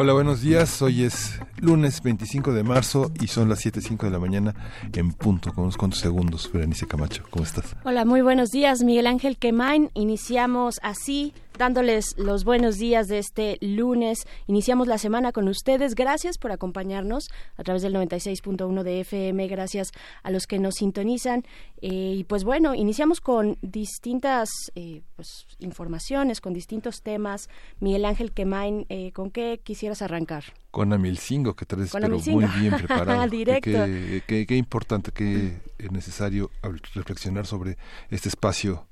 Hola, buenos días. Hoy es lunes 25 de marzo y son las 7.05 de la mañana en punto, con unos cuantos segundos. Berenice Camacho, ¿cómo estás? Hola, muy buenos días, Miguel Ángel Quemain. Iniciamos así dándoles los buenos días de este lunes. Iniciamos la semana con ustedes. Gracias por acompañarnos a través del 96.1 de FM. Gracias a los que nos sintonizan. Eh, y pues bueno, iniciamos con distintas eh, pues, informaciones, con distintos temas. Miguel Ángel Quemain, eh, ¿con qué quisieras arrancar? Con Amilcingo, que traes pero muy bien preparado. Directo. Qué, qué importante, qué necesario reflexionar sobre este espacio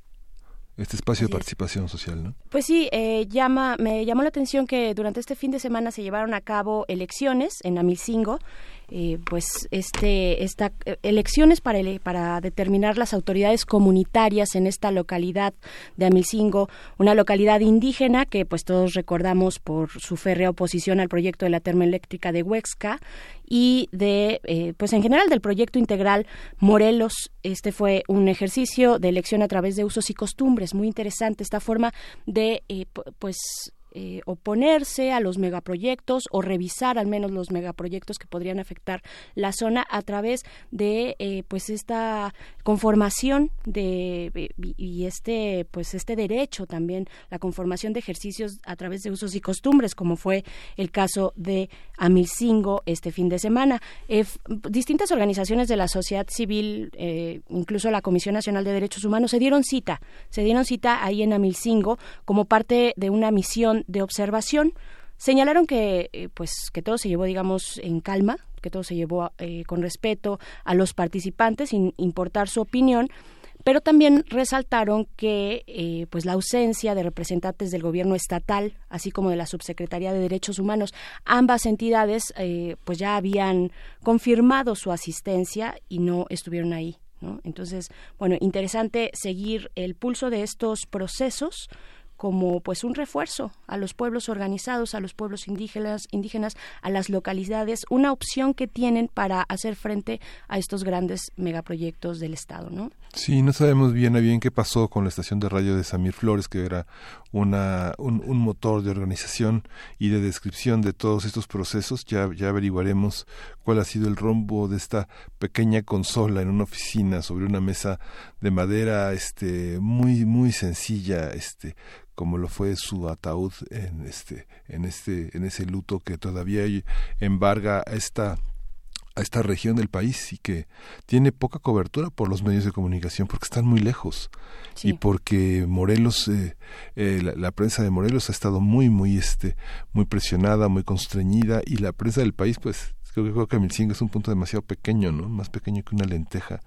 este espacio de participación social, ¿no? Pues sí, eh, llama, me llamó la atención que durante este fin de semana se llevaron a cabo elecciones en Amilcingo eh, pues este esta eh, elecciones para para determinar las autoridades comunitarias en esta localidad de Amilcingo, una localidad indígena que pues todos recordamos por su férrea oposición al proyecto de la termoeléctrica de Huexca y de eh, pues en general del proyecto integral Morelos. Este fue un ejercicio de elección a través de usos y costumbres muy interesante esta forma de pues eh, oponerse a los megaproyectos o revisar al menos los megaproyectos que podrían afectar la zona a través de eh, pues esta conformación de y este pues este derecho también la conformación de ejercicios a través de usos y costumbres como fue el caso de Amilcingo este fin de semana. Eh, distintas organizaciones de la sociedad civil incluso la Comisión Nacional de Derechos Humanos se dieron cita se dieron cita ahí en Amilcingo como parte de una misión de observación. Señalaron que, eh, pues, que todo se llevó, digamos, en calma, que todo se llevó eh, con respeto a los participantes, sin importar su opinión, pero también resaltaron que eh, pues la ausencia de representantes del gobierno estatal así como de la subsecretaría de derechos humanos ambas entidades pues ya habían confirmado su asistencia y no estuvieron ahí entonces bueno interesante seguir el pulso de estos procesos como pues un refuerzo a los pueblos organizados, a los pueblos indígenas, indígenas, a las localidades, una opción que tienen para hacer frente a estos grandes megaproyectos del Estado, ¿no? Sí, no sabemos bien a bien qué pasó con la estación de radio de Samir Flores, que era una, un, motor de organización y de descripción de todos estos procesos. Ya, ya averiguaremos cuál ha sido el rombo de esta pequeña consola en una oficina sobre una mesa de madera este muy muy sencilla este como lo fue su ataúd en este en este en ese luto que todavía embarga a esta a esta región del país y que tiene poca cobertura por los medios de comunicación porque están muy lejos. Y porque Morelos eh, eh, la, prensa de Morelos ha estado muy muy este muy presionada muy constreñida y la prensa del país pues creo, creo que Milcingo es un punto demasiado pequeño no más pequeño que una lenteja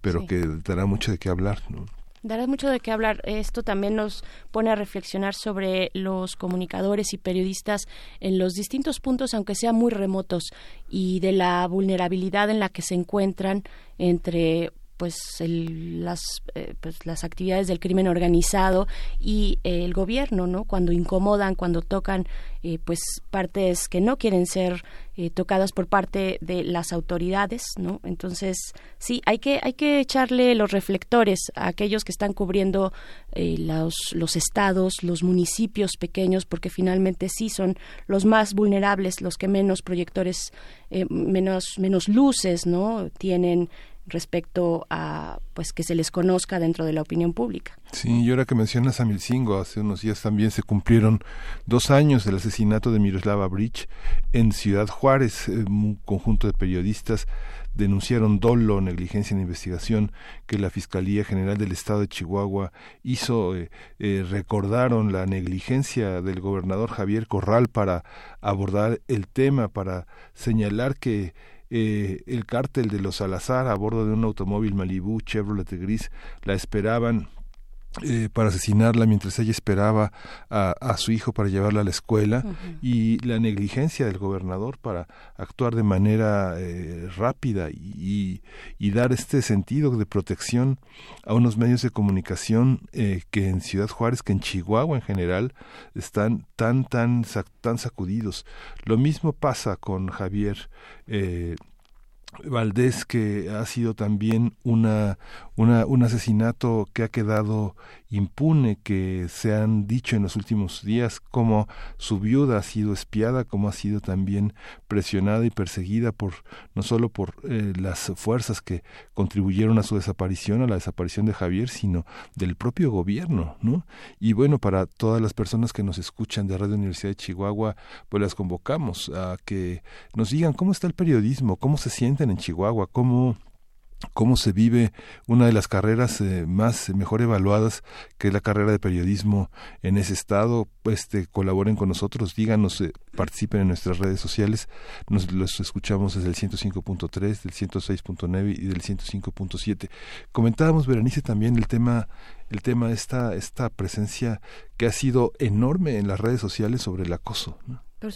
pero que dará mucho de qué hablar no Dará mucho de qué hablar. Esto también nos pone a reflexionar sobre los comunicadores y periodistas en los distintos puntos, aunque sean muy remotos, y de la vulnerabilidad en la que se encuentran entre pues las eh, pues las actividades del crimen organizado y el gobierno no cuando incomodan cuando tocan eh, pues partes que no quieren ser eh, tocadas por parte de las autoridades no entonces sí hay que hay que echarle los reflectores a aquellos que están cubriendo los los estados los municipios pequeños porque finalmente sí son los más vulnerables los que menos proyectores menos menos luces no tienen respecto a pues que se les conozca dentro de la opinión pública. Sí, y ahora que mencionas a Milcingo, hace unos días también se cumplieron dos años del asesinato de Miroslava Bridge en Ciudad Juárez. Eh, un conjunto de periodistas denunciaron dolo, negligencia en investigación que la Fiscalía General del Estado de Chihuahua hizo, eh, eh, recordaron la negligencia del gobernador Javier Corral para abordar el tema, para señalar que eh, el cártel de los Salazar a bordo de un automóvil Malibu Chevrolet gris la esperaban eh, para asesinarla mientras ella esperaba a, su hijo para llevarla a la escuela y la negligencia del gobernador para actuar de manera eh, rápida y, dar este sentido de protección a unos medios de comunicación eh, que en Ciudad Juárez, que en Chihuahua en general, están tan, tan, tan sacudidos. Lo mismo pasa con Javier. Valdés, que ha sido también una, una, un asesinato que ha quedado impune que se han dicho en los últimos días como su viuda ha sido espiada, como ha sido también presionada y perseguida por no solo por eh, las fuerzas que contribuyeron a su desaparición, a la desaparición de Javier, sino del propio gobierno, ¿no? Y bueno, para todas las personas que nos escuchan de Radio Universidad de Chihuahua, pues las convocamos a que nos digan cómo está el periodismo, cómo se sienten en Chihuahua, cómo cómo se vive una de las carreras eh, más mejor evaluadas que es la carrera de periodismo en ese estado. Este colaboren con nosotros díganos eh, participen en nuestras redes sociales. Nos los escuchamos desde el 105.3 del 106.9 y del 105.7 comentábamos Berenice también el tema el tema esta esta presencia que ha sido enorme en las redes sociales sobre el acoso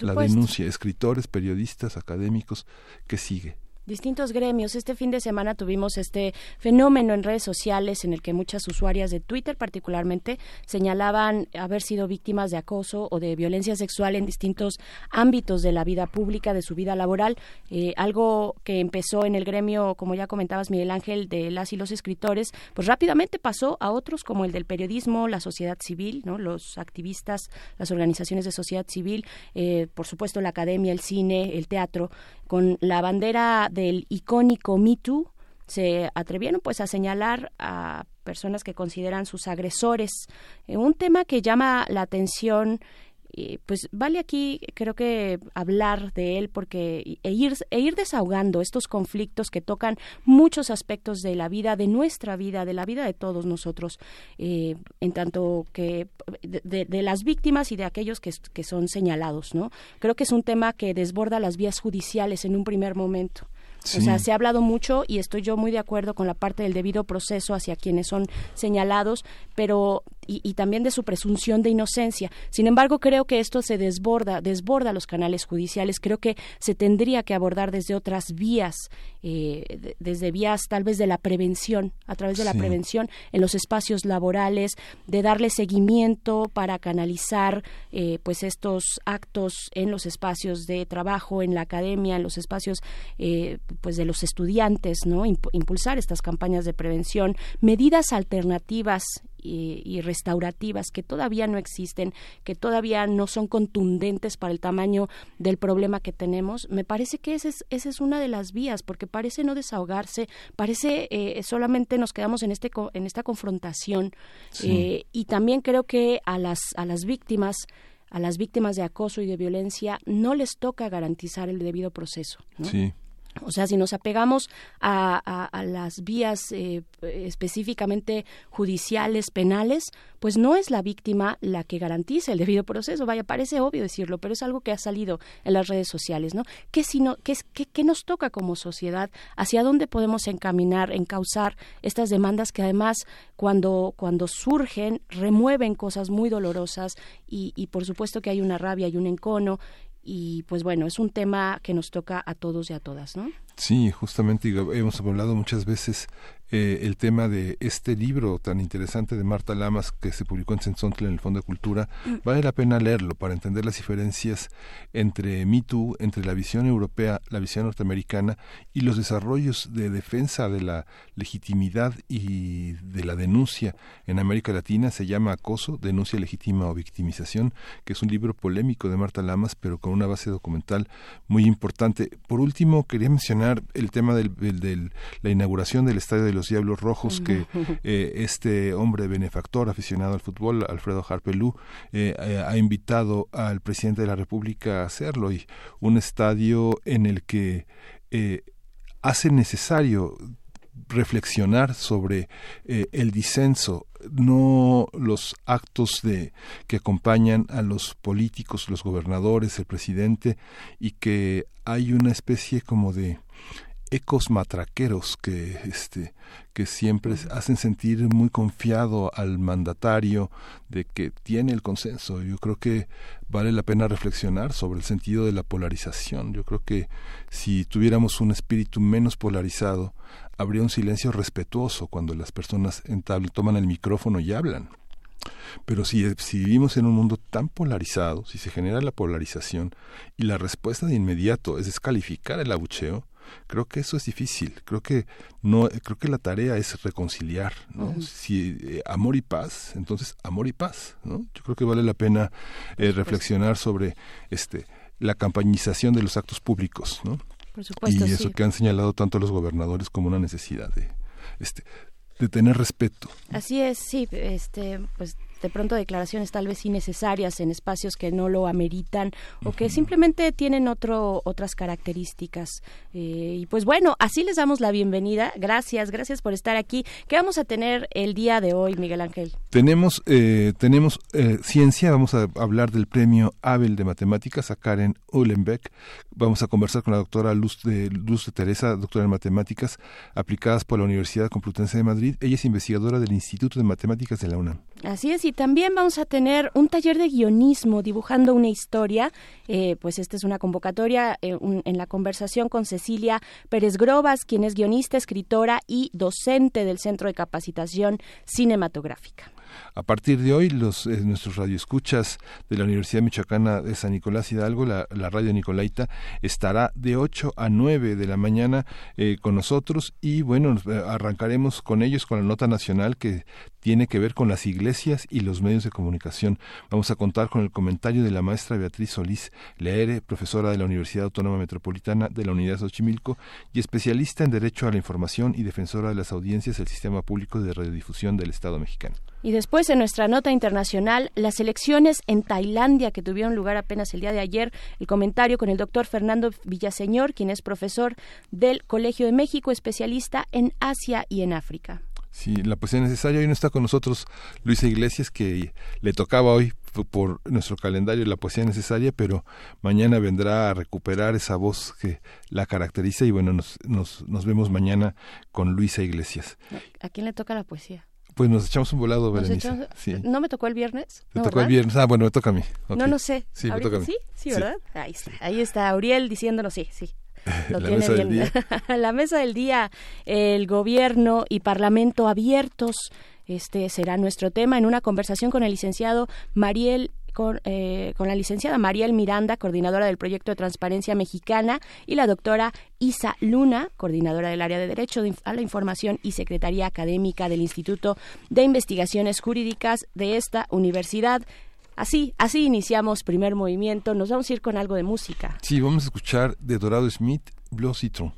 la denuncia escritores periodistas académicos que sigue distintos gremios. Este fin de semana tuvimos este fenómeno en redes sociales en el que muchas usuarias de Twitter particularmente señalaban haber sido víctimas de acoso o de violencia sexual en distintos ámbitos de la vida pública, de su vida laboral. Eh, algo que empezó en el gremio, como ya comentabas, Miguel Ángel, de las y los escritores, pues rápidamente pasó a otros como el del periodismo, la sociedad civil, ¿no? los activistas, las organizaciones de sociedad civil, eh, por supuesto la academia, el cine, el teatro, con la bandera del icónico Me Too, se atrevieron pues a señalar a personas que consideran sus agresores. Eh, un tema que llama la atención pues vale aquí creo que hablar de él porque e ir, e ir desahogando estos conflictos que tocan muchos aspectos de la vida, de nuestra vida, de la vida de todos nosotros, eh, en tanto que de, las víctimas y de aquellos que, que son señalados, ¿no? Creo que es un tema que desborda las vías judiciales en un primer momento. O sea, se ha hablado mucho y estoy yo muy de acuerdo con la parte del debido proceso hacia quienes son señalados, pero y, también de su presunción de inocencia. Sin embargo, creo que esto se desborda, desborda los canales judiciales. Creo que se tendría que abordar desde otras vías, eh, desde vías tal vez de la prevención, a través de la prevención en los espacios laborales, de darle seguimiento para canalizar eh, pues estos actos en los espacios de trabajo, en la academia, en los espacios eh, pues de los estudiantes, ¿no? impulsar estas campañas de prevención, medidas alternativas y, restaurativas que todavía no existen, que todavía no son contundentes para el tamaño del problema que tenemos, me parece que esa es, esa es una de las vías, porque parece no desahogarse, parece eh, solamente nos quedamos en, este, en esta confrontación eh, y también creo que a las, a las víctimas a las víctimas de acoso y de violencia no les toca garantizar el debido proceso. Sí. O sea, si nos apegamos a, las vías eh, específicamente judiciales, penales, pues no es la víctima la que garantiza el debido proceso. Vaya, parece obvio decirlo, pero es algo que ha salido en las redes sociales, ¿no? ¿Qué, si qué, nos toca como sociedad? ¿Hacia dónde podemos encaminar, encauzar estas demandas que además cuando, cuando surgen remueven cosas muy dolorosas y, y por supuesto que hay una rabia y un encono y pues bueno, es un tema que nos toca a todos y a todas, ¿no? Sí, justamente hemos hablado muchas veces eh, el tema de este libro tan interesante de Marta Lamas que se publicó en Sensontle en el Fondo de Cultura, mm. vale la pena leerlo para entender las diferencias entre Me Too, entre la visión europea, la visión norteamericana y los desarrollos de defensa de la legitimidad y de la denuncia en América Latina. Se llama Acoso, Denuncia Legítima o Victimización, que es un libro polémico de Marta Lamas, pero con una base documental muy importante. Por último, quería mencionar el tema de del, la inauguración del Estadio de los Diablos Rojos que eh, este hombre benefactor aficionado al fútbol, Alfredo Harpelú, eh, eh, ha invitado al presidente de la República a hacerlo y un estadio en el que hace necesario reflexionar sobre el disenso, no los actos de que acompañan a los políticos, los gobernadores, el presidente, y que hay una especie como de ecos matraqueros que este que siempre hacen sentir muy confiado al mandatario de que tiene el consenso. Yo creo que vale la pena reflexionar sobre el sentido de la polarización. Yo creo que si tuviéramos un espíritu menos polarizado, habría un silencio respetuoso cuando las personas toman el micrófono y hablan. Pero si, si, vivimos en un mundo tan polarizado, si se genera la polarización y la respuesta de inmediato es descalificar el abucheo, creo que eso es difícil. Creo que no, creo que la tarea es reconciliar, ¿no? Si eh, amor y paz, entonces amor y paz, ¿no? Yo creo que vale la pena eh, reflexionar sobre este la campañización de los actos públicos, ¿no? Por supuesto, y eso que han señalado tanto los gobernadores como una necesidad de este de tener respeto. Así es, sí, este, pues de pronto declaraciones tal vez innecesarias en espacios que no lo ameritan o que simplemente tienen otro otras características eh, y pues bueno así les damos la bienvenida. Gracias gracias por estar aquí. Qué vamos a tener el día de hoy Miguel Ángel tenemos eh, tenemos eh, ciencia vamos a hablar del premio Abel de matemáticas a Karen Uhlenbeck. Vamos a conversar con la doctora Luz de Luz de Teresa doctora en matemáticas aplicadas por la Universidad Complutense de Madrid. Ella es investigadora del Instituto de Matemáticas de la UNAM. Así es y también vamos a tener un taller de guionismo dibujando una historia. Eh, pues esta es una convocatoria eh, en la conversación con Cecilia Pérez Grobas, quien es guionista, escritora y docente del Centro de Capacitación Cinematográfica. A partir de hoy, los, eh, nuestros radioescuchas de la Universidad Michoacana de San Nicolás Hidalgo, la, radio Nicolaita, estará de 8 a 9 de la mañana con nosotros y bueno, arrancaremos con ellos con la nota nacional que tiene que ver con las iglesias y los medios de comunicación. Vamos a contar con el comentario de la maestra Beatriz Solís Leere, profesora de la Universidad Autónoma Metropolitana de la Unidad Xochimilco y especialista en Derecho a la Información y defensora de las audiencias del Sistema Público de Radiodifusión del Estado mexicano. Y después, en nuestra nota internacional, las elecciones en Tailandia que tuvieron lugar apenas el día de ayer, el comentario con el doctor Fernando Villaseñor, quien es profesor del Colegio de México, especialista en Asia y en África. Sí, la poesía necesaria. Hoy no está con nosotros Luisa Iglesias, que le tocaba hoy por nuestro calendario la poesía necesaria, pero mañana vendrá a recuperar esa voz que la caracteriza y bueno, nos, nos, nos vemos mañana con Luisa Iglesias. ¿A quién le toca la poesía? Pues nos echamos un volado, Berenice. ¿No me tocó el viernes? ¿Te tocó el viernes? Ah, bueno, me toca a mí. No, no sé. Sí, me toca a mí. ¿Sí? ¿Sí, verdad? Ahí está. Ahí está Auriel diciéndonos sí, sí. Lo tiene bien. la mesa del día, el gobierno y parlamento abiertos. Este será nuestro tema en una conversación con el licenciado Mariel con, eh, con, la licenciada Mariel Miranda, coordinadora del proyecto de transparencia mexicana, y la doctora Isa Luna, coordinadora del área de Derecho a la Información y Secretaría Académica del Instituto de Investigaciones Jurídicas de esta universidad. Así, así iniciamos primer movimiento. Nos vamos a ir con algo de música. Sí, vamos a escuchar de Dorado Smith, Blue Citron.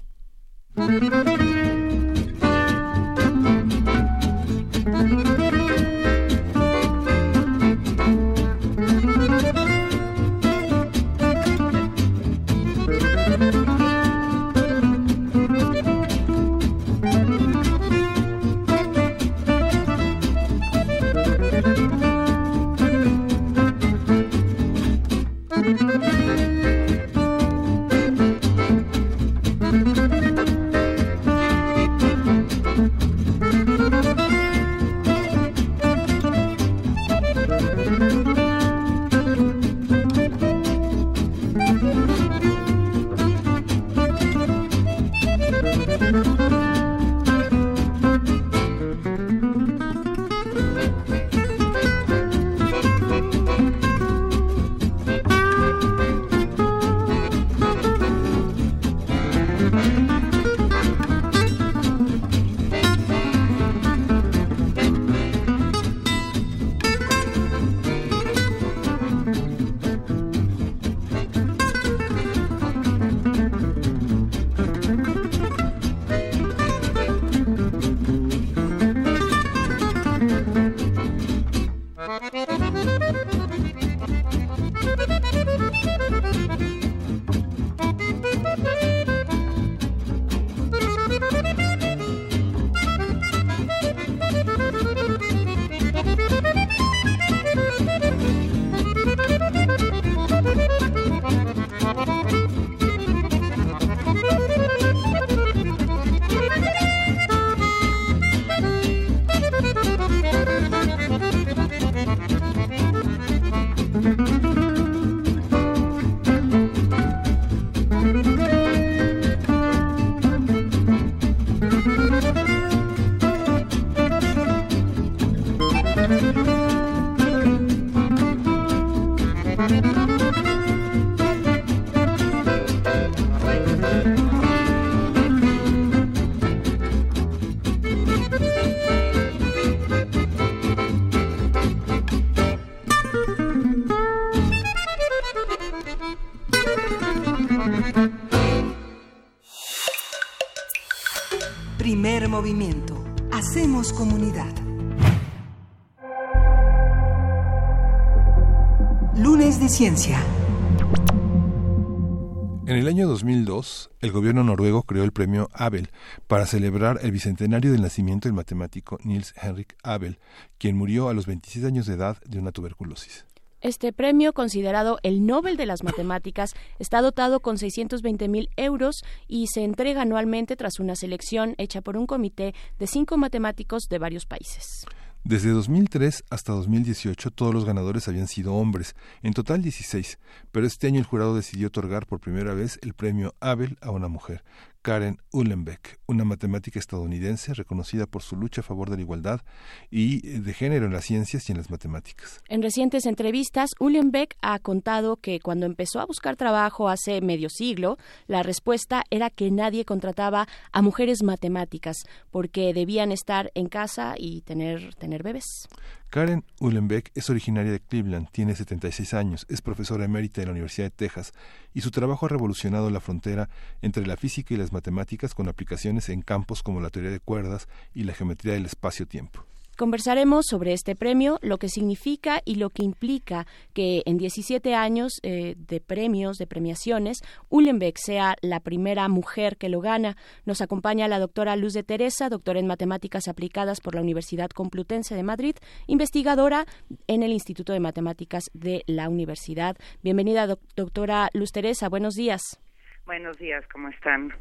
Primer movimiento. Hacemos comunidad. Lunes de Ciencia. En el año 2002, el gobierno noruego creó el premio Abel para celebrar el bicentenario del nacimiento del matemático Niels Henrik Abel, quien murió a los 26 años de edad de una tuberculosis. Este premio, considerado el Nobel de las Matemáticas, está dotado con 620 mil euros y se entrega anualmente tras una selección hecha por un comité de cinco matemáticos de varios países. Desde 2003 hasta 2018 todos los ganadores habían sido hombres, en total 16, pero este año el jurado decidió otorgar por primera vez el premio Abel a una mujer, Karen Uhlenbeck, una matemática estadounidense reconocida por su lucha a favor de la igualdad y eh, de género en las ciencias y en las matemáticas. En recientes entrevistas, Uhlenbeck ha contado que cuando empezó a buscar trabajo hace medio siglo, la respuesta era que nadie contrataba a mujeres matemáticas porque debían estar en casa y tener, tener bebés. Karen Uhlenbeck es originaria de Cleveland, tiene 76 años, es profesora emérita de la Universidad de Texas y su trabajo ha revolucionado la frontera entre la física y las matemáticas con aplicaciones en campos como la teoría de cuerdas y la geometría del espacio-tiempo. Conversaremos sobre este premio, lo que significa y lo que implica que en 17 años eh, de premios, de premiaciones, Uhlenbeck sea la primera mujer que lo gana. Nos acompaña la doctora Luz de Teresa, doctora en Matemáticas Aplicadas por la Universidad Complutense de Madrid, investigadora en el Instituto de Matemáticas de la Universidad. Bienvenida, doctora Luz Teresa. Buenos días. Buenos días, ¿cómo están?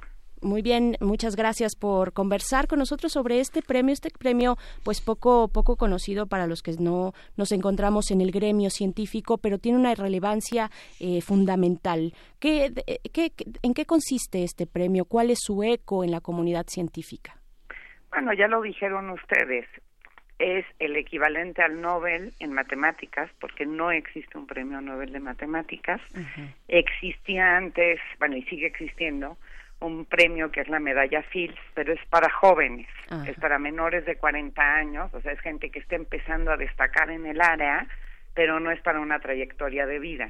Muy bien, muchas gracias por conversar con nosotros sobre este premio, este premio pues poco poco conocido para los que no nos encontramos en el gremio científico, pero tiene una relevancia eh, fundamental. ¿Qué, qué, ¿En qué consiste este premio? ¿Cuál es su eco en la comunidad científica? Bueno, ya lo dijeron ustedes, es el equivalente al Nobel en matemáticas, porque no existe un premio Nobel de matemáticas. Existía antes, bueno, y sigue existiendo, un premio que es la medalla Fields, pero es para jóvenes, es para menores de 40 años, o sea, es gente que está empezando a destacar en el área, pero no es para una trayectoria de vida.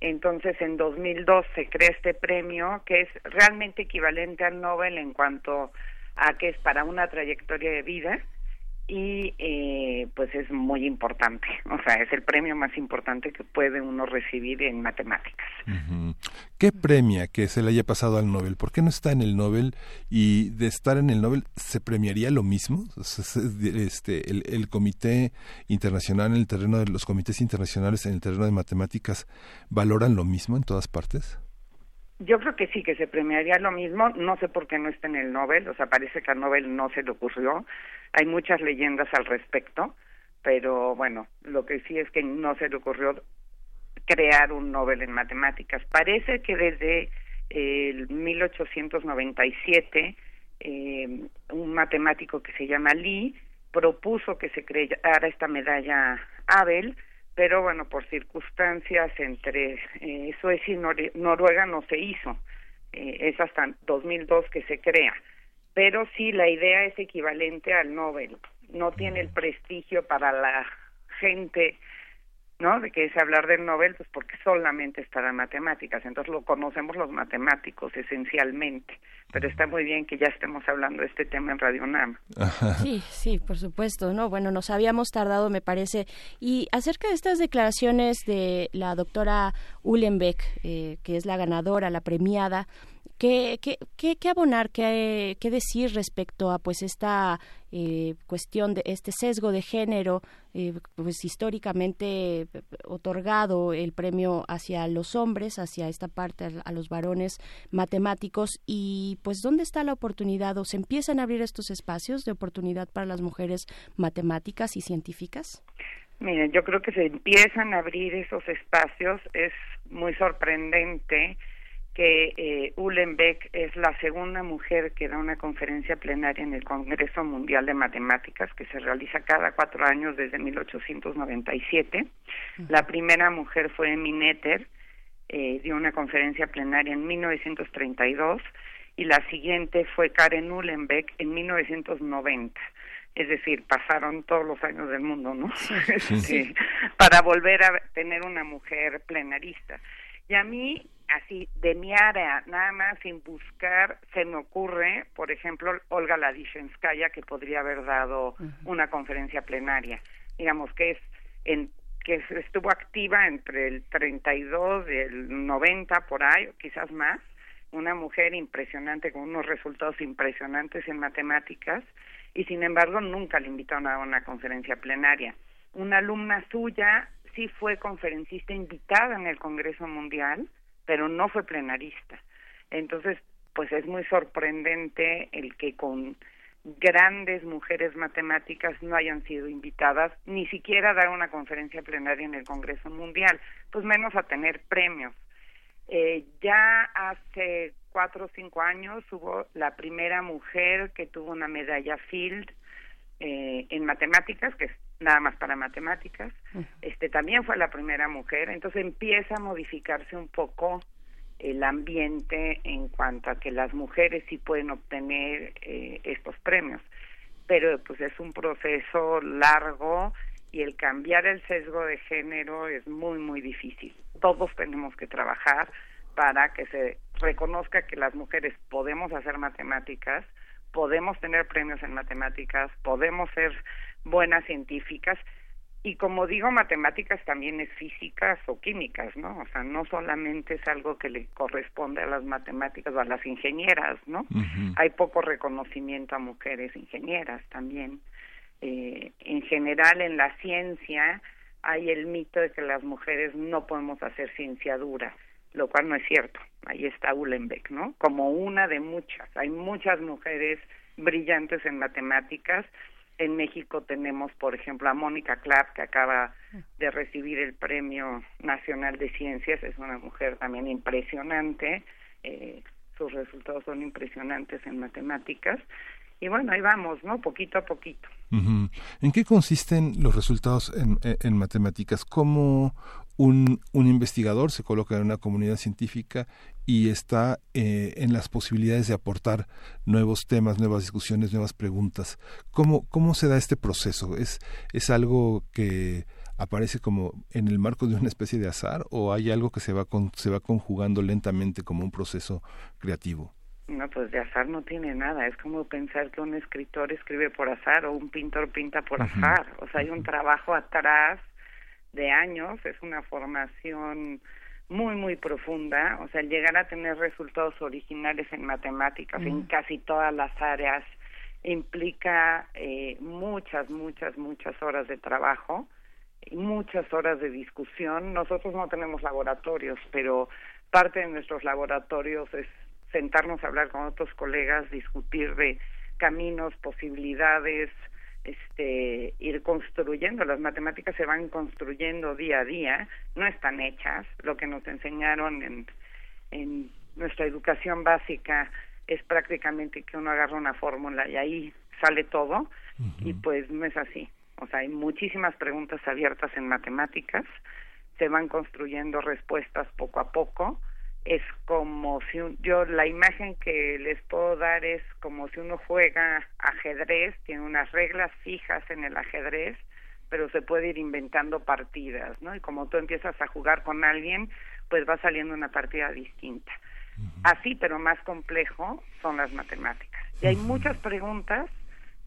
Entonces, en 2002 se crea este premio que es realmente equivalente al Nobel en cuanto a que es para una trayectoria de vida y eh, pues es muy importante, o sea, es el premio más importante que puede uno recibir en matemáticas. ¿Qué premia que se le haya pasado al Nobel? ¿Por qué no está en el Nobel y de estar en el Nobel se premiaría lo mismo? Este, el, el comité internacional en el terreno de los comités internacionales en el terreno de matemáticas valoran lo mismo en todas partes? Yo creo que sí, que se premiaría lo mismo. No sé por qué no está en el Nobel. O sea, parece que al Nobel no se le ocurrió. Hay muchas leyendas al respecto. Pero bueno, lo que sí es que no se le ocurrió crear un Nobel en matemáticas. Parece que desde el 1897 eh, un matemático que se llama Lee propuso que se creara esta medalla Abel pero bueno, por circunstancias entre eh, Suecia y Noruega no se hizo. Eh, es hasta 2002 que se crea. Pero sí, la idea es equivalente al Nobel. No tiene el prestigio para la gente ¿no? De que es hablar del Nobel, pues porque solamente está en matemáticas, entonces lo conocemos los matemáticos esencialmente, pero está muy bien que ya estemos hablando de este tema en Radio NAM. Sí, sí, por supuesto, ¿no? Bueno, nos habíamos tardado, me parece. Y acerca de estas declaraciones de la doctora Uhlenbeck, eh, que es la ganadora, la premiada, ¿Qué, qué, qué, abonar, qué, qué, decir respecto a pues esta eh, cuestión de este sesgo de género, eh, pues históricamente otorgado el premio hacia los hombres, hacia esta parte a, los varones matemáticos y pues dónde está la oportunidad o se empiezan a abrir estos espacios de oportunidad para las mujeres matemáticas y científicas? Miren, yo creo que se empiezan a abrir esos espacios, es muy sorprendente que eh, Uhlenbeck es la segunda mujer que da una conferencia plenaria en el Congreso Mundial de Matemáticas, que se realiza cada cuatro años desde 1897. La primera mujer fue Emmy Netter, eh, dio una conferencia plenaria en 1932, y la siguiente fue Karen Uhlenbeck en 1990 es decir, pasaron todos los años del mundo, ¿no? Este, para volver a tener una mujer plenarista. Y a mí así de mi área, nada más sin buscar, se me ocurre, por ejemplo, Olga Ladishenskaya, que podría haber dado una conferencia plenaria, digamos que es en que estuvo activa entre el 32 y el 90 por ahí, quizás más, una mujer impresionante con unos resultados impresionantes en matemáticas y sin embargo nunca le invitaron a una conferencia plenaria. Una alumna suya sí fue conferencista invitada en el Congreso Mundial, pero no fue plenarista. Entonces, pues es muy sorprendente el que con grandes mujeres matemáticas no hayan sido invitadas ni siquiera a dar una conferencia plenaria en el Congreso Mundial, pues menos a tener premios. Eh, ya hace cuatro o cinco años hubo la primera mujer que tuvo una medalla Field eh, en matemáticas, que es nada más para matemáticas. Este también fue la primera mujer, entonces empieza a modificarse un poco el ambiente en cuanto a que las mujeres sí pueden obtener eh, estos premios. Pero pues es un proceso largo y el cambiar el sesgo de género es muy, muy difícil. Todos tenemos que trabajar para que se reconozca que las mujeres podemos hacer matemáticas, podemos tener premios en matemáticas, podemos ser buenas científicas y como digo, matemáticas también es físicas o químicas, ¿no? O sea, no solamente es algo que le corresponde a las matemáticas o a las ingenieras, ¿no? Hay poco reconocimiento a mujeres ingenieras también. Eh, en general, en la ciencia hay el mito de que las mujeres no podemos hacer ciencia dura, lo cual no es cierto. Ahí está Uhlenbeck, ¿no? Como una de muchas. Hay muchas mujeres brillantes en matemáticas en México tenemos, por ejemplo, a Mónica Clapp, que acaba de recibir el Premio Nacional de Ciencias. Es una mujer también impresionante. Eh, sus resultados son impresionantes en matemáticas. Y bueno, ahí vamos, ¿no? Poquito a poquito. ¿En qué consisten los resultados en, en matemáticas? ¿Cómo un, un, investigador se coloca en una comunidad científica y está eh, en las posibilidades de aportar nuevos temas, nuevas discusiones, nuevas preguntas. ¿Cómo, cómo se da este proceso? ¿Es, ¿Es algo que aparece como en el marco de una especie de azar o hay algo que se va, con, se va conjugando lentamente como un proceso creativo? No, pues de azar no tiene nada. Es como pensar que un escritor escribe por azar o un pintor pinta por azar. O sea, hay un trabajo atrás de años, es una formación muy, muy profunda, o sea, llegar a tener resultados originales en matemáticas en casi todas las áreas implica eh, muchas, muchas, muchas horas de trabajo y muchas horas de discusión. Nosotros no tenemos laboratorios, pero parte de nuestros laboratorios es sentarnos a hablar con otros colegas, discutir de caminos, posibilidades, este, ir construyendo. Las matemáticas se van construyendo día a día, no están hechas. Lo que nos enseñaron en, en nuestra educación básica es prácticamente que uno agarra una fórmula y ahí sale todo, y pues no es así. O sea, hay muchísimas preguntas abiertas en matemáticas, se van construyendo respuestas poco a poco, es como si yo la imagen que les puedo dar es como si uno juega ajedrez, tiene unas reglas fijas en el ajedrez, pero se puede ir inventando partidas, ¿no? Y como tú empiezas a jugar con alguien, pues va saliendo una partida distinta. Así, pero más complejo, son las matemáticas. Y hay muchas preguntas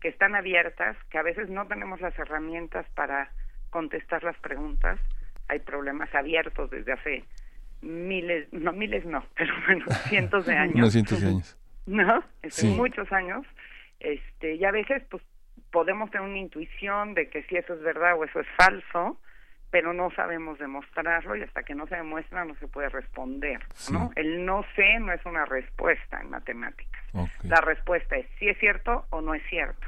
que están abiertas, que a veces no tenemos las herramientas para contestar las preguntas. Hay problemas abiertos desde hace miles, no miles no, pero bueno, cientos de años. No, cientos de años. ¿No? Este, muchos años. Este, y a veces pues podemos tener una intuición de que si eso es verdad o eso es falso, pero no sabemos demostrarlo y hasta que no se demuestra no se puede responder, ¿no? El no sé no es una respuesta en matemáticas. La respuesta es si es cierto o no es cierto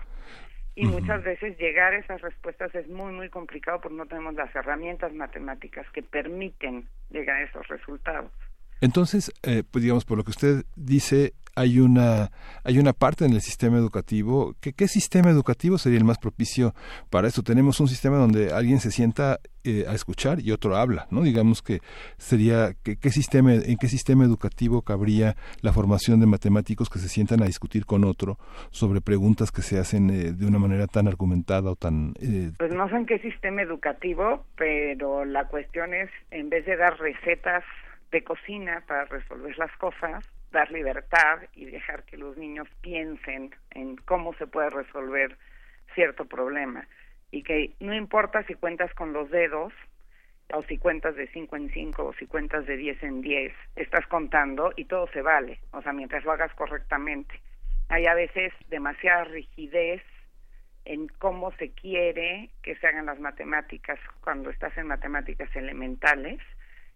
y muchas veces llegar a esas respuestas es muy muy complicado porque no tenemos las herramientas matemáticas que permiten llegar a esos resultados. Entonces, eh, pues digamos, por lo que usted dice, hay una hay una parte en el sistema educativo que qué sistema educativo sería el más propicio para esto tenemos un sistema donde alguien se sienta eh, a escuchar y otro habla no digamos que sería que, qué sistema en qué sistema educativo cabría la formación de matemáticos que se sientan a discutir con otro sobre preguntas que se hacen eh, de una manera tan argumentada o tan eh, pues no sé en qué sistema educativo pero la cuestión es en vez de dar recetas de cocina para resolver las cosas, dar libertad y dejar que los niños piensen en cómo se puede resolver cierto problema y que no importa si cuentas con los dedos o si cuentas de 5 en 5 o si cuentas de 10 en 10, estás contando y todo se vale, o sea, mientras lo hagas correctamente. Hay a veces demasiada rigidez en cómo se quiere que se hagan las matemáticas cuando estás en matemáticas elementales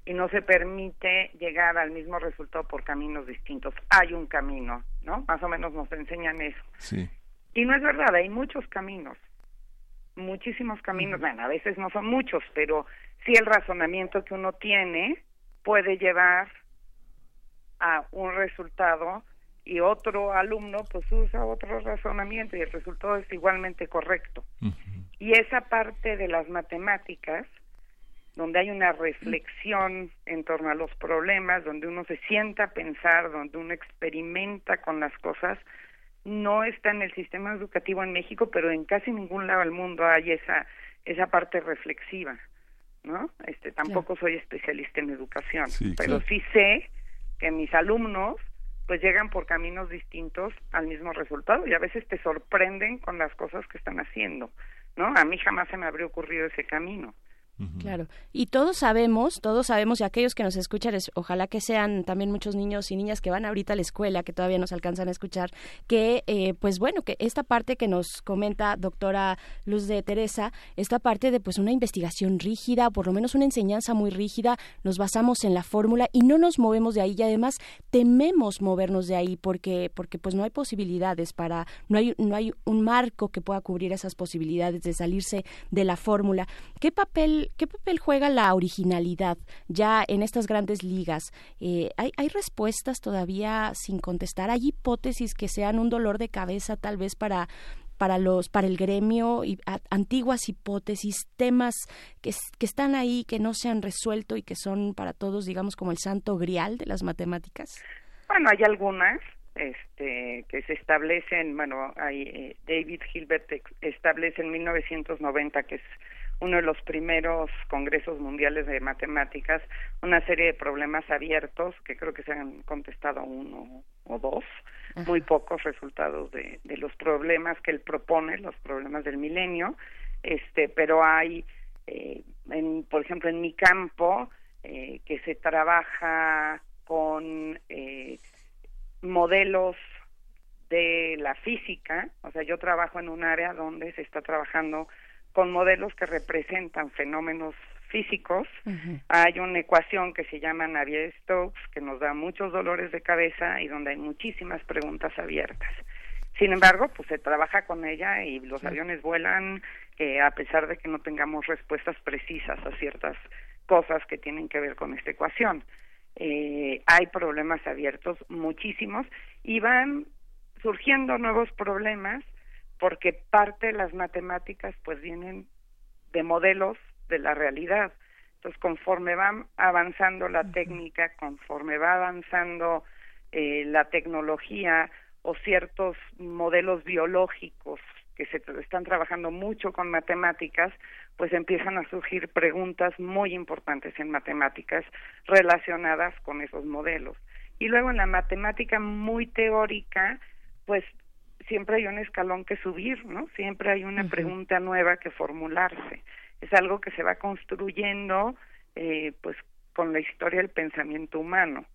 y no se permite llegar al mismo resultado por caminos distintos. Hay un camino, ¿no? Más o menos nos enseñan eso. Sí. Y no es verdad, hay muchos caminos, muchísimos caminos, bueno, a veces no son muchos, pero sí el razonamiento que uno tiene puede llevar a un resultado y otro alumno pues usa otro razonamiento y el resultado es igualmente correcto. Y esa parte de las matemáticas, donde hay una reflexión en torno a los problemas, donde uno se sienta a pensar, donde uno experimenta con las cosas, no está en el sistema educativo en México, pero en casi ningún lado del mundo hay esa esa parte reflexiva, ¿no? Este tampoco soy especialista en educación, pero sí sé que mis alumnos pues llegan por caminos distintos al mismo resultado y a veces te sorprenden con las cosas que están haciendo, ¿no? A mí jamás se me habría ocurrido ese camino. Claro. Y todos sabemos, todos sabemos, y aquellos que nos escuchan, ojalá que sean también muchos niños y niñas que van ahorita a la escuela, que todavía nos alcanzan a escuchar, que, eh, pues bueno, que esta parte que nos comenta doctora Luz de Teresa, esta parte de pues una investigación rígida, por lo menos una enseñanza muy rígida, nos basamos en la fórmula y no nos movemos de ahí y además tememos movernos de ahí porque, porque pues no hay posibilidades para, no hay, no hay un marco que pueda cubrir esas posibilidades de salirse de la fórmula. ¿Qué papel ¿qué papel juega la originalidad ya en estas grandes ligas? Eh, ¿hay, ¿Hay respuestas todavía sin contestar? ¿Hay hipótesis que sean un dolor de cabeza tal vez para para los para el gremio y antiguas hipótesis temas que, que están ahí que no se han resuelto y que son para todos digamos como el santo grial de las matemáticas bueno hay algunas este que se establecen bueno hay eh, David Hilbert establece en 1990 que es uno de los primeros congresos mundiales de matemáticas, una serie de problemas abiertos que creo que se han contestado uno o dos, muy pocos resultados de, de los problemas que él propone, los problemas del milenio, este, pero hay, eh, en, por ejemplo, en mi campo, eh, que se trabaja con eh, modelos de la física, o sea, yo trabajo en un área donde se está trabajando con modelos que representan fenómenos físicos. Hay una ecuación que se llama Navier-Stokes que nos da muchos dolores de cabeza y donde hay muchísimas preguntas abiertas. Sin embargo, pues se trabaja con ella y los aviones vuelan eh, a pesar de que no tengamos respuestas precisas a ciertas cosas que tienen que ver con esta ecuación. Eh, hay problemas abiertos muchísimos y van surgiendo nuevos problemas porque parte de las matemáticas pues vienen de modelos de la realidad. Entonces, conforme va avanzando la técnica, conforme va avanzando eh, la tecnología o ciertos modelos biológicos que se están trabajando mucho con matemáticas, pues empiezan a surgir preguntas muy importantes en matemáticas relacionadas con esos modelos. Y luego en la matemática muy teórica, pues siempre hay un escalón que subir, ¿no? Siempre hay una pregunta nueva que formularse. Es algo que se va construyendo, eh, pues, con la historia del pensamiento humano.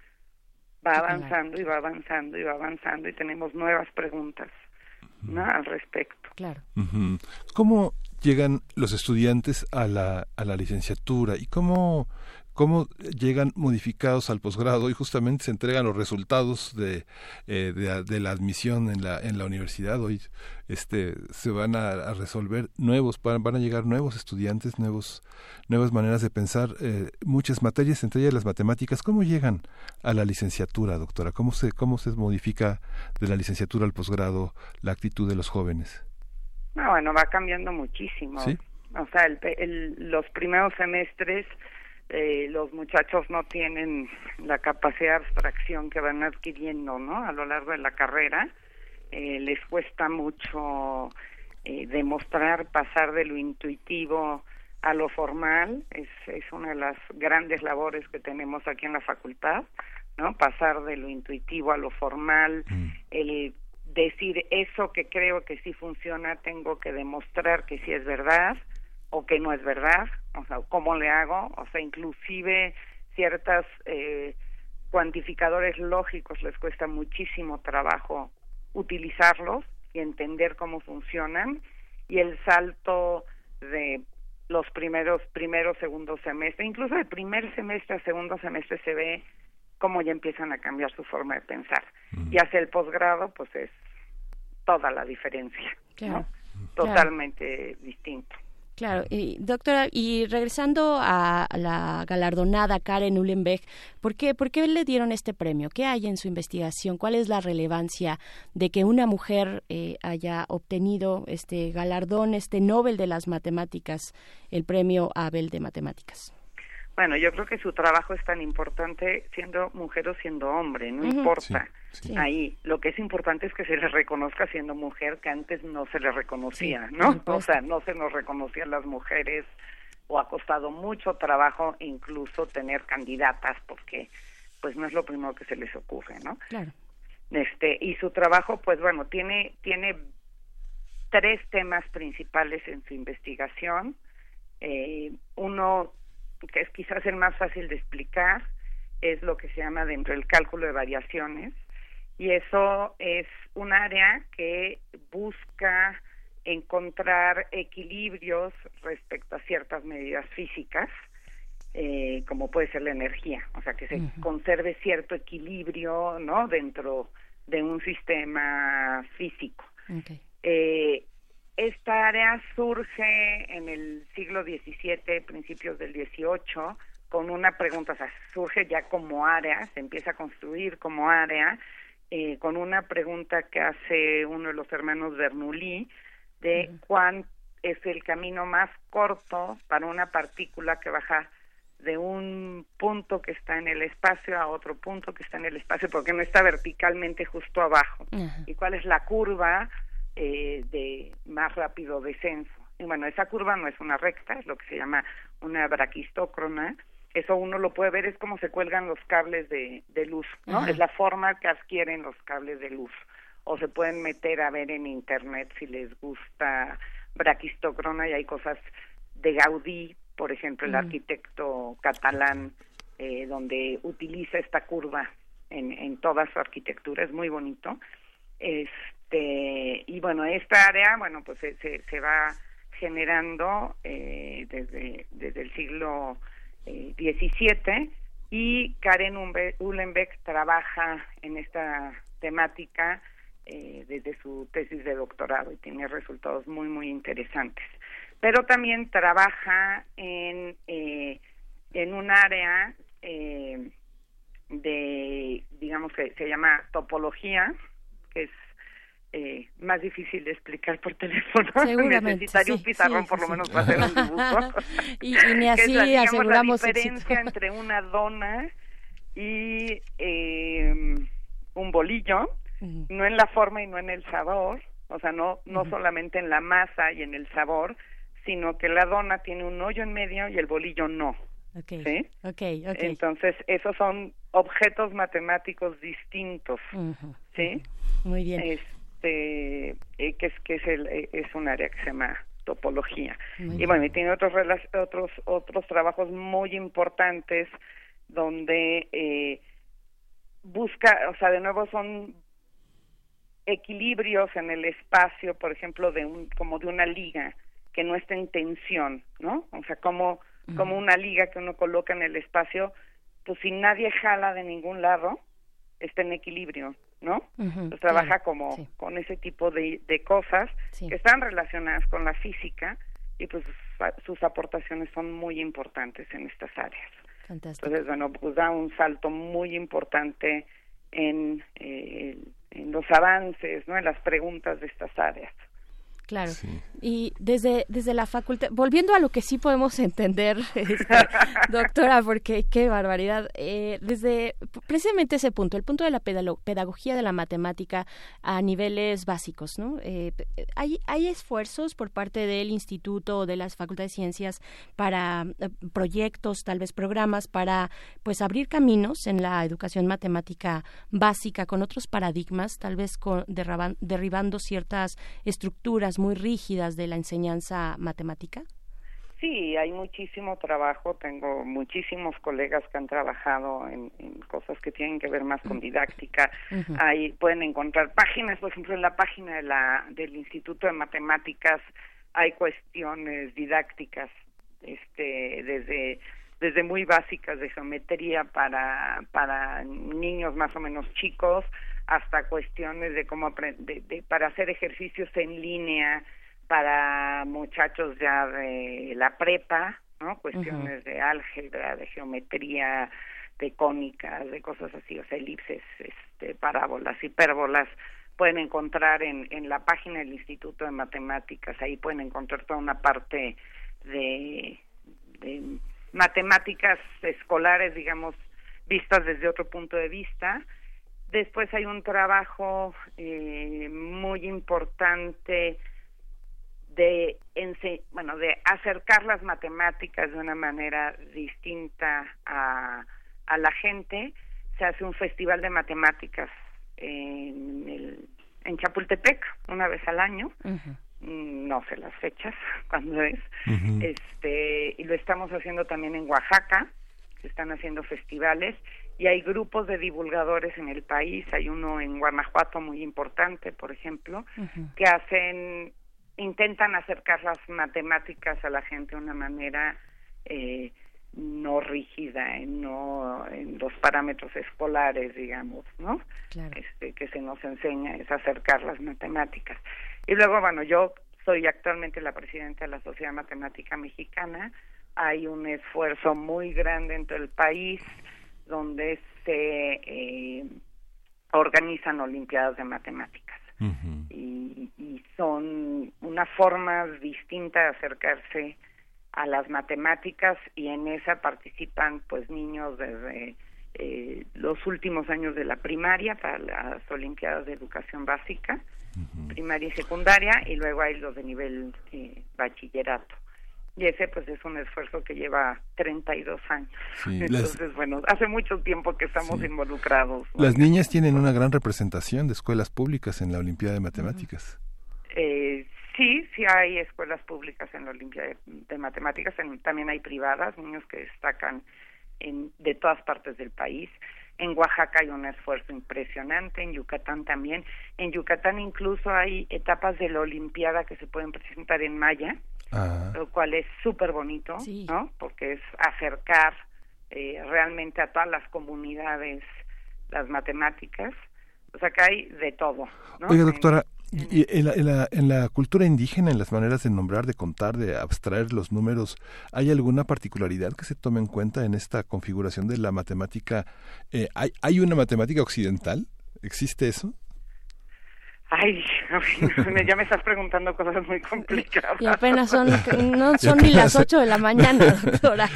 Va avanzando y va avanzando y va avanzando y tenemos nuevas preguntas, ¿no? Al respecto. Claro. ¿Cómo llegan los estudiantes a la, a la licenciatura y cómo cómo llegan modificados al posgrado y justamente se entregan los resultados de, eh, de, la admisión en la, en la universidad. Hoy este, se van a, resolver nuevos, van, van, a llegar nuevos estudiantes, nuevos, nuevas maneras de pensar, eh, muchas materias, entre ellas las matemáticas. ¿Cómo llegan a la licenciatura, doctora? ¿Cómo se, cómo se modifica de la licenciatura al posgrado la actitud de los jóvenes? No, bueno, va cambiando muchísimo. O sea, el, los primeros semestres eh, los muchachos no tienen la capacidad de abstracción que van adquiriendo no a lo largo de la carrera eh, les cuesta mucho eh, demostrar pasar de lo intuitivo a lo formal, es, es una de las grandes labores que tenemos aquí en la facultad, ¿no? Pasar de lo intuitivo a lo formal, mm. el decir eso que creo que sí funciona, tengo que demostrar que sí es verdad o que no es verdad, o sea, cómo le hago, o sea, inclusive ciertas eh, cuantificadores lógicos les cuesta muchísimo trabajo utilizarlos y entender cómo funcionan y el salto de los primeros primeros segundos semestres, incluso el primer semestre a segundo semestre se ve cómo ya empiezan a cambiar su forma de pensar. Y hacia el posgrado, pues es toda la diferencia, ¿no? Totalmente distinto. Claro, y doctora, y regresando a la galardonada Karen Uhlenbeck, ¿por qué, ¿por qué le dieron este premio? ¿Qué hay en su investigación? ¿Cuál es la relevancia de que una mujer eh, haya obtenido este galardón, este Nobel de las Matemáticas, el premio Abel de Matemáticas? Bueno, yo creo que su trabajo es tan importante siendo mujer o siendo hombre, no importa. Ahí, lo que es importante es que se le reconozca siendo mujer, que antes no se le reconocía, ¿no? O sea, no se nos reconocían las mujeres o ha costado mucho trabajo incluso tener candidatas porque pues no es lo primero que se les ocurre, ¿no? Claro. Este, y su trabajo pues bueno, tiene tiene tres temas principales en su investigación. Eh, uno que es quizás el más fácil de explicar, es lo que se llama dentro del cálculo de variaciones y eso es un área que busca encontrar equilibrios respecto a ciertas medidas físicas, eh, como puede ser la energía, o sea, que se conserve cierto equilibrio, ¿no? Dentro de un sistema físico. Eh, esta área surge en el siglo XVII, principios del XVIII, con una pregunta, o sea, surge ya como área, se empieza a construir como área, eh, con una pregunta que hace uno de los hermanos Bernoulli de cuán es el camino más corto para una partícula que baja de un punto que está en el espacio a otro punto que está en el espacio porque no está verticalmente justo abajo y cuál es la curva eh, de más rápido descenso. Y bueno, esa curva no es una recta, es lo que se llama una braquistócrona. Eso uno lo puede ver, es como se cuelgan los cables de, de luz, ¿no? Es la forma que adquieren los cables de luz. O se pueden meter a ver en internet si les gusta braquistócrona y hay cosas de Gaudí, por ejemplo, el arquitecto catalán, eh, donde utiliza esta curva en, en toda su arquitectura, es muy bonito. Es, este, y bueno, esta área, bueno, pues se, se, va generando eh, desde, desde el siglo Eh, y Karen Uhlenbeck trabaja en esta temática eh, desde su tesis de doctorado y tiene resultados muy, muy interesantes. Pero también trabaja en, en un área de, digamos que se llama topología, que es eh, más difícil de explicar por teléfono. Necesitaría un pizarrón por lo menos para hacer un dibujo. y, ni así aseguramos la diferencia entre una dona y eh, un bolillo, no en la forma y no en el sabor, o sea, no, no solamente en la masa y en el sabor, sino que la dona tiene un hoyo en medio y el bolillo no. Okay. ¿Sí? Okay, Entonces, esos son objetos matemáticos distintos. ¿Sí? Muy bien este eh, que es que es el eh, es un área que se llama topología. Y bueno y tiene otros otros otros trabajos muy importantes donde eh, busca o sea de nuevo son equilibrios en el espacio por ejemplo de un como de una liga que no está en tensión no o sea como como una liga que uno coloca en el espacio pues si nadie jala de ningún lado está en equilibrio ¿no? pues trabaja como con ese tipo de, de cosas que están relacionadas con la física y pues sus, aportaciones son muy importantes en estas áreas. Entonces, bueno, pues da un salto muy importante en, eh, en los avances, ¿no? En las preguntas de estas áreas. Claro. Y desde, desde la facultad, volviendo a lo que sí podemos entender, este, doctora, porque qué barbaridad, eh, desde precisamente ese punto, el punto de la pedagogía de la matemática a niveles básicos, ¿no? Eh, hay, hay esfuerzos por parte del instituto o de las facultades de ciencias para eh, proyectos, tal vez programas, para pues abrir caminos en la educación matemática básica con otros paradigmas, tal vez con, derribando ciertas estructuras muy rígidas de la enseñanza matemática? Sí, hay muchísimo trabajo. Tengo muchísimos colegas que han trabajado en, cosas que tienen que ver más con didáctica. Ahí pueden encontrar páginas, por ejemplo, en la página de la, del Instituto de Matemáticas hay cuestiones didácticas, este, desde desde muy básicas de geometría para para niños más o menos chicos hasta cuestiones de cómo aprender, para hacer ejercicios en línea para muchachos ya de la prepa, ¿no? Cuestiones de álgebra, de geometría, de cónicas, de cosas así, o sea, elipses, este, parábolas, hipérbolas, pueden encontrar en, en la página del Instituto de Matemáticas, ahí pueden encontrar toda una parte de, de matemáticas escolares, digamos, vistas desde otro punto de vista. Después hay un trabajo eh, muy importante de bueno de acercar las matemáticas de una manera distinta a, a la gente. Se hace un festival de matemáticas en el en Chapultepec una vez al año. No sé las fechas cuándo es. Este y lo estamos haciendo también en Oaxaca. Se están haciendo festivales y hay grupos de divulgadores en el país hay uno en Guanajuato muy importante por ejemplo que hacen intentan acercar las matemáticas a la gente de una manera eh, no rígida, en, no en los parámetros escolares, digamos, ¿no? Este, que se nos enseña es acercar las matemáticas. Y luego, bueno, yo soy actualmente la presidenta de la Sociedad Matemática Mexicana. Hay un esfuerzo muy grande en todo el país donde se eh, organizan Olimpiadas de Matemáticas. Y, y, son una forma distinta de acercarse a las matemáticas y en esa participan pues niños desde eh, los últimos años de la primaria para las Olimpiadas de Educación Básica, primaria y secundaria, y luego hay los de nivel eh, bachillerato y ese pues es un esfuerzo que lleva 32 años. Entonces, bueno, hace mucho tiempo que estamos involucrados. Las niñas tienen una gran representación de escuelas públicas en la Olimpiada de Matemáticas. Eh, sí, sí hay escuelas públicas en la Olimpiada de, Matemáticas, también hay privadas, niños que destacan en, de todas partes del país. En Oaxaca hay un esfuerzo impresionante, en Yucatán también. En Yucatán incluso hay etapas de la Olimpiada que se pueden presentar en maya lo cual es súper bonito, ¿no? Porque es acercar eh, realmente a todas las comunidades las matemáticas. O sea, que hay de todo. ¿no? Oiga, doctora, y en la, en, la, en la, cultura indígena, en las maneras de nombrar, de contar, de abstraer los números, ¿hay alguna particularidad que se tome en cuenta en esta configuración de la matemática? Eh, ¿hay, ¿Hay una matemática occidental? ¿Existe eso? Ay, ya me estás preguntando cosas muy complicadas. Y apenas son, no son ni las 8 de la mañana, doctora.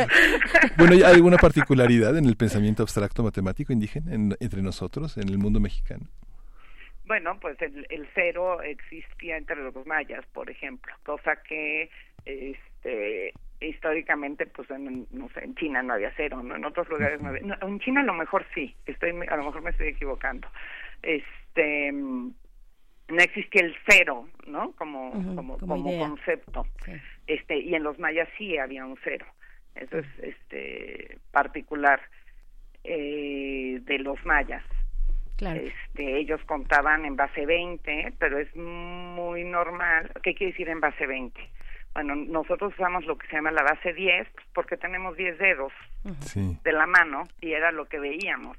Bueno, ¿hay alguna particularidad en el pensamiento abstracto matemático indígena entre nosotros, en el mundo mexicano? Bueno, pues el, el cero existía entre los mayas, por ejemplo, cosa que este históricamente pues en, no sé en China no había cero no en otros lugares no había en China a lo mejor sí estoy a lo mejor me estoy equivocando este no existía el cero, ¿no? Como, como, como, concepto. Este, y en los mayas sí había un cero. Eso es este, particular eh, de los mayas. Claro. Este, ellos contaban en base 20, pero es muy normal. ¿Qué quiere decir en base 20? Bueno, nosotros usamos lo que se llama la base 10 porque tenemos 10 dedos de la mano y era lo que veíamos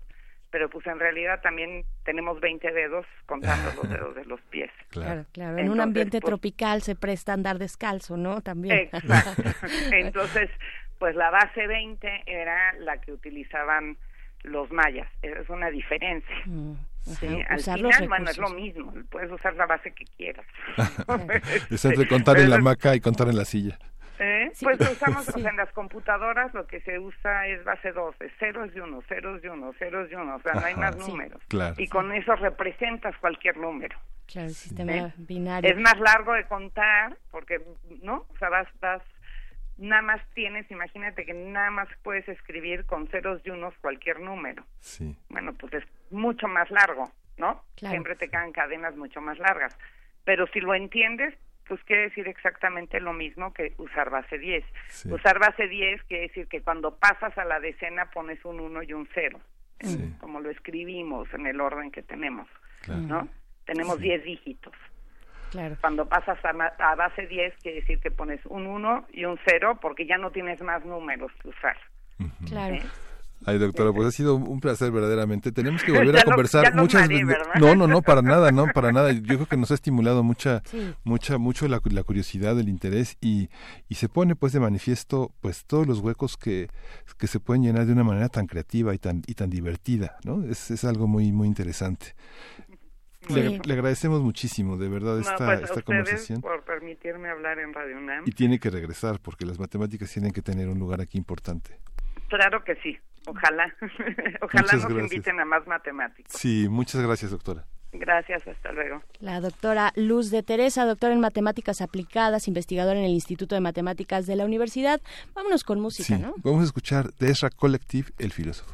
pero pues en realidad también tenemos 20 dedos contando los dedos de los pies. Claro, claro. En un ambiente pues, tropical se presta andar descalzo, ¿no? También. Exacto. Entonces, pues la base 20 era la que utilizaban los mayas. Es una diferencia. Mm, Sí, al final, bueno, es lo mismo, puedes usar la base que quieras. es entre contar en la hamaca y contar en la silla. ¿Eh? Pues usamos, en las computadoras lo que se usa es base 2, es ceros y uno, ceros y uno, ceros y uno, o sea, no hay más números. y con eso representas cualquier número. Claro, el sistema binario. Es más largo de contar, porque, ¿no? O sea, vas, vas, nada más tienes, imagínate que nada más puedes escribir con ceros y unos cualquier número. Sí. Bueno, pues es mucho más largo, ¿no? Siempre te quedan cadenas mucho más largas. Pero si lo entiendes, pues quiere decir exactamente lo mismo que usar base 10. Usar base 10 quiere decir que cuando pasas a la decena pones un 1 y un 0, como lo escribimos en el orden que tenemos, ¿no? Tenemos 10 dígitos. Claro. Cuando pasas a, base 10 quiere decir que pones un 1 y un 0 porque ya no tienes más números que usar. Claro. ¿Eh? Ay, doctora, pues ha sido un placer verdaderamente. Tenemos que volver a conversar muchas veces. No, no, no, para nada, no, para nada. Yo creo que nos ha estimulado mucha, mucha, mucho la, curiosidad, el interés y, y se pone pues de manifiesto pues todos los huecos que, que se pueden llenar de una manera tan creativa y tan, y tan divertida, ¿no? Es, es algo muy, muy interesante. Le, agradecemos muchísimo, de verdad, esta, pues esta conversación. por permitirme hablar en Radio UNAM. Y tiene que regresar, porque las matemáticas tienen que tener un lugar aquí importante. Claro que sí. Ojalá, ojalá nos inviten a más matemáticos. Sí, muchas gracias, doctora. Gracias, hasta luego. La doctora Luz de Teresa, doctora en matemáticas aplicadas, investigadora en el Instituto de Matemáticas de la Universidad. Vámonos con música, ¿no? Vamos a escuchar de Esra Collective, el filósofo.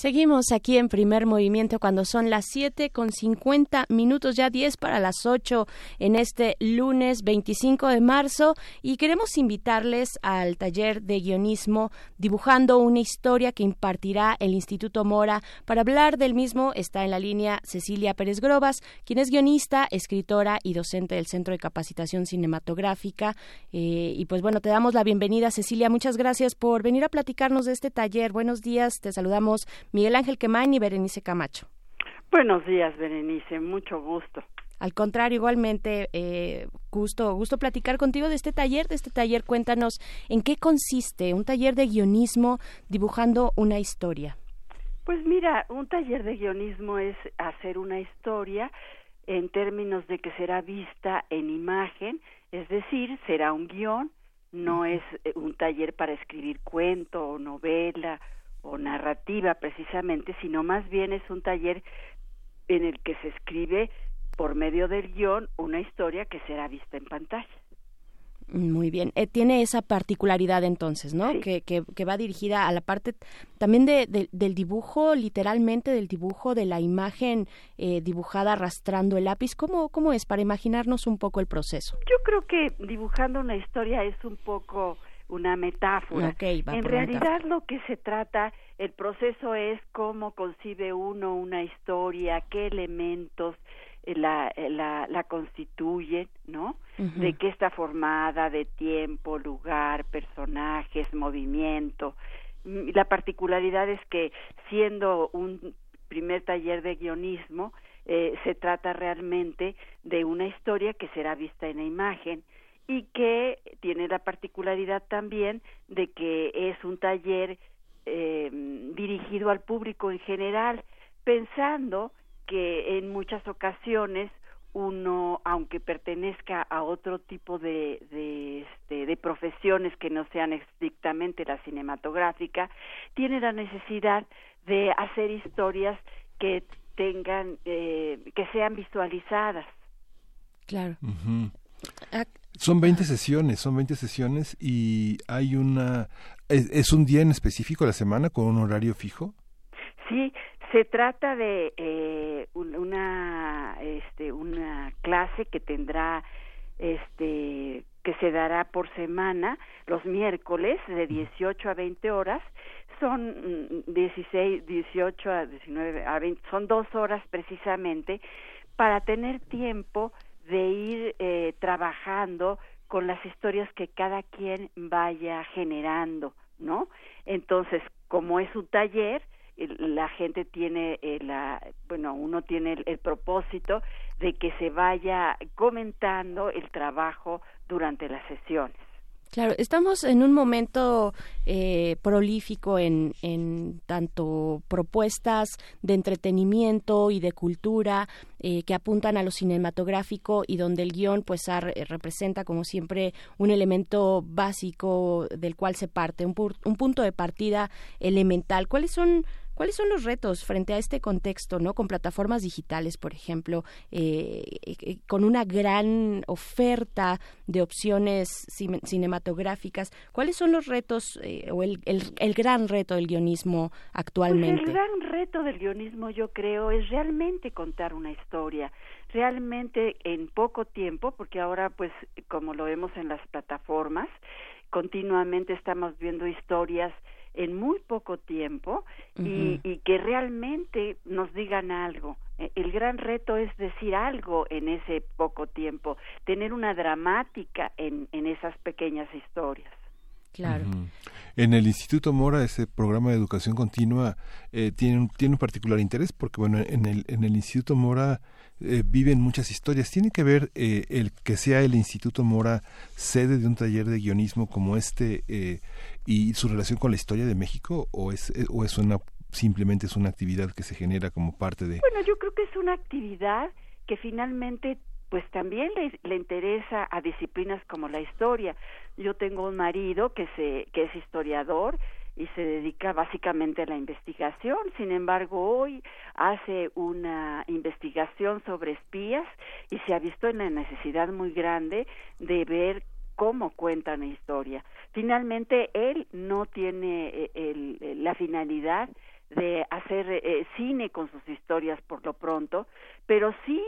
Seguimos aquí en primer movimiento cuando son las 7 con 50 minutos, ya 10 para las 8 en este lunes 25 de marzo y queremos invitarles al taller de guionismo dibujando una historia que impartirá el Instituto Mora. Para hablar del mismo está en la línea Cecilia Pérez Grobas, quien es guionista, escritora y docente del Centro de Capacitación Cinematográfica. Eh, y pues bueno, te damos la bienvenida Cecilia, muchas gracias por venir a platicarnos de este taller. Buenos días, te saludamos Miguel Ángel Quemain y Berenice Camacho. Buenos días, Berenice, mucho gusto. Al contrario, igualmente, eh, gusto, gusto platicar contigo de este taller. De este taller, cuéntanos en qué consiste un taller de guionismo dibujando una historia. Pues mira, un taller de guionismo es hacer una historia en términos de que será vista en imagen, es decir, será un guion, no es eh, un taller para escribir cuento o novela o narrativa precisamente, sino más bien es un taller en el que se escribe por medio del guion una historia que será vista en pantalla. Muy bien. Eh, tiene esa particularidad entonces, ¿no? Que, que, va dirigida a la parte también de, del dibujo, literalmente del dibujo de la imagen eh, dibujada arrastrando el lápiz. ¿Cómo, ¿Cómo es para imaginarnos un poco el proceso? Yo creo que dibujando una historia es un poco una metáfora. en realidad lo que se trata, el proceso es cómo concibe uno una historia, qué elementos eh, la, eh, la, la constituyen, ¿no? De qué está formada, de tiempo, lugar, personajes, movimiento. Mm, la particularidad es que siendo un primer taller de guionismo, eh, se trata realmente de una historia que será vista en la imagen y que tiene la particularidad también de que es un taller eh, dirigido al público en general, pensando que en muchas ocasiones uno, aunque pertenezca a otro tipo de, de, este, de profesiones que no sean estrictamente la cinematográfica, tiene la necesidad de hacer historias que tengan, eh, que sean visualizadas. Claro. Son 20 sesiones, son 20 sesiones y hay una... ¿Es, un día en específico la semana con un horario fijo? Sí, se trata de eh, una, este, una clase que tendrá, este, que se dará por semana los miércoles de 18 a 20 horas. Son 16, mm, 18 a 19, a 20, son dos horas precisamente para tener tiempo de ir eh, trabajando con las historias que cada quien vaya generando, ¿no? Entonces, como es un taller, la gente tiene eh, la bueno uno tiene el, propósito de que se vaya comentando el trabajo durante las sesiones Claro, estamos en un momento eh, prolífico en, en, tanto propuestas de entretenimiento y de cultura eh, que apuntan a lo cinematográfico y donde el guion pues representa como siempre un elemento básico del cual se parte, un, un punto de partida elemental. ¿Cuáles son ¿Cuáles son los retos frente a este contexto, no, con plataformas digitales, por ejemplo, eh, eh, con una gran oferta de opciones cinematográficas? ¿Cuáles son los retos eh, o el, el, gran reto del guionismo actualmente? Pues el gran reto del guionismo, yo creo, es realmente contar una historia realmente en poco tiempo, porque ahora, pues, como lo vemos en las plataformas, continuamente estamos viendo historias en muy poco tiempo y, que realmente nos digan algo. E, el gran reto es decir algo en ese poco tiempo, tener una dramática en, en esas pequeñas historias. Claro. En el Instituto Mora, ese programa de educación continua eh, tiene, un, tiene un particular interés porque, bueno, en el, en el Instituto Mora eh, viven muchas historias. ¿Tiene que ver eh, el que sea el Instituto Mora sede de un taller de guionismo como este eh, y su relación con la historia de México o es, o es una simplemente es una actividad que se genera como parte de... Bueno, yo creo que es una actividad que finalmente pues también le, le, interesa a disciplinas como la historia. Yo tengo un marido que se que es historiador y se dedica básicamente a la investigación. Sin embargo, hoy hace una investigación sobre espías y se ha visto en la necesidad muy grande de ver cómo cuenta una historia. Finalmente, él no tiene eh, la finalidad de hacer eh, cine con sus historias por lo pronto, pero sí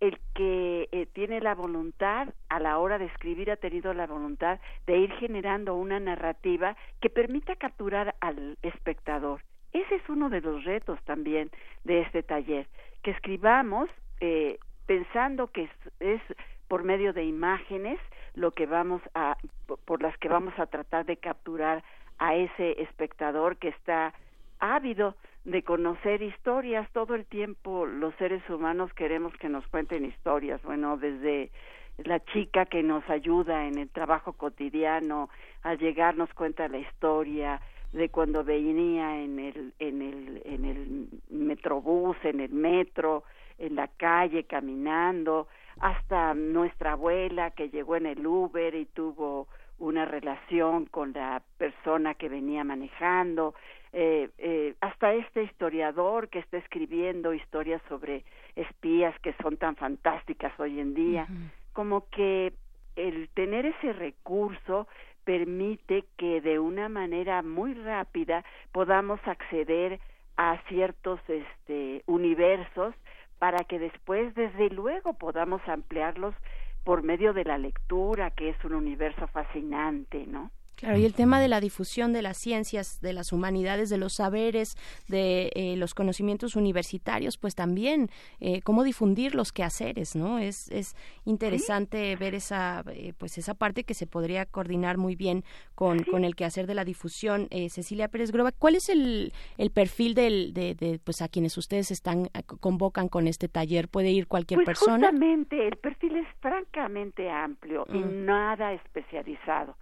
el que eh, tiene la voluntad, a la hora de escribir, ha tenido la voluntad de ir generando una narrativa que permita capturar al espectador. Ese es uno de los retos también de este taller, que escribamos eh, pensando que es, por medio de imágenes lo que vamos a, por las que vamos a tratar de capturar a ese espectador que está ávido de conocer historias. Todo el tiempo los seres humanos queremos que nos cuenten historias. Bueno, desde la chica que nos ayuda en el trabajo cotidiano, al llegar nos cuenta la historia de cuando venía en el, en el, en el metrobús, en el metro, en la calle, caminando, hasta nuestra abuela que llegó en el Uber y tuvo una relación con la persona que venía manejando, eh, eh, hasta este historiador que está escribiendo historias sobre espías que son tan fantásticas hoy en día, como que el tener ese recurso permite que de una manera muy rápida podamos acceder a ciertos este universos para que después desde luego podamos ampliarlos por medio de la lectura, que es un universo fascinante, ¿no? Claro, y el tema de la difusión de las ciencias, de las humanidades, de los saberes, de eh, los conocimientos universitarios, pues también eh, cómo difundir los quehaceres, ¿no? Es, es interesante ver esa, eh, pues esa parte que se podría coordinar muy bien con, con el quehacer de la difusión. Cecilia Pérez Groba, ¿cuál es el, el perfil del, de, pues a quienes ustedes están convocan con este taller? ¿Puede ir cualquier pues persona? Justamente, el perfil es francamente amplio y mm. nada especializado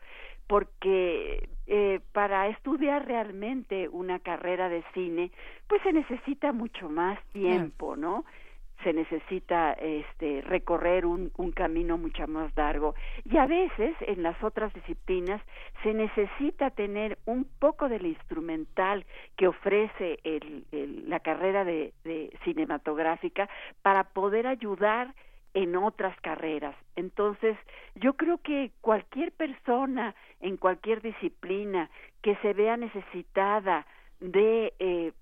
porque eh, para estudiar realmente una carrera de cine, pues se necesita mucho más tiempo, ¿no? Se necesita este, recorrer un, un camino mucho más largo. Y a veces en las otras disciplinas se necesita tener un poco del instrumental que ofrece el, la carrera de, de cinematográfica para poder ayudar en otras carreras. Entonces, yo creo que cualquier persona en cualquier disciplina que se vea necesitada de eh,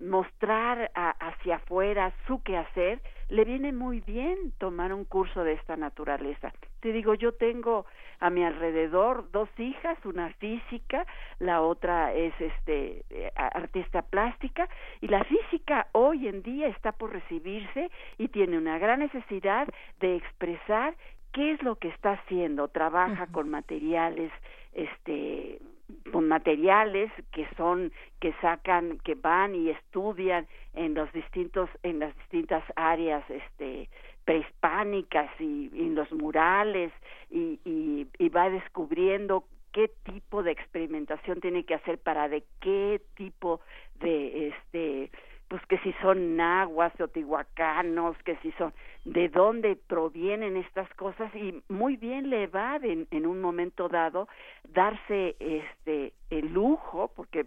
mostrar hacia afuera su quehacer, le viene muy bien tomar un curso de esta naturaleza. Te digo, yo tengo a mi alrededor dos hijas, una física, la otra es este eh, artista plástica y la física hoy en día está por recibirse y tiene una gran necesidad de expresar qué es lo que está haciendo, trabaja con materiales este con materiales que son que sacan que van y estudian en los distintos en las distintas áreas este prehispánicas y, en los murales y, y, y va descubriendo qué tipo de experimentación tiene que hacer para de qué tipo de este pues que si son nahuas, otihuacanos, que si son, de dónde provienen estas cosas y muy bien le va en, en un momento dado darse este el lujo, porque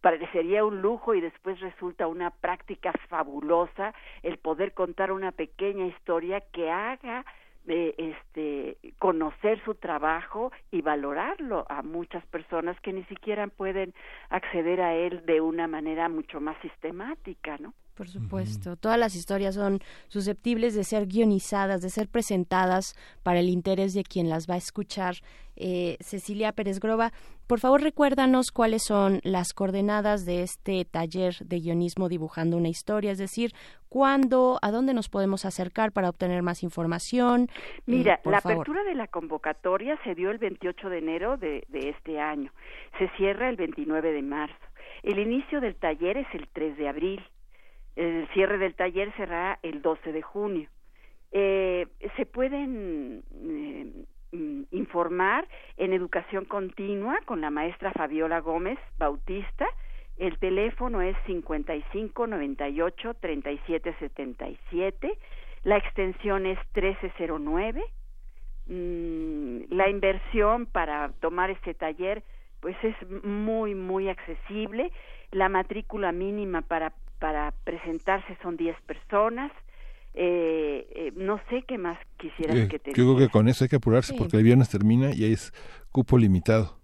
parecería un lujo y después resulta una práctica fabulosa el poder contar una pequeña historia que haga este conocer su trabajo y valorarlo a muchas personas que ni siquiera pueden acceder a él de una manera mucho más sistemática, ¿no? Por supuesto, todas las historias son susceptibles de ser guionizadas, de ser presentadas para el interés de quien las va a escuchar. Eh, Cecilia Pérez Groba, por favor recuérdanos cuáles son las coordenadas de este taller de guionismo dibujando una historia, es decir, cuándo, a dónde nos podemos acercar para obtener más información. Eh, Mira, la apertura de la convocatoria se dio el 28 de enero de, de este año, se cierra el 29 de marzo. El inicio del taller es el 3 de abril. El cierre del taller será el 12 de junio. Eh, se pueden eh, informar en educación continua con la maestra Fabiola Gómez Bautista. El teléfono es 55 98 37 77. La extensión es 1309. Mm, la inversión para tomar este taller pues es muy muy accesible. La matrícula mínima para para presentarse son 10 personas. Eh, eh, no sé qué más quisieras eh, que te Yo creo que con eso hay que apurarse porque el viernes termina y es cupo limitado.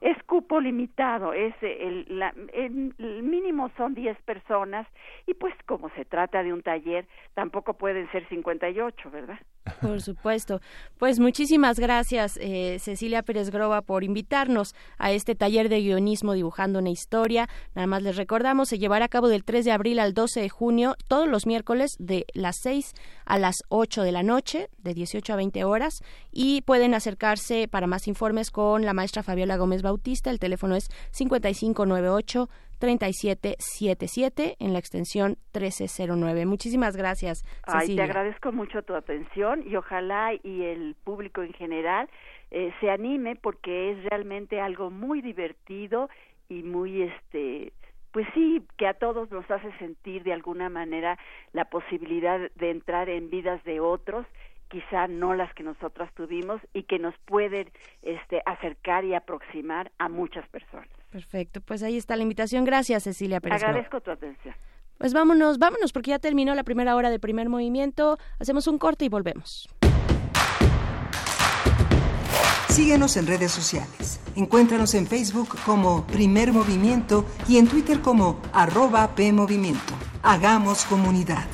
Es cupo limitado, es el, el, mínimo son 10 personas y pues como se trata de un taller, tampoco pueden ser 58, ¿verdad? Por supuesto. Pues muchísimas gracias, eh, Cecilia Pérez Groba, por invitarnos a este taller de guionismo dibujando una historia. Nada más les recordamos, se llevará a cabo del 3 de abril al 12 de junio, todos los miércoles de las 6 a las 8 de la noche, de 18 a 20 horas, y pueden acercarse para más informes con la maestra Fabiola Gómez Bautista. El teléfono es 5598 3777 en la extensión 1309. Muchísimas gracias. Ay, te agradezco mucho tu atención y ojalá y el público en general eh, se anime porque es realmente algo muy divertido y muy este pues sí, que a todos nos hace sentir de alguna manera la posibilidad de entrar en vidas de otros quizá no las que nosotros tuvimos y que nos pueden este, acercar y aproximar a muchas personas. Perfecto, pues ahí está la invitación. Gracias, Cecilia Pérez. Agradezco tu atención. Pues vámonos, vámonos, porque ya terminó la primera hora de primer movimiento. Hacemos un corte y volvemos. Síguenos en redes sociales. Encuéntranos en Facebook como Primer Movimiento y en Twitter como arroba PMovimiento. Hagamos comunidad.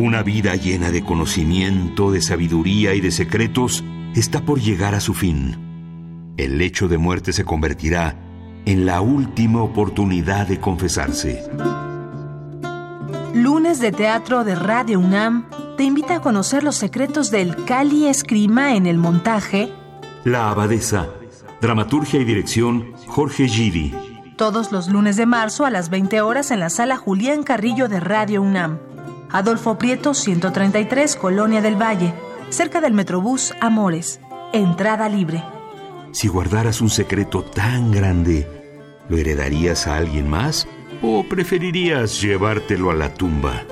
Una vida llena de conocimiento, de sabiduría y de secretos está por llegar a su fin. El lecho de muerte se convertirá en la última oportunidad de confesarse. Lunes de Teatro de Radio UNAM te invita a conocer los secretos del Cali Escrima en el montaje La Abadesa, dramaturgia y dirección Jorge Gidi. Todos los lunes de marzo a las 20 horas en la sala Julián Carrillo de Radio UNAM. Adolfo Prieto 133, Colonia del Valle, cerca del Metrobús Amores. Entrada libre. Si guardaras un secreto tan grande, ¿lo heredarías a alguien más o preferirías llevártelo a la tumba?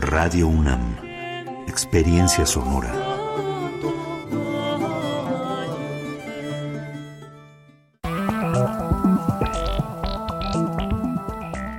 Radio UNAM. Experiencia sonora.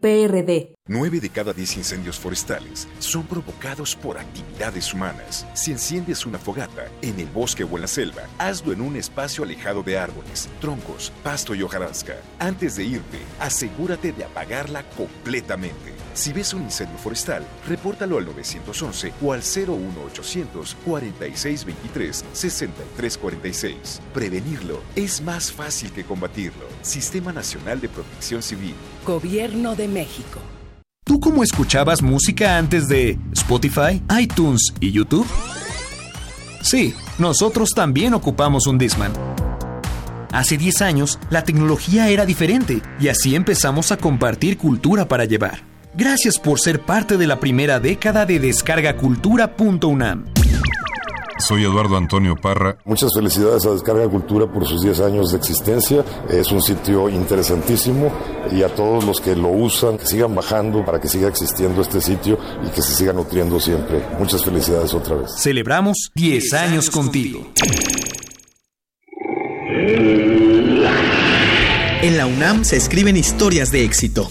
PRD. Nueve de cada diez incendios forestales son provocados por actividades humanas. Si enciendes una fogata en el bosque o en la selva, hazlo en un espacio alejado de árboles, troncos, pasto y hojarasca. Antes de irte, asegúrate de apagarla completamente. Si ves un incendio forestal, repórtalo al 911 o al 01800 4623 6346. Prevenirlo es más fácil que combatirlo. Sistema Nacional de Protección Civil. Gobierno de México. ¿Tú cómo escuchabas música antes de Spotify, iTunes y YouTube? Sí, nosotros también ocupamos un Disman. Hace 10 años, la tecnología era diferente y así empezamos a compartir cultura para llevar. Gracias por ser parte de la primera década de descargacultura.unam. Soy Eduardo Antonio Parra. Muchas felicidades a Descarga Cultura por sus 10 años de existencia. Es un sitio interesantísimo y a todos los que lo usan, que sigan bajando para que siga existiendo este sitio y que se siga nutriendo siempre. Muchas felicidades otra vez. Celebramos 10 años contigo. En la UNAM se escriben historias de éxito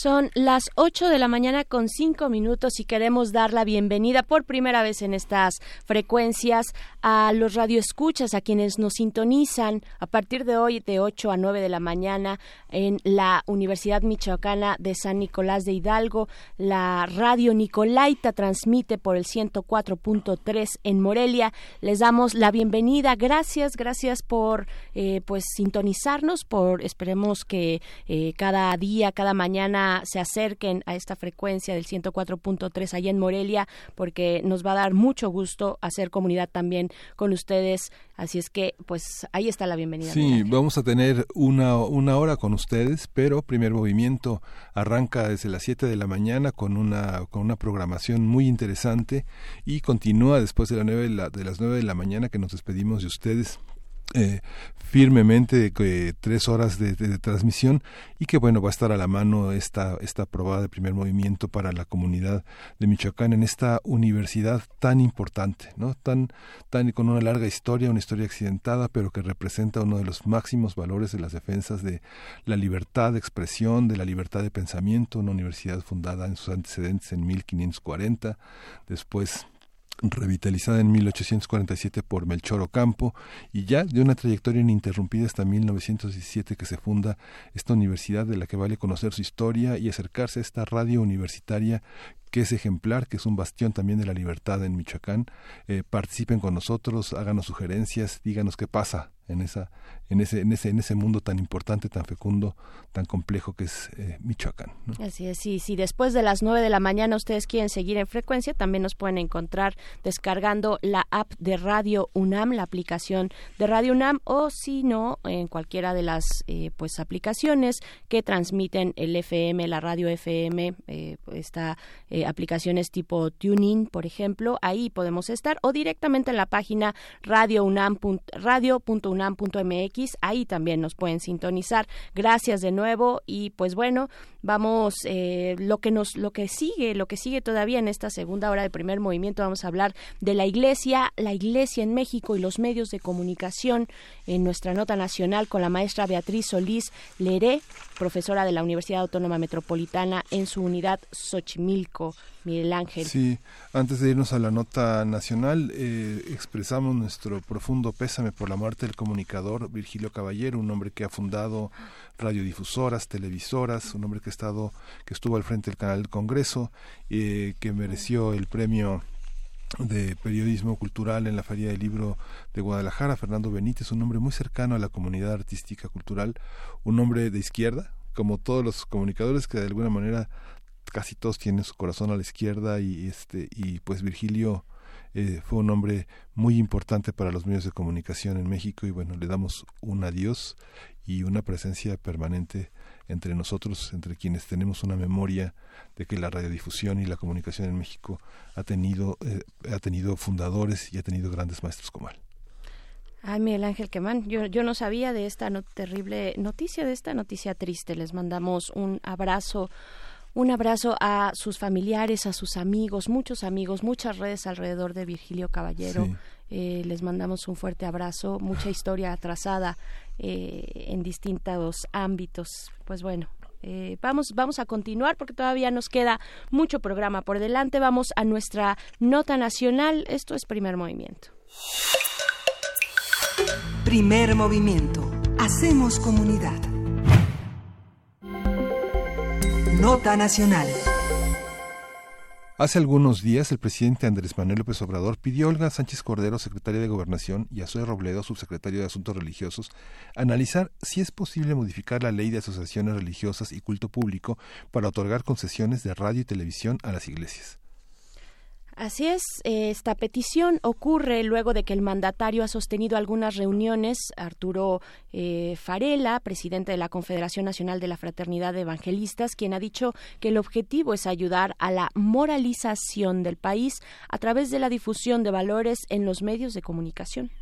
Son las 8 de la mañana con 5 minutos y queremos dar la bienvenida por primera vez en estas frecuencias a los radioescuchas, a quienes nos sintonizan a partir de hoy de 8 a 9 de la mañana en la Universidad Michoacana de San Nicolás de Hidalgo. La radio Nicolaita transmite por el 104.3 en Morelia. Les damos la bienvenida. Gracias, gracias por eh, pues sintonizarnos, por esperemos que eh, cada día, cada mañana se acerquen a esta frecuencia del 104.3 allá en Morelia, porque nos va a dar mucho gusto hacer comunidad también con ustedes. Así es que, pues ahí está la bienvenida. Sí, vamos a tener una, una hora con ustedes, pero primer movimiento arranca desde las 7 de la mañana con una, con una programación muy interesante y continúa después de, la 9 de, la, de las 9 de la mañana que nos despedimos de ustedes eh, firmemente eh, tres horas de, transmisión y que bueno va a estar a la mano esta esta aprobada de primer movimiento para la comunidad de Michoacán en esta universidad tan importante no tan tan con una larga historia una historia accidentada pero que representa uno de los máximos valores de las defensas de la libertad de expresión de la libertad de pensamiento una universidad fundada en sus antecedentes en 1540 después revitalizada en 1847 por Melchor Ocampo y ya de una trayectoria ininterrumpida hasta 1917 que se funda esta universidad de la que vale conocer su historia y acercarse a esta radio universitaria que es ejemplar, que es un bastión también de la libertad en Michoacán. Eh, participen con nosotros, háganos sugerencias, díganos qué pasa en esa en ese en ese en ese mundo tan importante tan fecundo tan complejo que es eh, Michoacán así es sí si después de las nueve de la mañana ustedes quieren seguir en frecuencia también nos pueden encontrar descargando la app de Radio UNAM la aplicación de Radio UNAM o si no en cualquiera de las eh, pues aplicaciones que transmiten el FM la radio FM eh, está eh, aplicaciones tipo TuneIn, por ejemplo, ahí podemos estar, o directamente en la página radio.unam.mx, ahí también nos pueden sintonizar. Gracias de nuevo y pues bueno, vamos eh, lo que nos lo que sigue, lo que sigue todavía en esta segunda hora de primer movimiento vamos a hablar de la Iglesia, la Iglesia en México y los medios de comunicación en nuestra nota nacional con la maestra Beatriz Solís Leré, profesora de la Universidad Autónoma Metropolitana en su unidad Xochimilco. Miguel Ángel. Sí, antes de irnos a la nota nacional, eh, expresamos nuestro profundo pésame por la muerte del comunicador Virgilio Caballero, un hombre que ha fundado radiodifusoras, televisoras, un hombre que ha estado, que estuvo al frente del canal del Congreso, eh, que mereció el premio de periodismo cultural en la Feria del Libro de Guadalajara, Fernando Benítez, un hombre muy cercano a la comunidad artística cultural, un hombre de izquierda, como todos los comunicadores que de alguna manera casi todos tienen su corazón a la izquierda y este y pues Virgilio eh, fue un hombre muy importante para los medios de comunicación en México y bueno le damos un adiós y una presencia permanente entre nosotros entre quienes tenemos una memoria de que la radiodifusión y la comunicación en México ha tenido eh, ha tenido fundadores y ha tenido grandes maestros como él Ay, Miguel Ángel Quemán, yo, yo no sabía de esta terrible noticia, de esta noticia triste. Les mandamos un abrazo un abrazo a sus familiares, a sus amigos, muchos amigos, muchas redes alrededor de Virgilio Caballero. Eh, les mandamos un fuerte abrazo, mucha historia atrasada eh, en distintos ámbitos. Pues bueno, eh, vamos, vamos a continuar porque todavía nos queda mucho programa por delante. Vamos a nuestra nota nacional. Esto es primer movimiento. Primer movimiento. Hacemos comunidad. Nota Nacional. Hace algunos días, el presidente Andrés Manuel López Obrador pidió a Olga Sánchez Cordero, secretaria de Gobernación, y a Zoe Robledo, subsecretario de Asuntos Religiosos, analizar si es posible modificar la ley de asociaciones religiosas y culto público para otorgar concesiones de radio y televisión a las iglesias. Así es, esta petición ocurre luego de que el mandatario ha sostenido algunas reuniones. Arturo eh, Farela, presidente de la Confederación Nacional de la Fraternidad de Evangelistas, quien ha dicho que el objetivo es ayudar a la moralización del país a través de la difusión de valores en los medios de comunicación.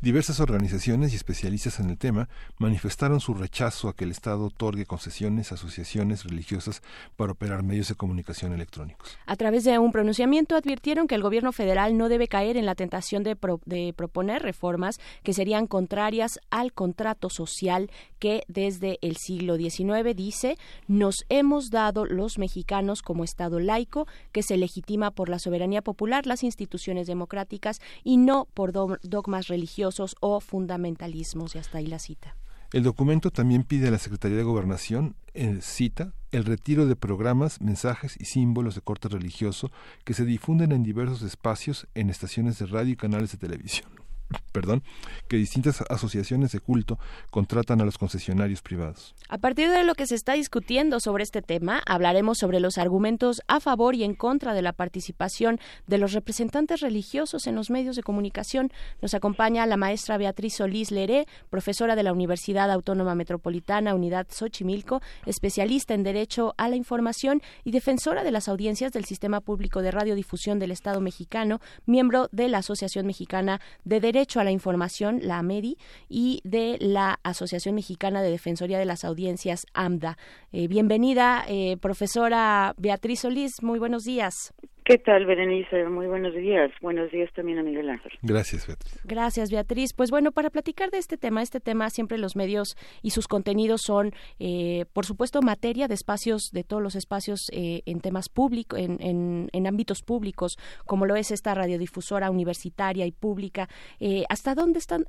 Diversas organizaciones y especialistas en el tema manifestaron su rechazo a que el Estado otorgue concesiones a asociaciones religiosas para operar medios de comunicación electrónicos. A través de un pronunciamiento advirtieron que el gobierno federal no debe caer en la tentación de, de proponer reformas que serían contrarias al contrato social que desde el siglo XIX dice nos hemos dado los mexicanos como Estado laico que se legitima por la soberanía popular, las instituciones democráticas y no por dogmas religiosos o fundamentalismos, y hasta ahí la cita. El documento también pide a la Secretaría de Gobernación, en cita, el retiro de programas, mensajes y símbolos de corte religioso que se difunden en diversos espacios en estaciones de radio y canales de televisión perdón, que distintas asociaciones de culto contratan a los concesionarios privados. A partir de lo que se está discutiendo sobre este tema, hablaremos sobre los argumentos a favor y en contra de la participación de los representantes religiosos en los medios de comunicación. Nos acompaña la maestra Beatriz Solís Leré, profesora de la Universidad Autónoma Metropolitana Unidad Xochimilco, especialista en Derecho a la Información y defensora de las audiencias del Sistema Público de Radiodifusión del Estado mexicano, miembro de la Asociación Mexicana de Derecho Derecho a la Información, la AMEDI, y de la Asociación Mexicana de Defensoría de las Audiencias, AMDA. Eh, bienvenida, eh, profesora Beatriz Solís. Muy buenos días. ¿Qué tal, Berenice? Muy buenos días. Buenos días también a Miguel Ángel. Gracias, Beatriz. Gracias, Beatriz. Pues bueno, para platicar de este tema, este tema siempre los medios y sus contenidos son, eh, por supuesto, materia de espacios, de todos los espacios eh, en temas públicos, en, en, ámbitos públicos, como lo es esta radiodifusora universitaria y pública. Eh, ¿Hasta dónde están?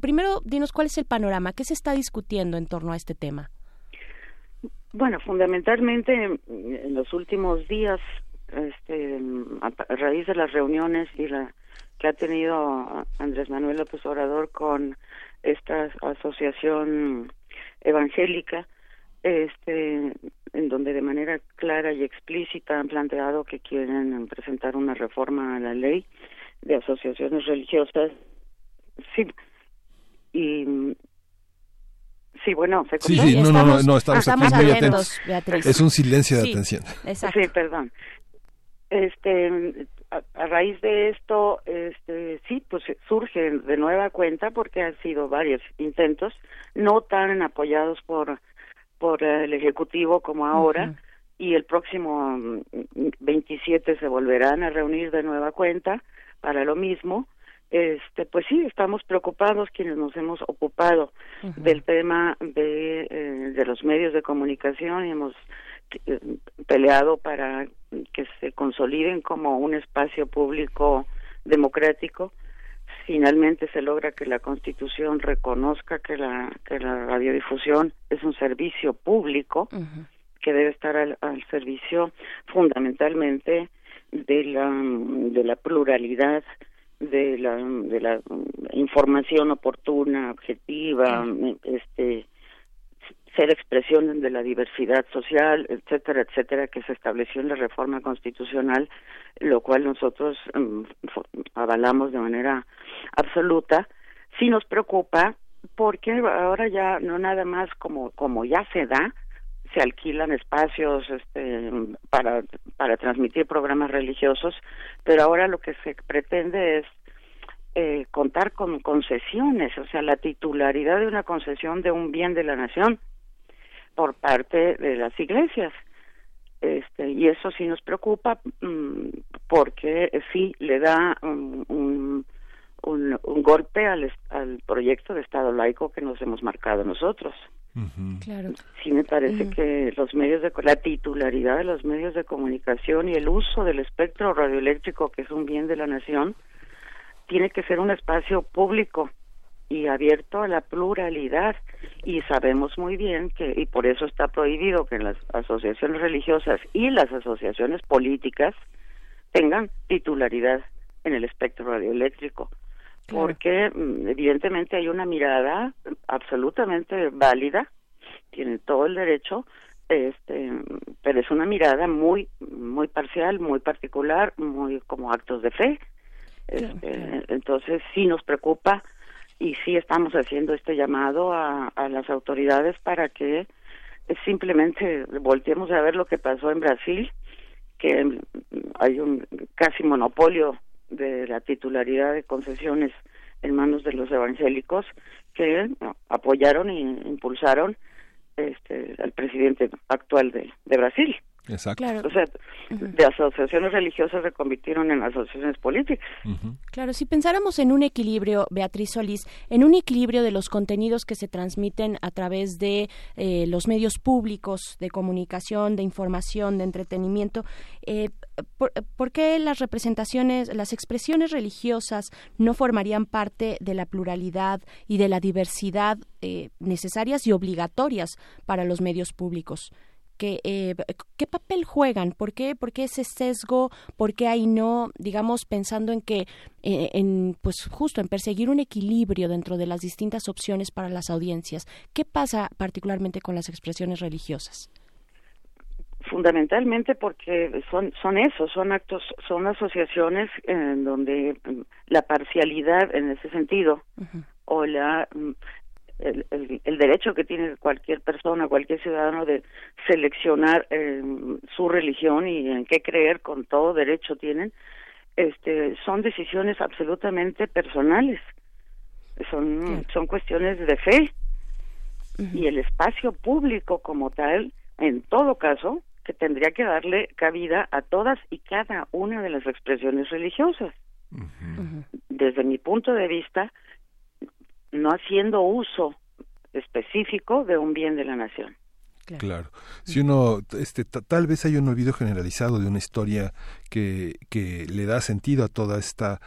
primero, dinos cuál es el panorama, qué se está discutiendo en torno a este tema. Bueno, fundamentalmente en los últimos días este, a, raíz de las reuniones y la que ha tenido Andrés Manuel López Obrador con esta asociación evangélica, este, en donde de manera clara y explícita han planteado que quieren presentar una reforma a la ley de asociaciones religiosas. Sí, y Sí, bueno, ¿se Sí, sí, no, no, no, estamos, aquí muy atentos. Es un silencio de atención. Sí, perdón este a, raíz de esto este sí pues surge de nueva cuenta porque han sido varios intentos no tan apoyados por por el ejecutivo como ahora y el próximo 27 mm, se volverán a reunir de nueva cuenta para lo mismo. Este pues sí estamos preocupados quienes nos hemos ocupado del tema de eh, de los medios de comunicación y hemos peleado para que se consoliden como un espacio público democrático. Finalmente se logra que la Constitución reconozca que la que la radiodifusión es un servicio público que debe estar al, servicio fundamentalmente de la de la pluralidad de la de la información oportuna objetiva este ser expresión de la diversidad social, etcétera, etcétera, que se estableció en la reforma constitucional, lo cual nosotros mm, avalamos de manera absoluta. Sí nos preocupa porque ahora ya no nada más como como ya se da, se alquilan espacios este, para para transmitir programas religiosos, pero ahora lo que se pretende es eh, contar con concesiones, o sea, la titularidad de una concesión de un bien de la nación por parte de las iglesias. Este, y eso sí nos preocupa mm, porque sí le da un, un, un, golpe al, al proyecto de Estado laico que nos hemos marcado nosotros. Claro. Sí me parece que los medios de la titularidad de los medios de comunicación y el uso del espectro radioeléctrico que es un bien de la nación tiene que ser un espacio público y abierto a la pluralidad. Y sabemos muy bien que y por eso está prohibido que las asociaciones religiosas y las asociaciones políticas tengan titularidad en el espectro radioeléctrico. Porque mm, evidentemente hay una mirada absolutamente válida tienen todo el derecho este pero es una mirada muy muy parcial muy particular muy como actos de fe. Este, entonces sí nos preocupa y sí estamos haciendo este llamado a, las autoridades para que simplemente volteemos a ver lo que pasó en Brasil, que hay un casi monopolio de la titularidad de concesiones en manos de los evangélicos que apoyaron e impulsaron este, al presidente actual de Brasil. Exacto. O sea, de asociaciones religiosas se convirtieron en asociaciones políticas. Claro, si pensáramos en un equilibrio, Beatriz Solís, en un equilibrio de los contenidos que se transmiten a través de eh, los medios públicos de comunicación, de información, de entretenimiento, eh, ¿por, qué las representaciones, las expresiones religiosas no formarían parte de la pluralidad y de la diversidad eh, necesarias y obligatorias para los medios públicos? Que, eh, ¿qué papel juegan? ¿Por qué, ¿Por qué ese sesgo? ¿Por qué hay no, digamos, pensando en que, eh, en, pues justo en perseguir un equilibrio dentro de las distintas opciones para las audiencias? ¿Qué pasa particularmente con las expresiones religiosas? fundamentalmente porque son son eso son actos son asociaciones en donde mm, la parcialidad en ese sentido o la mm, el, el, derecho que tiene cualquier persona, cualquier ciudadano de seleccionar eh, su religión y en qué creer con todo derecho tienen, este, son decisiones absolutamente personales, son, son cuestiones de fe y el espacio público como tal, en todo caso, que tendría que darle cabida a todas y cada una de las expresiones religiosas. Desde mi punto de vista, no haciendo uso específico de un bien de la nación. Claro. Si uno, este, tal vez hay un olvido generalizado de una historia que, que le da sentido a toda esta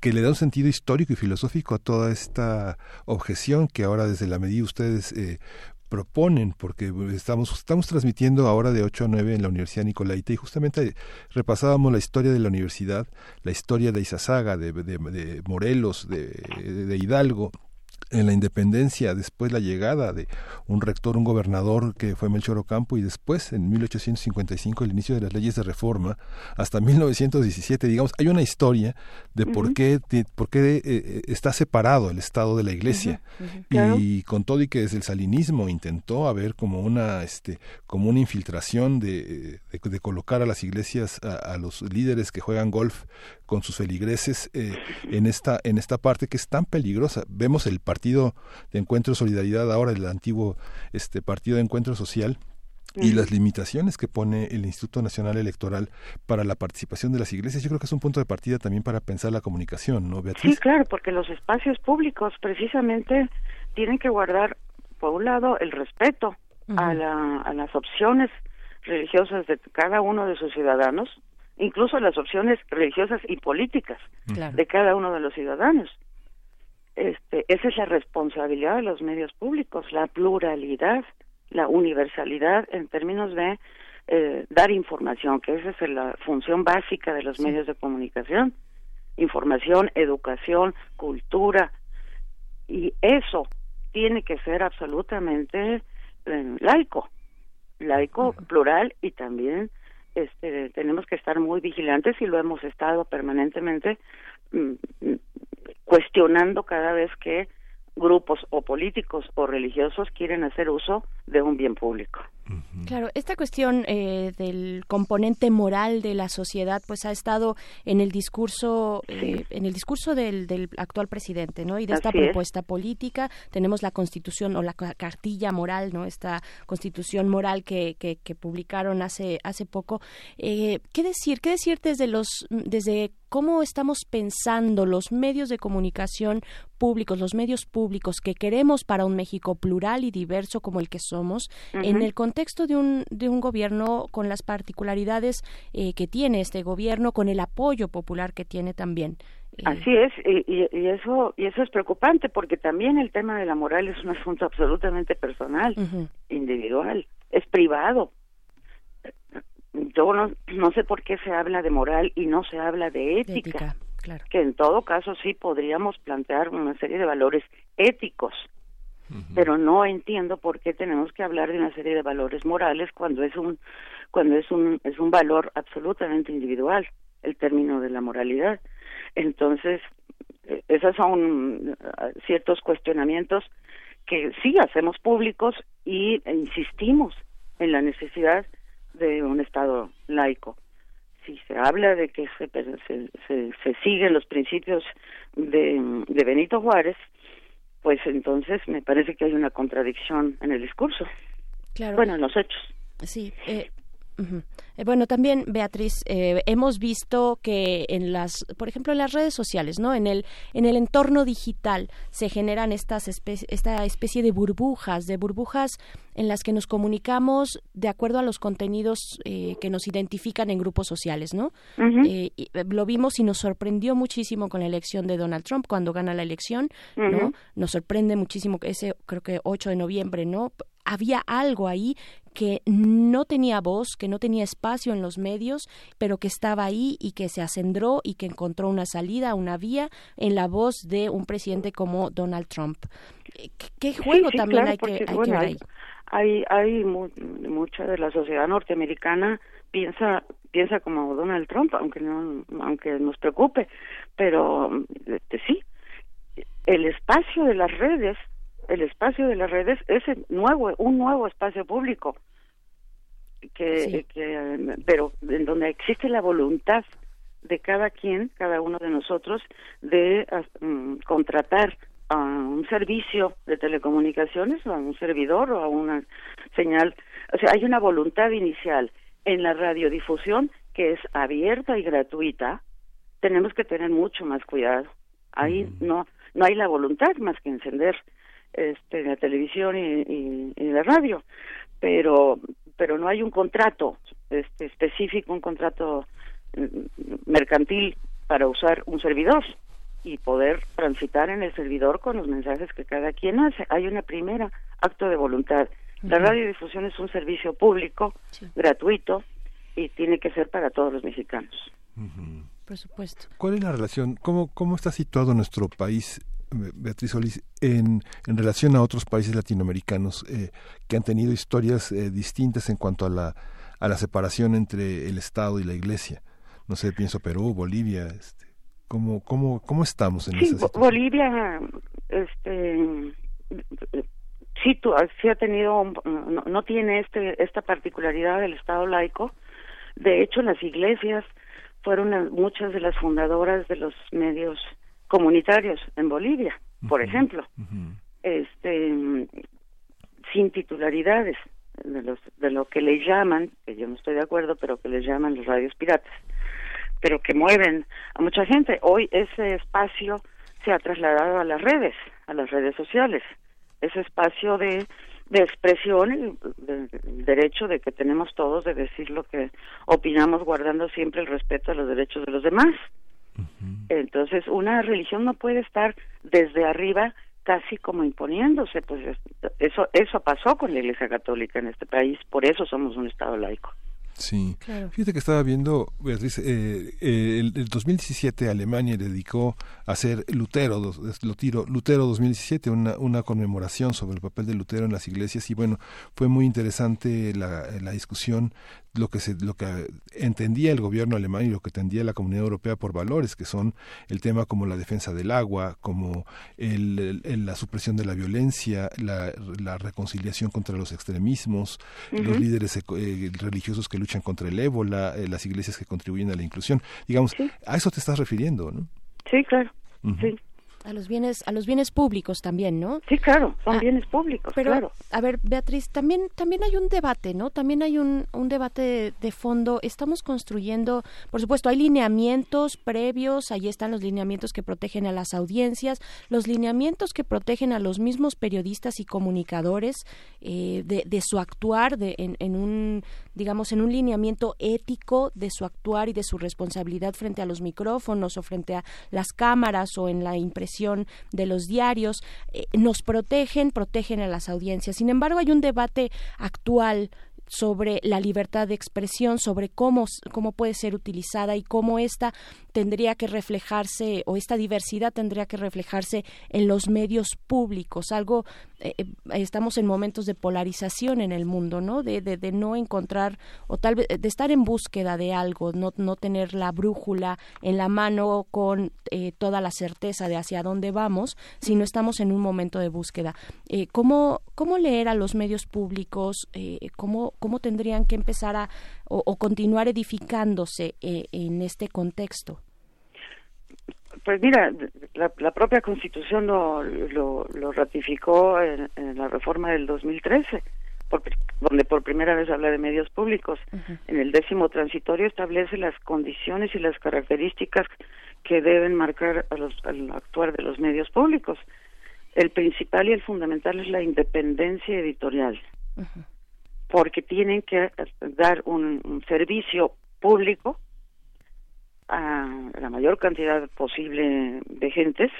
que le da un sentido histórico y filosófico a toda esta objeción que ahora desde la medida ustedes eh, proponen, porque estamos, estamos transmitiendo ahora de 8 a 9 en la Universidad Nicolaita y justamente repasábamos la historia de la universidad, la historia de Izazaga, de, de, Morelos, de, de Hidalgo, en la independencia, después la llegada de un rector, un gobernador que fue Melchor Ocampo y después en 1855 el inicio de las leyes de reforma hasta 1917, digamos, hay una historia de por qué, por qué eh, eh, está separado el Estado de la Iglesia. Y con todo y que desde el salinismo intentó haber como una este como una infiltración de, de, colocar a las iglesias a, a los líderes que juegan golf con sus feligreses eh, en esta en esta parte que es tan peligrosa. Vemos el partido de Encuentro Solidaridad ahora el antiguo este partido de Encuentro Social y las limitaciones que pone el Instituto Nacional Electoral para la participación de las iglesias, yo creo que es un punto de partida también para pensar la comunicación, ¿no, Beatriz? Sí, claro, porque los espacios públicos precisamente tienen que guardar, por un lado, el respeto a, la, a las opciones religiosas de cada uno de sus ciudadanos, incluso las opciones religiosas y políticas de cada uno de los ciudadanos. Este, esa es la responsabilidad de los medios públicos, la pluralidad, la universalidad en términos de eh, dar información, que esa es la función básica de los medios de comunicación, información, educación, cultura, y eso tiene que ser absolutamente eh, laico, laico, plural y también este, tenemos que estar muy vigilantes y lo hemos estado permanentemente mm, mm, cuestionando cada vez que grupos o políticos o religiosos quieren hacer uso de un bien público. Claro, esta cuestión eh, del componente moral de la sociedad, pues ha estado en el discurso, eh, en el discurso del, actual presidente, ¿no? Y de esta propuesta política tenemos la Constitución o la cartilla moral, ¿no? Esta Constitución moral que, que, publicaron hace hace poco. Eh, ¿Qué decir? ¿Qué decir desde los desde cómo estamos pensando los medios de comunicación públicos, los medios públicos que queremos para un México plural y diverso como el que somos, en el contexto de un, de un gobierno con las particularidades eh, que tiene este gobierno, con el apoyo popular que tiene también. Eh, Así es, y, y, eso y eso es preocupante porque también el tema de la moral es un asunto absolutamente personal, individual, es privado. Yo no, no sé por qué se habla de moral y no se habla de ética, claro. que en todo caso sí podríamos plantear una serie de valores éticos. Pero no entiendo por qué tenemos que hablar de una serie de valores morales cuando es un cuando es un es un valor absolutamente individual el término de la moralidad. Entonces e, esos son uh, ciertos cuestionamientos que sí hacemos públicos y insistimos en la necesidad de un estado laico si se habla de que se, se, se, siguen los principios de, de Benito Juárez, pues entonces me parece que hay una contradicción en el discurso. Claro. Bueno, en los hechos. Sí, eh, eh, bueno, también Beatriz, eh, hemos visto que en las, por ejemplo, en las redes sociales, ¿no? En el en el entorno digital se generan estas esta especie de burbujas, de burbujas en las que nos comunicamos de acuerdo a los contenidos eh, que nos identifican en grupos sociales, ¿no? lo vimos y nos sorprendió muchísimo con la elección de Donald Trump cuando gana la elección, ¿no? Nos sorprende muchísimo que ese creo que 8 de noviembre, ¿no? Había algo ahí que no tenía voz, que no tenía espacio en los medios, pero que estaba ahí y que se acendró y que encontró una salida, una vía en la voz de un presidente como Donald Trump. ¿Qué, juego también hay, que, hay ver ahí? Hay, hay mucha de la sociedad norteamericana piensa piensa como Donald Trump, aunque no aunque nos preocupe, pero este, sí, el espacio de las redes el espacio de las redes es nuevo, un nuevo espacio público, que, pero en donde existe la voluntad de cada quien, cada uno de nosotros, de mm, contratar a un servicio de telecomunicaciones o a un servidor o a una señal. O sea, hay una voluntad inicial en la radiodifusión que es abierta y gratuita. Tenemos que tener mucho más cuidado. Ahí no no hay la voluntad más que encender este, la televisión y, y, la radio, pero pero no hay un contrato este, específico, un contrato mm, mercantil para usar un servidor y poder transitar en el servidor con los mensajes que cada quien hace. Hay una primera acto de voluntad. La radiodifusión es un servicio público, gratuito, y tiene que ser para todos los mexicanos. Por supuesto. ¿Cuál es la relación? ¿Cómo, cómo está situado nuestro país Beatriz Solís, en, en relación a otros países latinoamericanos eh, que han tenido historias eh, distintas en cuanto a la, a la separación entre el Estado y la Iglesia. No sé, pienso Perú, Bolivia, este, ¿cómo, cómo, cómo estamos en sí, esa Bolivia, este, sí, tú, sí ha tenido, no, no, tiene este, esta particularidad del Estado laico. De hecho, las iglesias fueron muchas de las fundadoras de los medios comunitarios en Bolivia, por ejemplo, este sin titularidades de los de lo que le llaman, que yo no estoy de acuerdo, pero que le llaman los radios piratas, pero que mueven a mucha gente. Hoy ese espacio se ha trasladado a las redes, a las redes sociales. Ese espacio de de expresión, el, derecho de que tenemos todos de decir lo que opinamos guardando siempre el respeto a los derechos de los demás. Entonces, una religión no puede estar desde arriba casi como imponiéndose, pues eso eso pasó con la Iglesia Católica en este país, por eso somos un estado laico. Sí, fíjate que estaba viendo, Beatriz, eh, eh, el, 2017 Alemania dedicó a hacer Lutero, Lutero, Lutero 2017, una, una conmemoración sobre el papel de Lutero en las iglesias y bueno, fue muy interesante la, la discusión lo que se, lo que entendía el gobierno alemán y lo que entendía la comunidad europea por valores que son el tema como la defensa del agua como el, la supresión de la violencia la, la reconciliación contra los extremismos los líderes eh, religiosos que luchan contra el ébola eh, las iglesias que contribuyen a la inclusión. Digamos a eso te estás refiriendo no sí claro. Sí a los bienes a los bienes públicos también no sí claro son ah, bienes públicos pero claro. a ver Beatriz también también hay un debate no también hay un, un debate de, fondo. Estamos construyendo por supuesto hay lineamientos previos ahí están los lineamientos que protegen a las audiencias los lineamientos que protegen a los mismos periodistas y comunicadores eh, de, de, su actuar de, en, en un digamos en un lineamiento ético de su actuar y de su responsabilidad frente a los micrófonos o frente a las cámaras o en la impresión de los diarios, eh, nos protegen, protegen a las audiencias. Sin embargo, hay un debate actual sobre la libertad de expresión, sobre cómo, cómo puede ser utilizada y cómo esta tendría que reflejarse o esta diversidad tendría que reflejarse en los medios públicos, algo eh, eh, estamos en momentos de polarización en el mundo, ¿no? De, no encontrar o tal vez de estar en búsqueda de algo, no, no tener la brújula en la mano con eh, toda la certeza de hacia dónde vamos, sino estamos en un momento de búsqueda. ¿cómo, ¿Cómo leer a los medios públicos? ¿cómo, ¿Cómo tendrían que empezar a o, continuar edificándose en este contexto? Pues mira, la, propia Constitución lo, lo, ratificó en, la reforma del 2013, donde por primera vez habla de medios públicos. En el décimo transitorio establece las condiciones y las características que deben marcar a los, al actuar de los medios públicos. El principal y el fundamental es la independencia editorial, porque tienen que dar un servicio público a la mayor cantidad posible de gentes,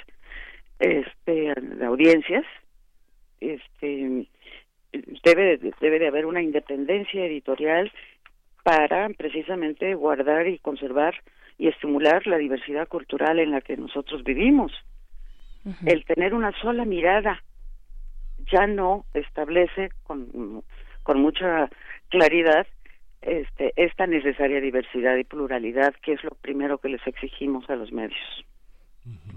este, de audiencias, este, debe, debe de haber una independencia editorial para precisamente guardar y conservar y estimular la diversidad cultural en la que nosotros vivimos. El tener una sola mirada ya no establece con, con mucha claridad este, esta necesaria diversidad y pluralidad, que es lo primero que les exigimos a los medios.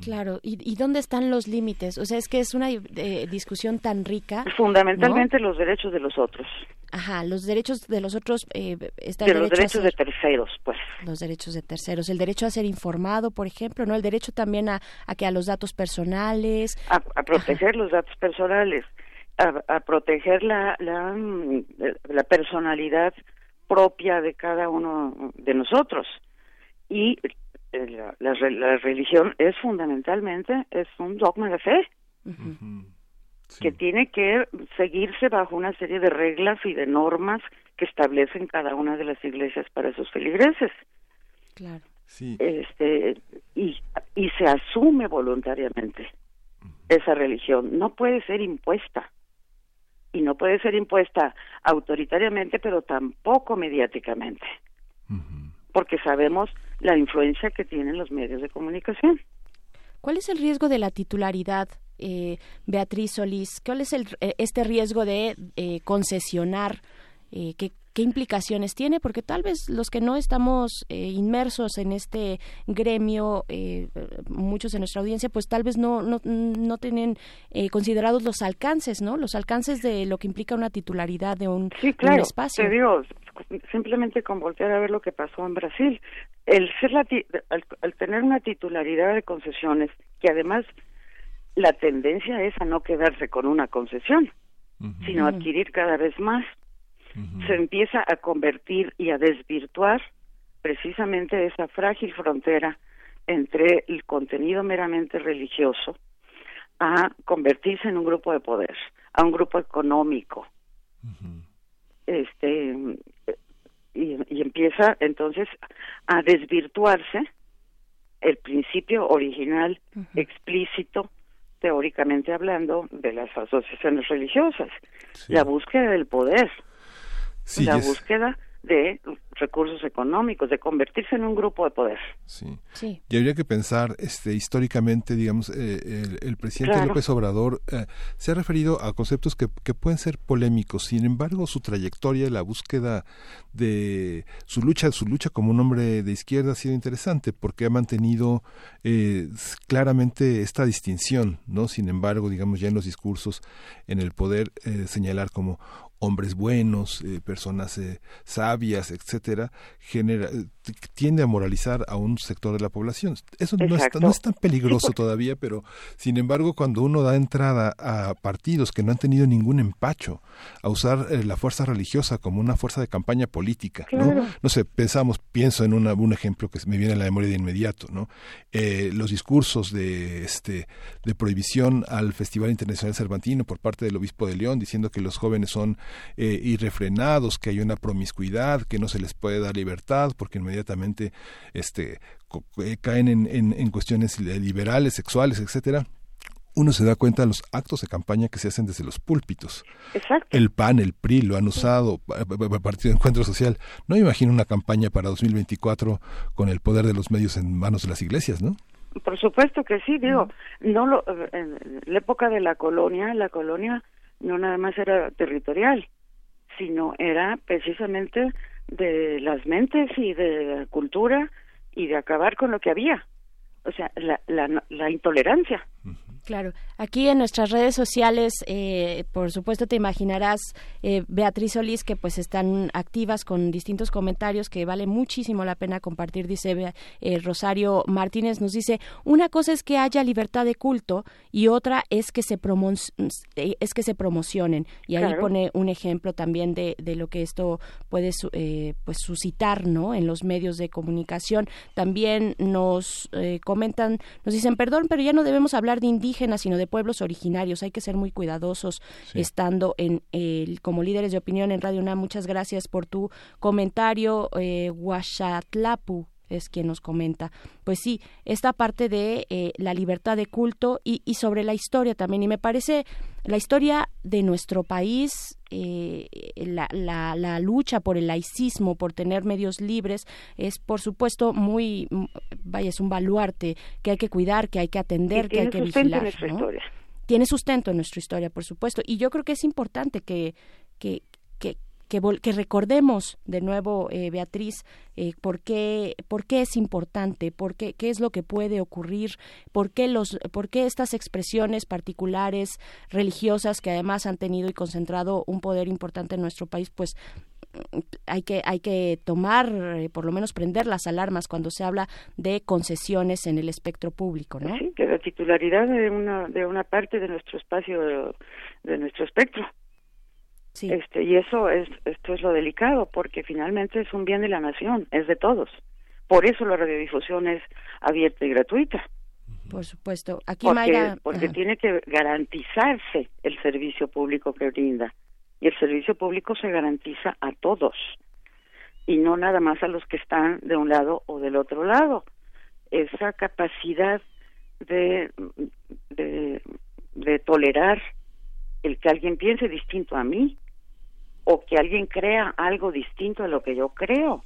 Claro, ¿y, dónde están los límites? O sea, es que es una eh, discusión tan rica. Fundamentalmente los derechos de los otros. Ajá, los derechos de los otros. Eh, de los derechos de terceros, pues. Los derechos de terceros. El derecho a ser informado, por ejemplo, ¿no? El derecho también a, que a los datos personales. A, proteger los datos personales, a, proteger la, la, mm, la personalidad propia de cada uno de nosotros. Y eh, la, religión es fundamentalmente es un dogma de fe que tiene que seguirse bajo una serie de reglas y de normas que establecen cada una de las iglesias para sus feligreses. Claro. Este y y se asume voluntariamente esa religión, no puede ser impuesta y no puede ser impuesta autoritariamente, pero tampoco mediáticamente, porque sabemos la influencia que tienen los medios de comunicación. ¿Cuál es el riesgo de la titularidad, eh, Beatriz Solís? ¿Cuál es el, eh, este riesgo de eh, concesionar? Eh, ¿qué, qué implicaciones tiene, porque tal vez los que no estamos eh, inmersos en este gremio, eh, muchos de nuestra audiencia, pues tal vez no, no, no tienen eh, considerados los alcances, ¿no? Los alcances de lo que implica una titularidad de un, sí, claro, espacio. Te digo, simplemente con voltear a ver lo que pasó en Brasil. El ser la, al tener una titularidad de concesiones, que además la tendencia es a no quedarse con una concesión, sino adquirir cada vez más se empieza a convertir y a desvirtuar precisamente esa frágil frontera entre el contenido meramente religioso a convertirse en un grupo de poder, a un grupo económico. Este y, y, empieza entonces a desvirtuarse el principio original explícito teóricamente hablando de las asociaciones religiosas, la búsqueda del poder la búsqueda de recursos económicos, de convertirse en un grupo de poder. Sí. Y habría que pensar, este, históricamente, digamos, eh, el, presidente López Obrador eh, se ha referido a conceptos que, que, pueden ser polémicos. Sin embargo, su trayectoria, la búsqueda de su lucha, su lucha como un hombre de izquierda ha sido interesante porque ha mantenido eh, claramente esta distinción, ¿no? Sin embargo, digamos, ya en los discursos, en el poder señalar como hombres buenos, eh, personas eh, sabias, etcétera, genera, tiende a moralizar a un sector de la población. Eso no es, no es, tan peligroso todavía, pero sin embargo, cuando uno da entrada a partidos que no han tenido ningún empacho a usar eh, la fuerza religiosa como una fuerza de campaña política, ¿no? No sé, pensamos, pienso en una, un ejemplo que me viene a la memoria de inmediato, ¿no? los discursos de este de prohibición al Festival Internacional Cervantino por parte del obispo de León diciendo que los jóvenes son eh, irrefrenados, que hay una promiscuidad, que no se les puede dar libertad porque inmediatamente este, eh, caen en, en, cuestiones liberales, sexuales, etcétera uno se da cuenta de los actos de campaña que se hacen desde los púlpitos. El PAN, el PRI lo han usado, Partido de Encuentro Social. No imagino una campaña para 2024 con el poder de los medios en manos de las iglesias, ¿no? Por supuesto que sí, digo, no lo, en la época de la colonia, la colonia no nada más era territorial, sino era precisamente de las mentes y de la cultura y de acabar con lo que había. O sea, la, la, la intolerancia. Claro, aquí en nuestras redes sociales, eh, por supuesto te imaginarás, eh, Beatriz Solís, que pues están activas con distintos comentarios que vale muchísimo la pena compartir, dice eh, Rosario Martínez, nos dice, una cosa es que haya libertad de culto y otra es que se, es que se promocionen. Y ahí pone un ejemplo también de, de lo que esto puede pues suscitar ¿no? en los medios de comunicación. También nos comentan, nos dicen, perdón, pero ya no debemos hablar de indígenas sino de pueblos originarios. Hay que ser muy cuidadosos estando en el, como líderes de opinión en Radio UNAM. Muchas gracias por tu comentario, eh, es quien nos comenta. Pues sí, esta parte de eh, la libertad de culto y, y, sobre la historia también. Y me parece la historia de nuestro país, eh, la, la, la, lucha por el laicismo, por tener medios libres, es por supuesto muy, vaya, es un baluarte que hay que cuidar, que hay que atender, que hay que vigilar. Tiene sustento en nuestra historia, por supuesto. Y yo creo que es importante que, que, que, que, recordemos de nuevo, eh, Beatriz, eh, por, qué, por qué es importante, por qué, qué es lo que puede ocurrir, por qué, los, por qué estas expresiones particulares religiosas que además han tenido y concentrado un poder importante en nuestro país, pues hay que hay que tomar eh, por lo menos prender las alarmas cuando se habla de concesiones en el espectro público no sí que la titularidad de una de una parte de nuestro espacio de nuestro espectro este, y eso es, esto es lo delicado, porque finalmente es un bien de la nación, es de todos. Por eso la radiodifusión es abierta y gratuita. Por supuesto. Aquí porque, porque tiene que garantizarse el servicio público que brinda. Y el servicio público se garantiza a todos. Y no nada más a los que están de un lado o del otro lado. Esa capacidad de, de, de tolerar el que alguien piense distinto a mí o que alguien crea algo distinto a lo que yo creo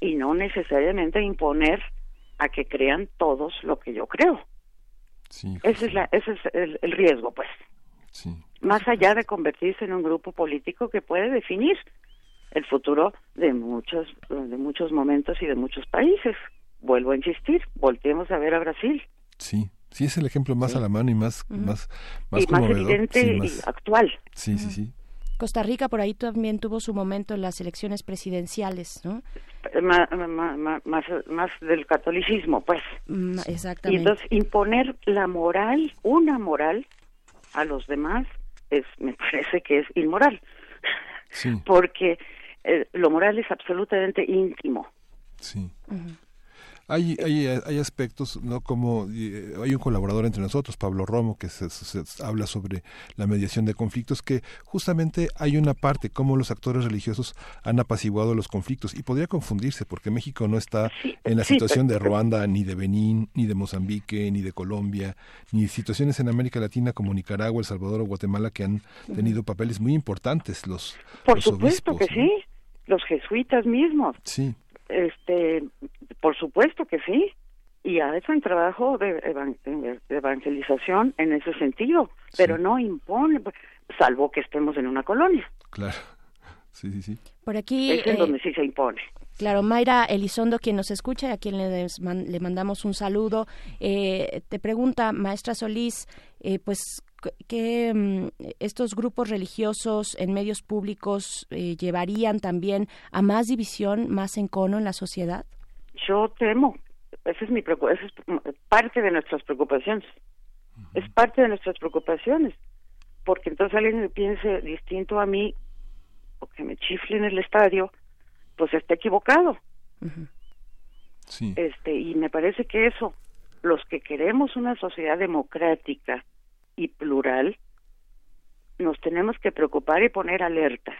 y no necesariamente imponer a que crean todos lo que yo creo. ese es, la, ese es el, riesgo, pues. Más allá de convertirse en un grupo político que puede definir el futuro de muchos, de muchos momentos y de muchos países. Vuelvo a insistir, volteemos a ver a Brasil. Sí, sí es el ejemplo más a la mano y más, más, más, evidente y actual. Sí, sí, sí. Costa Rica por ahí también tuvo su momento en las elecciones presidenciales, ¿no? Más, más, del catolicismo, pues. Mm, exactamente. Y entonces imponer la moral, una moral, a los demás, es, me parece que es inmoral. Sí. Porque eh, lo moral es absolutamente íntimo. Sí. Hay, hay, hay aspectos, ¿no? Como eh, hay un colaborador entre nosotros, Pablo Romo, que se, habla sobre la mediación de conflictos, que justamente hay una parte, como los actores religiosos han apaciguado los conflictos, y podría confundirse, porque México no está en la situación de Ruanda, ni de Benín, ni de Mozambique, ni de Colombia, ni situaciones en América Latina como Nicaragua, El Salvador o Guatemala que han tenido papeles muy importantes los Por supuesto que sí, los jesuitas mismos. Sí este, por supuesto que sí. Y hacen trabajo de, evangelización en ese sentido, pero no impone, salvo que estemos en una colonia. Claro. Sí, sí, sí. Por aquí. Es en donde sí se impone. Claro, Mayra Elizondo, quien nos escucha y a quien le, le mandamos un saludo, eh, te pregunta, maestra Solís, eh, pues que mm, estos grupos religiosos en medios públicos eh, llevarían también a más división, más encono en la sociedad? Yo temo, esa es mi esa es parte de nuestras preocupaciones. Es parte de nuestras preocupaciones, porque entonces alguien me piense distinto a mí o que me chifle en el estadio, pues está equivocado. sí. Este, y me parece que eso, los que queremos una sociedad democrática, y plural, nos tenemos que preocupar y poner alertas.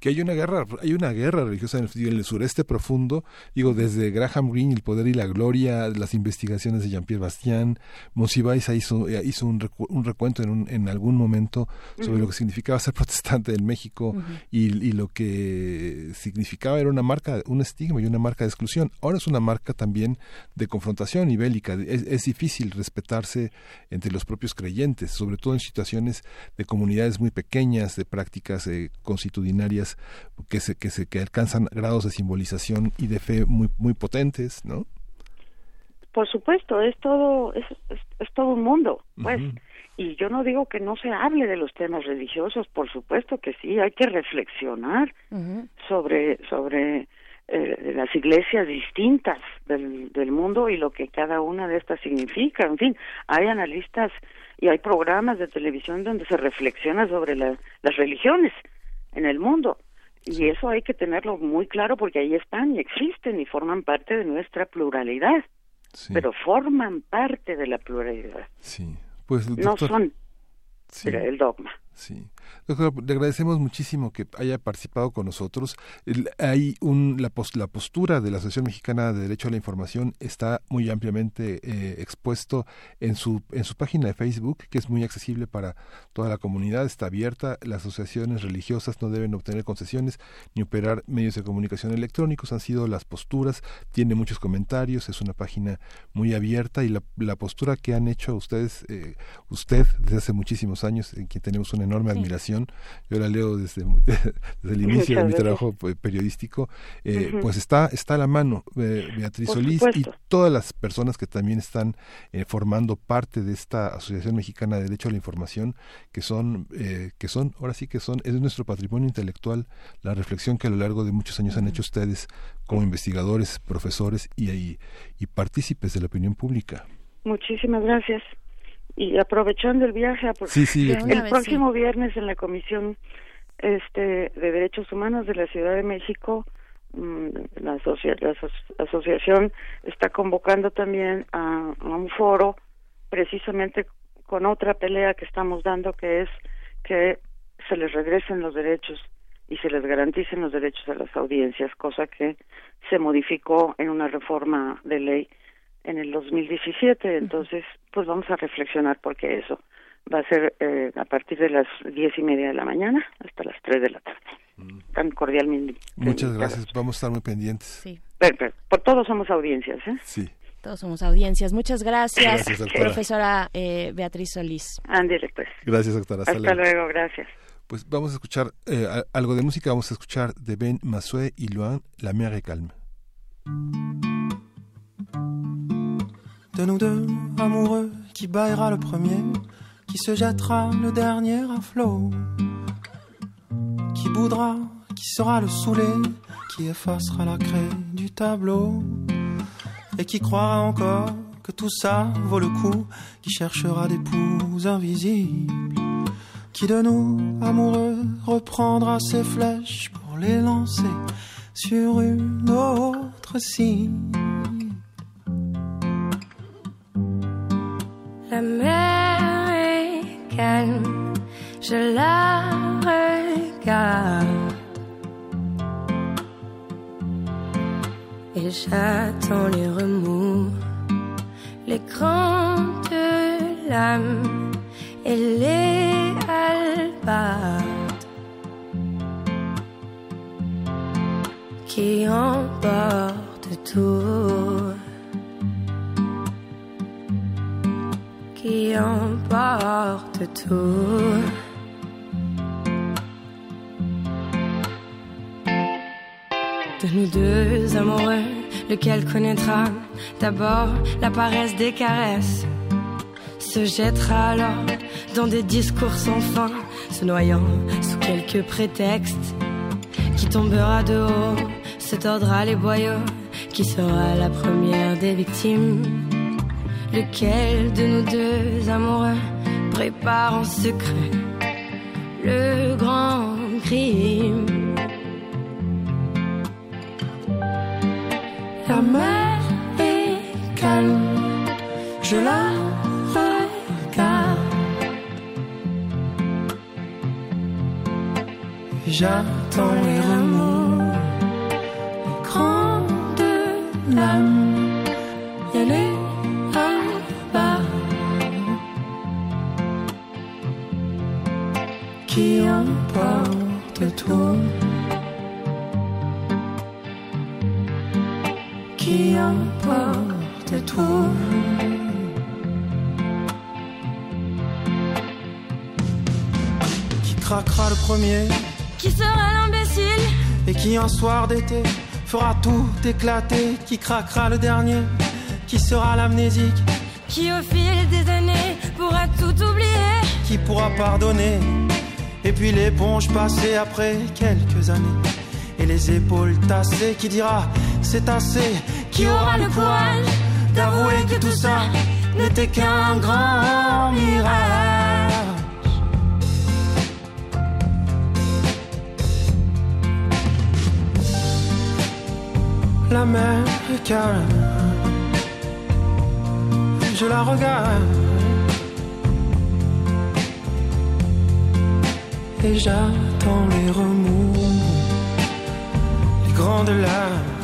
Que hay una guerra, hay una guerra religiosa en el, sureste profundo, digo, desde Graham Greene, El Poder y la Gloria, las investigaciones de Jean-Pierre Bastien, Monsiváis hizo, hizo un, recuento en, en algún momento sobre lo que significaba ser protestante en México y, lo que significaba era una marca, un estigma y una marca de exclusión. Ahora es una marca también de confrontación y bélica. Es, es difícil respetarse entre los propios creyentes, sobre todo en situaciones de comunidades muy pequeñas, de prácticas eh, constitucionarias que se, que se que alcanzan grados de simbolización y de fe muy muy potentes, ¿no? Por supuesto, es todo es, es, todo un mundo, pues. Y yo no digo que no se hable de los temas religiosos, por supuesto que sí, hay que reflexionar sobre sobre eh, las iglesias distintas del, del mundo y lo que cada una de estas significa. En fin, hay analistas y hay programas de televisión donde se reflexiona sobre las religiones en el mundo. Y eso hay que tenerlo muy claro porque ahí están y existen y forman parte de nuestra pluralidad. Pero forman parte de la pluralidad. Sí. Pues, no son el dogma. Sí. Doctor, le agradecemos muchísimo que haya participado con nosotros. hay un, la, la, postura de la Asociación Mexicana de Derecho a la Información está muy ampliamente eh, expuesto en su, en su página de Facebook, que es muy accesible para toda la comunidad, está abierta. Las asociaciones religiosas no deben obtener concesiones ni operar medios de comunicación electrónicos, han sido las posturas, tiene muchos comentarios, es una página muy abierta y la, la postura que han hecho ustedes, eh, usted desde hace muchísimos años, en quien tenemos una enorme admiración, yo la leo desde, desde el inicio de mi trabajo pues, periodístico, eh, pues está, está a la mano eh, Beatriz Solís y todas las personas que también están eh, formando parte de esta Asociación Mexicana de Derecho a la Información, que son, que son, ahora sí que son, es nuestro patrimonio intelectual, la reflexión que a lo largo de muchos años han hecho ustedes como investigadores, profesores y, y, y partícipes de la opinión pública. Muchísimas gracias y aprovechando el viaje el próximo viernes en la comisión este de derechos humanos de la Ciudad de México mm, la, asociación está convocando también a, un foro precisamente con otra pelea que estamos dando que es que se les regresen los derechos y se les garanticen los derechos a las audiencias, cosa que se modificó en una reforma de ley en el 2017. Entonces, pues vamos a reflexionar porque eso va a ser eh, a partir de las diez y media de la mañana hasta las tres de la tarde. Mm. Tan cordialmente. Muchas gracias. Vamos a estar muy pendientes. Sí. por todos somos audiencias, ¿eh? Sí. Todos somos audiencias. Muchas gracias, profesora eh, Beatriz Solís. Ándele, pues. Gracias, doctora. Hasta, luego. gracias. Pues vamos a escuchar eh, algo de música. Vamos a escuchar de Ben Massuet y Luan, La mer est calme. De nous deux, amoureux, qui baillera le premier, qui se jettera le dernier à flot, qui boudra, qui sera le saoulé, qui effacera la craie du tableau, et qui croira encore que tout ça vaut le coup, qui cherchera des poux invisibles, qui de nous, amoureux, reprendra ses flèches pour les lancer sur une autre cible. La mer est calme, je la regarde. Et j'attends les remous, les grandes lames et les albardes qui emportent tout. De nous deux amoureux, lequel connaîtra d'abord la paresse des caresses, se jettera alors dans des discours sans fin, se noyant sous quelques prétextes, qui tombera de haut, se tordra les boyaux, qui sera la première des victimes. Lequel de nous deux amoureux prépare en secret le grand crime La mer est calme, je la regarde. j'attends les remous, les grandes premier. Qui sera l'imbécile Et qui un soir d'été fera tout éclater Qui craquera le dernier Qui sera l'amnésique Qui au fil des années pourra tout oublier Qui pourra pardonner. Et puis l'éponge passée après quelques années. Et les épaules tassées qui dira c'est assez. Qui aura le courage d'avouer que tout ça n'était qu'un grand mirage La mer est calme, je la regarde et j'attends les remous, les grandes larmes.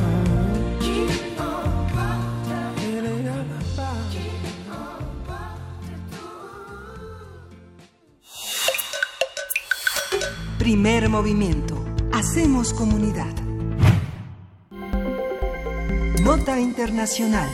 Primer movimiento. Hacemos comunidad. Nota Internacional.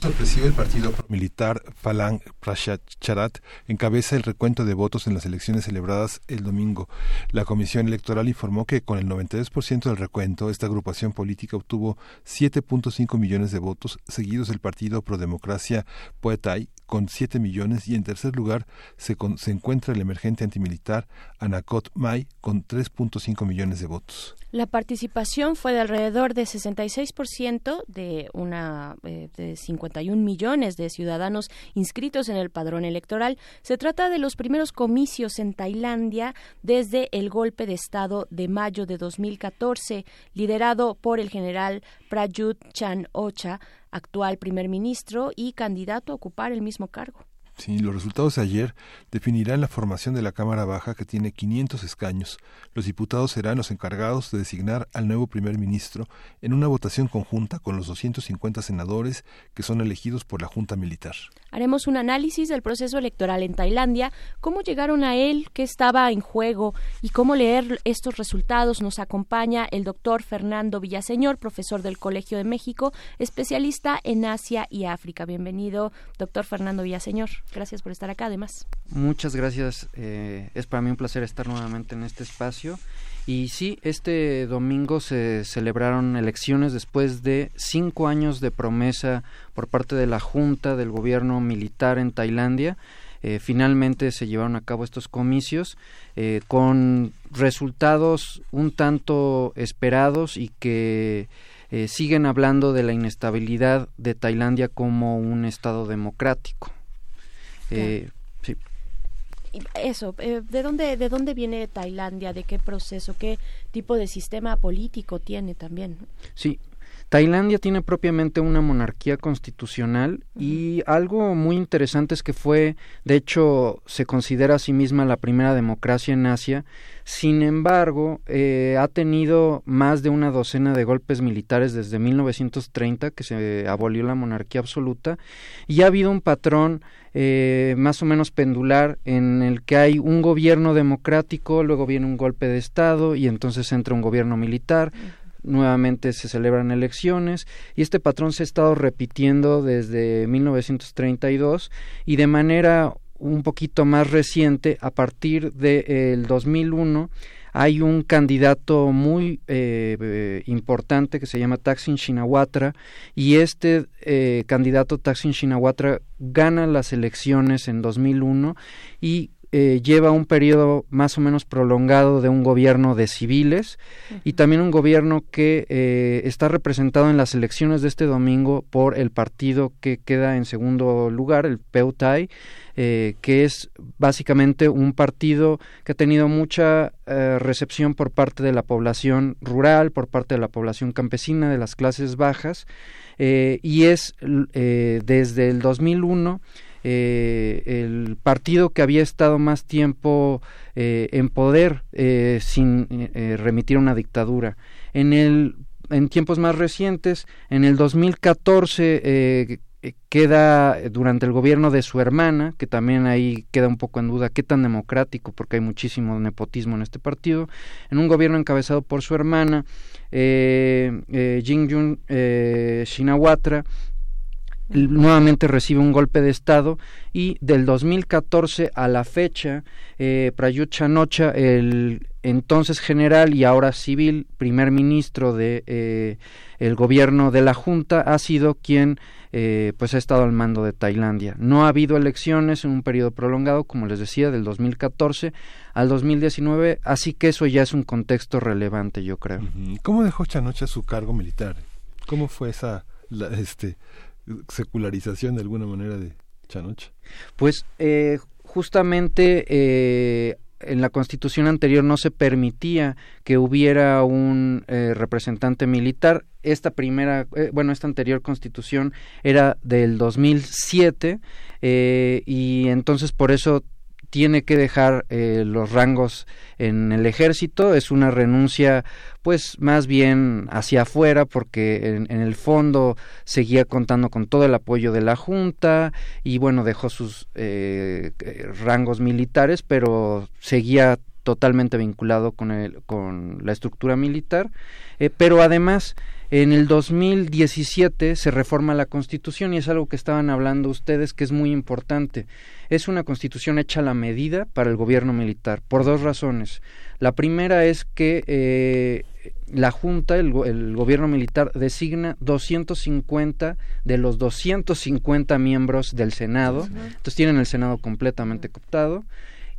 sorpresiva el partido militar Falang Pracharat encabeza el recuento de votos en las elecciones celebradas el domingo. La Comisión Electoral informó que con el 92% del recuento, esta agrupación política obtuvo 7.5 millones de votos, seguidos del partido Prodemocracia Poetai con 7 millones y en tercer lugar se, con- se encuentra el emergente antimilitar Anacot May con 3.5 millones de votos. La participación fue de alrededor de 66% de una eh, de 51 millones de ciudadanos inscritos en el padrón electoral. Se trata de los primeros comicios en Tailandia desde el golpe de estado de mayo de 2014, liderado por el general Prayut Chan Ocha, actual primer ministro y candidato a ocupar el mismo cargo. Sí, los resultados de ayer definirán la formación de la Cámara Baja que tiene 500 escaños. Los diputados serán los encargados de designar al nuevo primer ministro en una votación conjunta con los 250 senadores que son elegidos por la Junta Militar. Haremos un análisis del proceso electoral en Tailandia, cómo llegaron a él, qué estaba en juego y cómo leer estos resultados. Nos acompaña el doctor Fernando Villaseñor, profesor del Colegio de México, especialista en Asia y África. Bienvenido, doctor Fernando Villaseñor. Gracias por estar acá, además. Muchas gracias. eh, es para mí un placer estar nuevamente en este espacio. Y sí, este domingo se celebraron elecciones después de cinco años de promesa por parte de la Junta del Gobierno Militar en Tailandia. Eh, finalmente se llevaron a cabo estos comicios eh, con resultados un tanto esperados y que eh, siguen hablando de la inestabilidad de Tailandia como un estado democrático. Eh, sí. Eso, eh, ¿de dónde, ¿de dónde viene Tailandia? ¿De qué proceso? ¿Qué tipo de sistema político tiene también? Sí, Tailandia tiene propiamente una monarquía constitucional y algo muy interesante es que fue, de hecho, se considera a sí misma la primera democracia en Asia. Sin embargo, eh, ha tenido más de una docena de golpes militares desde 1930, que se abolió la monarquía absoluta, y ha habido un patrón eh, más o menos pendular en el que hay un gobierno democrático, luego viene un golpe de Estado y entonces entra un gobierno militar. Nuevamente se celebran elecciones y este patrón se ha estado repitiendo desde 1932 y de manera un poquito más reciente a partir del 2001 hay un candidato muy eh, eh, importante que se llama Taksin Shinawatra y este eh, candidato Taksin Shinawatra gana las elecciones en 2001 y eh, lleva un periodo más o menos prolongado de un gobierno de civiles y también un gobierno que eh, está representado en las elecciones de este domingo por el partido que queda en segundo lugar, el PEUTAI, eh, que es básicamente un partido que ha tenido mucha recepción por parte de la población rural, por parte de la población campesina, de las clases bajas, y es desde el 2001 eh, el partido que había estado más tiempo eh, en poder eh, sin remitir a una dictadura. En el en tiempos más recientes, en el 2014 queda durante el gobierno de su hermana, que también ahí queda un poco en duda qué tan democrático, porque hay muchísimo nepotismo en este partido, en un gobierno encabezado por su hermana, eh, eh, Jingyun Shinawatra, nuevamente recibe un golpe de Estado y del 2014 a la fecha, eh, Prayut Chanocha, el entonces general y ahora civil, primer ministro de eh, el gobierno de la Junta, ha sido quien eh, pues ha estado al mando de Tailandia. No ha habido elecciones en un periodo prolongado, como les decía, del 2014 al 2019, así que eso ya es un contexto relevante, yo creo. ¿Cómo dejó Chanocha su cargo militar? ¿Cómo fue esa este secularización de alguna manera de Chanocha? Pues eh, justamente eh, en la constitución anterior no se permitía que hubiera un eh, representante militar. Esta primera, bueno, esta anterior constitución era del 2007 y entonces por eso tiene que dejar eh, los rangos en el ejército. Es una renuncia pues más bien hacia afuera porque en, el fondo seguía contando con todo el apoyo de la junta y bueno dejó sus eh, rangos militares pero seguía totalmente vinculado con el con la estructura militar. Eh, pero además en el 2017 se reforma la Constitución y es algo que estaban hablando ustedes que es muy importante. Es una Constitución hecha a la medida para el gobierno militar por dos razones. La primera es que eh, la Junta, el, el, gobierno militar, designa 250 de los 250 miembros del Senado. Entonces tienen el Senado completamente cooptado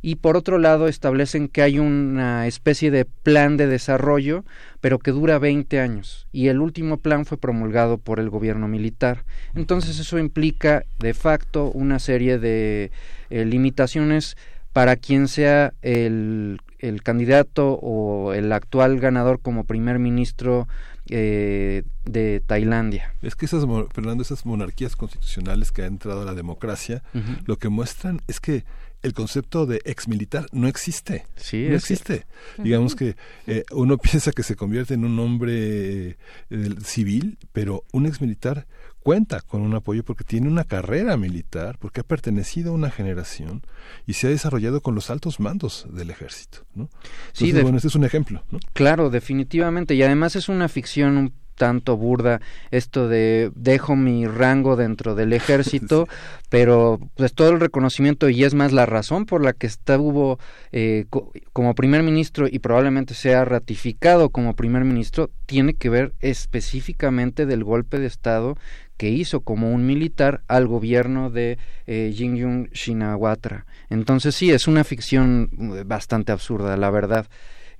y por otro lado establecen que hay una especie de plan de desarrollo, pero que dura 20 años y el último plan fue promulgado por el gobierno militar. Entonces eso implica de facto una serie de eh, limitaciones para quien sea el, el candidato o el actual ganador como primer ministro eh, de Tailandia. Es que esas, Fernando, esas monarquías constitucionales que ha entrado a la democracia, lo que muestran es que el concepto de exmilitar no existe. Sí, no existe. Digamos que eh, uno piensa que se convierte en un hombre eh, civil, pero un exmilitar cuenta con un apoyo porque tiene una carrera militar, porque ha pertenecido a una generación y se ha desarrollado con los altos mandos del ejército. ¿no? sí, bueno, este es un ejemplo. ¿no? Claro, definitivamente. Y además es una ficción un tanto burda esto de dejo mi rango dentro del ejército, pero pues todo el reconocimiento y es más la razón por la que estuvo eh, como primer ministro y probablemente sea ratificado como primer ministro tiene que ver específicamente del golpe de estado que hizo como un militar al gobierno de eh, Jingyun Shinawatra. Entonces sí, es una ficción eh, bastante absurda, la verdad.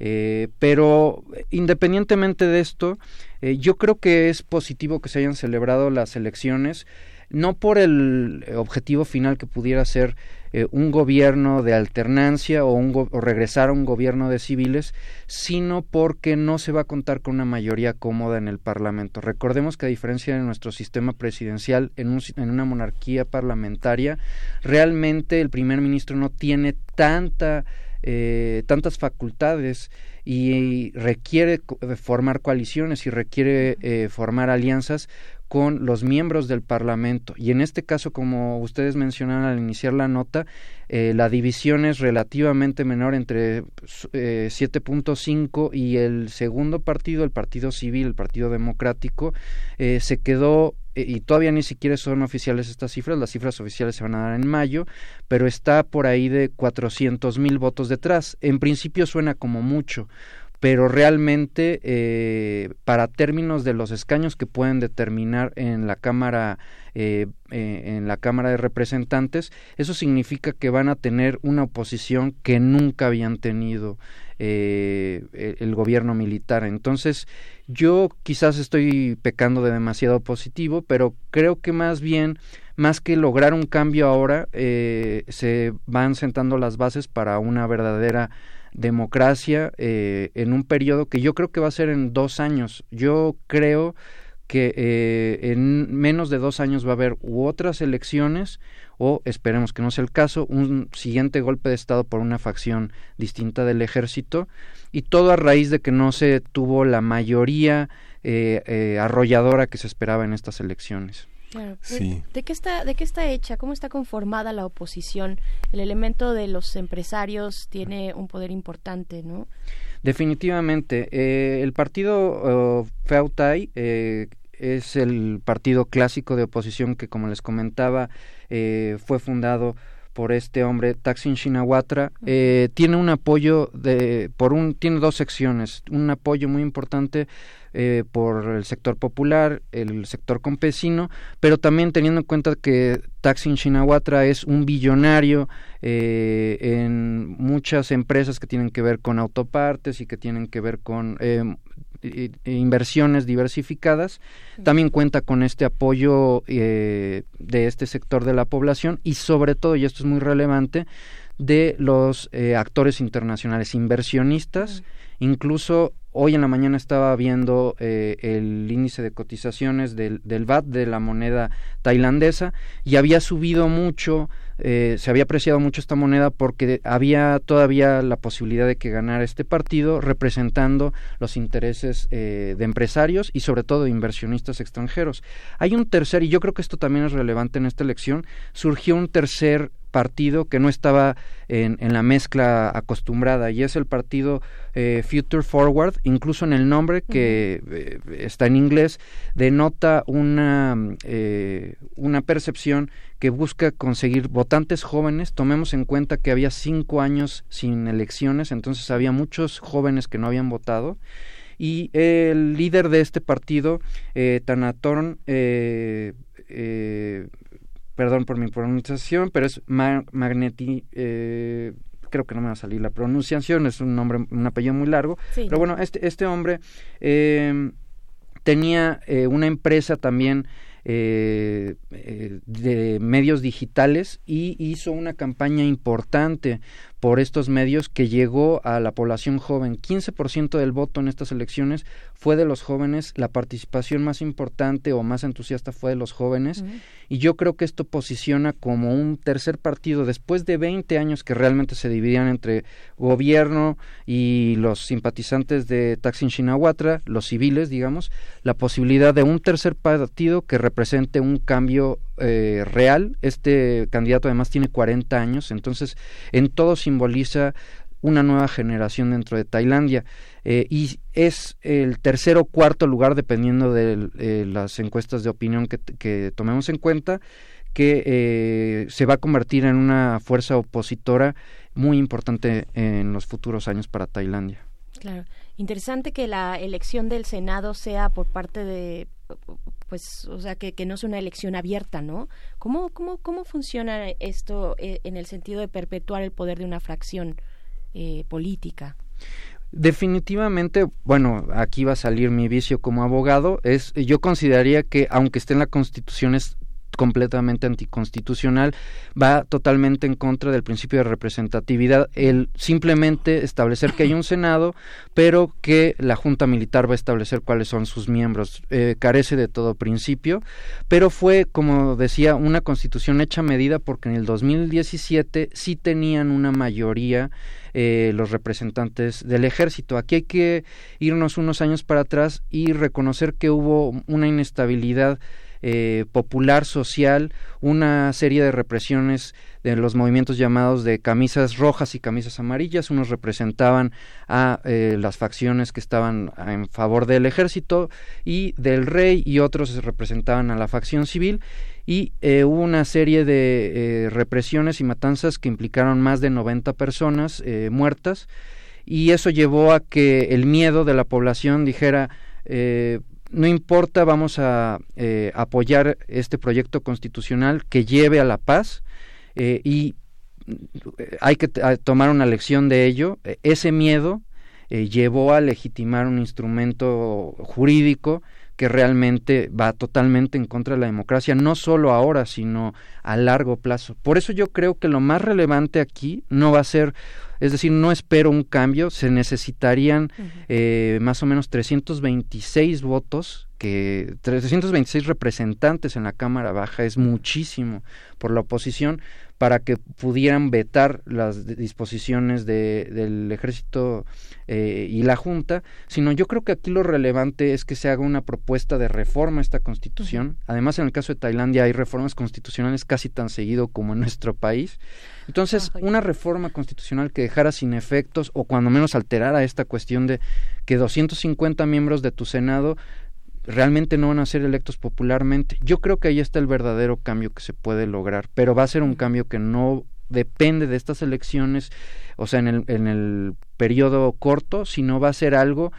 Eh, pero independientemente de esto, eh, yo creo que es positivo que se hayan celebrado las elecciones, no por el objetivo final que pudiera ser eh, un gobierno de alternancia o, un o regresar a un gobierno de civiles, sino porque no se va a contar con una mayoría cómoda en el Parlamento. Recordemos que a diferencia de nuestro sistema presidencial, en, un, en una monarquía parlamentaria, realmente el primer ministro no tiene tanta eh, tantas facultades y requiere formar coaliciones y requiere eh, formar alianzas con los miembros del Parlamento. Y en este caso, como ustedes mencionaron al iniciar la nota, eh, la división es relativamente menor entre 7.5 y el segundo partido, el Partido Civil, el Partido Democrático, se quedó eh, y todavía ni siquiera son oficiales estas cifras, las cifras oficiales se van a dar en mayo, pero está por ahí de 400 mil votos detrás. En principio suena como mucho, pero realmente eh, para términos de los escaños que pueden determinar en la cámara eh, en la cámara de representantes eso significa que van a tener una oposición que nunca habían tenido eh, el gobierno militar. Entonces, yo quizás estoy pecando de demasiado positivo, pero creo que más bien, más que lograr un cambio ahora, eh, se van sentando las bases para una verdadera democracia eh, en un periodo que yo creo que va a ser en dos años. Yo creo que eh, en menos de dos años va a haber u otras elecciones o esperemos que no sea el caso, un siguiente golpe de Estado por una facción distinta del ejército y todo a raíz de que no se tuvo la mayoría eh, eh, arrolladora que se esperaba en estas elecciones. Sí. ¿De, qué está, ¿De qué está hecha? ¿Cómo está conformada la oposición? El elemento de los empresarios tiene un poder importante, ¿no? Definitivamente. Eh, el partido uh, Feutai eh, es el partido clásico de oposición que, como les comentaba, eh, fue fundado por este hombre Taksin Shinawatra. Eh, tiene un apoyo de por un tiene dos secciones. Un apoyo muy importante eh, por el sector popular el sector campesino pero también teniendo en cuenta que Taksin Shinawatra es un billonario eh, en muchas empresas que tienen que ver con autopartes y que tienen que ver con inversiones diversificadas, también cuenta con este apoyo eh, de este sector de la población y sobre todo, y esto es muy relevante, de los eh, actores internacionales, inversionistas, incluso hoy en la mañana estaba viendo eh, el índice de cotizaciones del, del VAT de la moneda tailandesa y había subido mucho eh, se había apreciado mucho esta moneda porque había todavía la posibilidad de que ganara este partido representando los intereses eh, de empresarios y sobre todo de inversionistas extranjeros. Hay un tercer, y yo creo que esto también es relevante en esta elección, surgió un tercer partido que no estaba en, en, la mezcla acostumbrada y es el partido eh, Future Forward, incluso en el nombre que eh, está en inglés, denota una, eh, una percepción que busca conseguir votantes jóvenes. Tomemos en cuenta que había cinco años sin elecciones, entonces había muchos jóvenes que no habían votado y el líder de este partido, eh, Tanatorn, eh, eh, perdón por mi pronunciación, pero es Magneti, eh, creo que no me va a salir la pronunciación, es un nombre, un apellido muy largo, pero bueno, este, este hombre eh, tenía eh, una empresa también eh, eh, de medios digitales y hizo una campaña importante por estos medios que llegó a la población joven. 15% del voto en estas elecciones fue de los jóvenes, la participación más importante o más entusiasta fue de los jóvenes y yo creo que esto posiciona como un tercer partido después de 20 años que realmente se dividían entre gobierno y los simpatizantes de Taksin Shinawatra, los civiles, digamos, la posibilidad de un tercer partido que represente un cambio eh, real. Este candidato además tiene 40 años, entonces en todo simboliza una nueva generación dentro de Tailandia eh, y es el tercer o cuarto lugar dependiendo de eh, las encuestas de opinión que, que tomemos en cuenta que eh, se va a convertir en una fuerza opositora muy importante en los futuros años para Tailandia. Claro, interesante que la elección del Senado sea por parte de pues, o sea, que, que no es una elección abierta, ¿no? ¿Cómo, cómo, cómo funciona esto eh, en el sentido de perpetuar el poder de una fracción eh, política? Definitivamente, bueno, aquí va a salir mi vicio como abogado, es yo consideraría que aunque esté en la Constitución es completamente anticonstitucional, va totalmente en contra del principio de representatividad, el simplemente establecer que hay un Senado, pero que la Junta Militar va a establecer cuáles son sus miembros. Eh, carece de todo principio, pero fue, como decía, una constitución hecha medida porque en el 2017 sí tenían una mayoría eh, los representantes del ejército. Aquí hay que irnos unos años para atrás y reconocer que hubo una inestabilidad eh, popular, social, una serie de represiones de los movimientos llamados de camisas rojas y camisas amarillas. Unos representaban a eh, las facciones que estaban en favor del ejército y del rey y otros representaban a la facción civil y eh, hubo una serie de represiones y matanzas que implicaron más de 90 personas muertas y eso llevó a que el miedo de la población dijera no importa, vamos a eh, apoyar este proyecto constitucional que lleve a la paz eh, y eh, hay que tomar una lección de ello. E, ese miedo llevó a legitimar un instrumento jurídico que realmente va totalmente en contra de la democracia, no solo ahora, sino a largo plazo. Por eso yo creo que lo más relevante aquí no va a ser Es decir, no espero un cambio, se necesitarían eh, más o menos 326 votos que 326 representantes en la Cámara Baja es muchísimo por la oposición para que pudieran vetar las disposiciones de, del ejército eh, y la Junta, sino yo creo que aquí lo relevante es que se haga una propuesta de reforma a esta constitución. Además, en el caso de Tailandia hay reformas constitucionales casi tan seguido como en nuestro país. Entonces, una reforma constitucional que dejara sin efectos o cuando menos alterara esta cuestión de que 250 miembros de tu Senado realmente no van a ser electos popularmente. Yo creo que ahí está el verdadero cambio que se puede lograr, pero va a ser un cambio que no depende de estas elecciones, o sea, en el, en el periodo corto, sino va a ser algo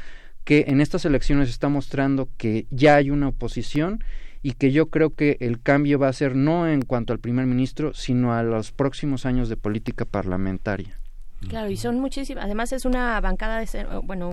que en estas elecciones está mostrando que ya hay una oposición y que yo creo que el cambio va a ser no en cuanto al primer ministro, sino a los próximos años de política parlamentaria. Claro, y son muchísimas. Además es una bancada de, bueno,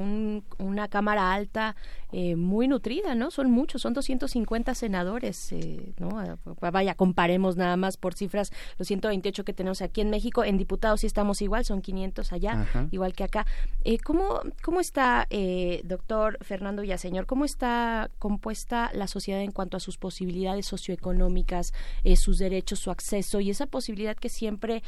una cámara alta eh, muy nutrida, ¿no? Son muchos, son 250 senadores, eh, ¿no? Ah, vaya, comparemos nada más por cifras los 128 que tenemos aquí en México. En diputados sí estamos igual, son 500 allá, igual que acá. Eh, ¿cómo, ¿Cómo está, eh, doctor Fernando Villaseñor, cómo está compuesta la sociedad en cuanto a sus posibilidades socioeconómicas, sus derechos, su acceso y esa posibilidad que siempre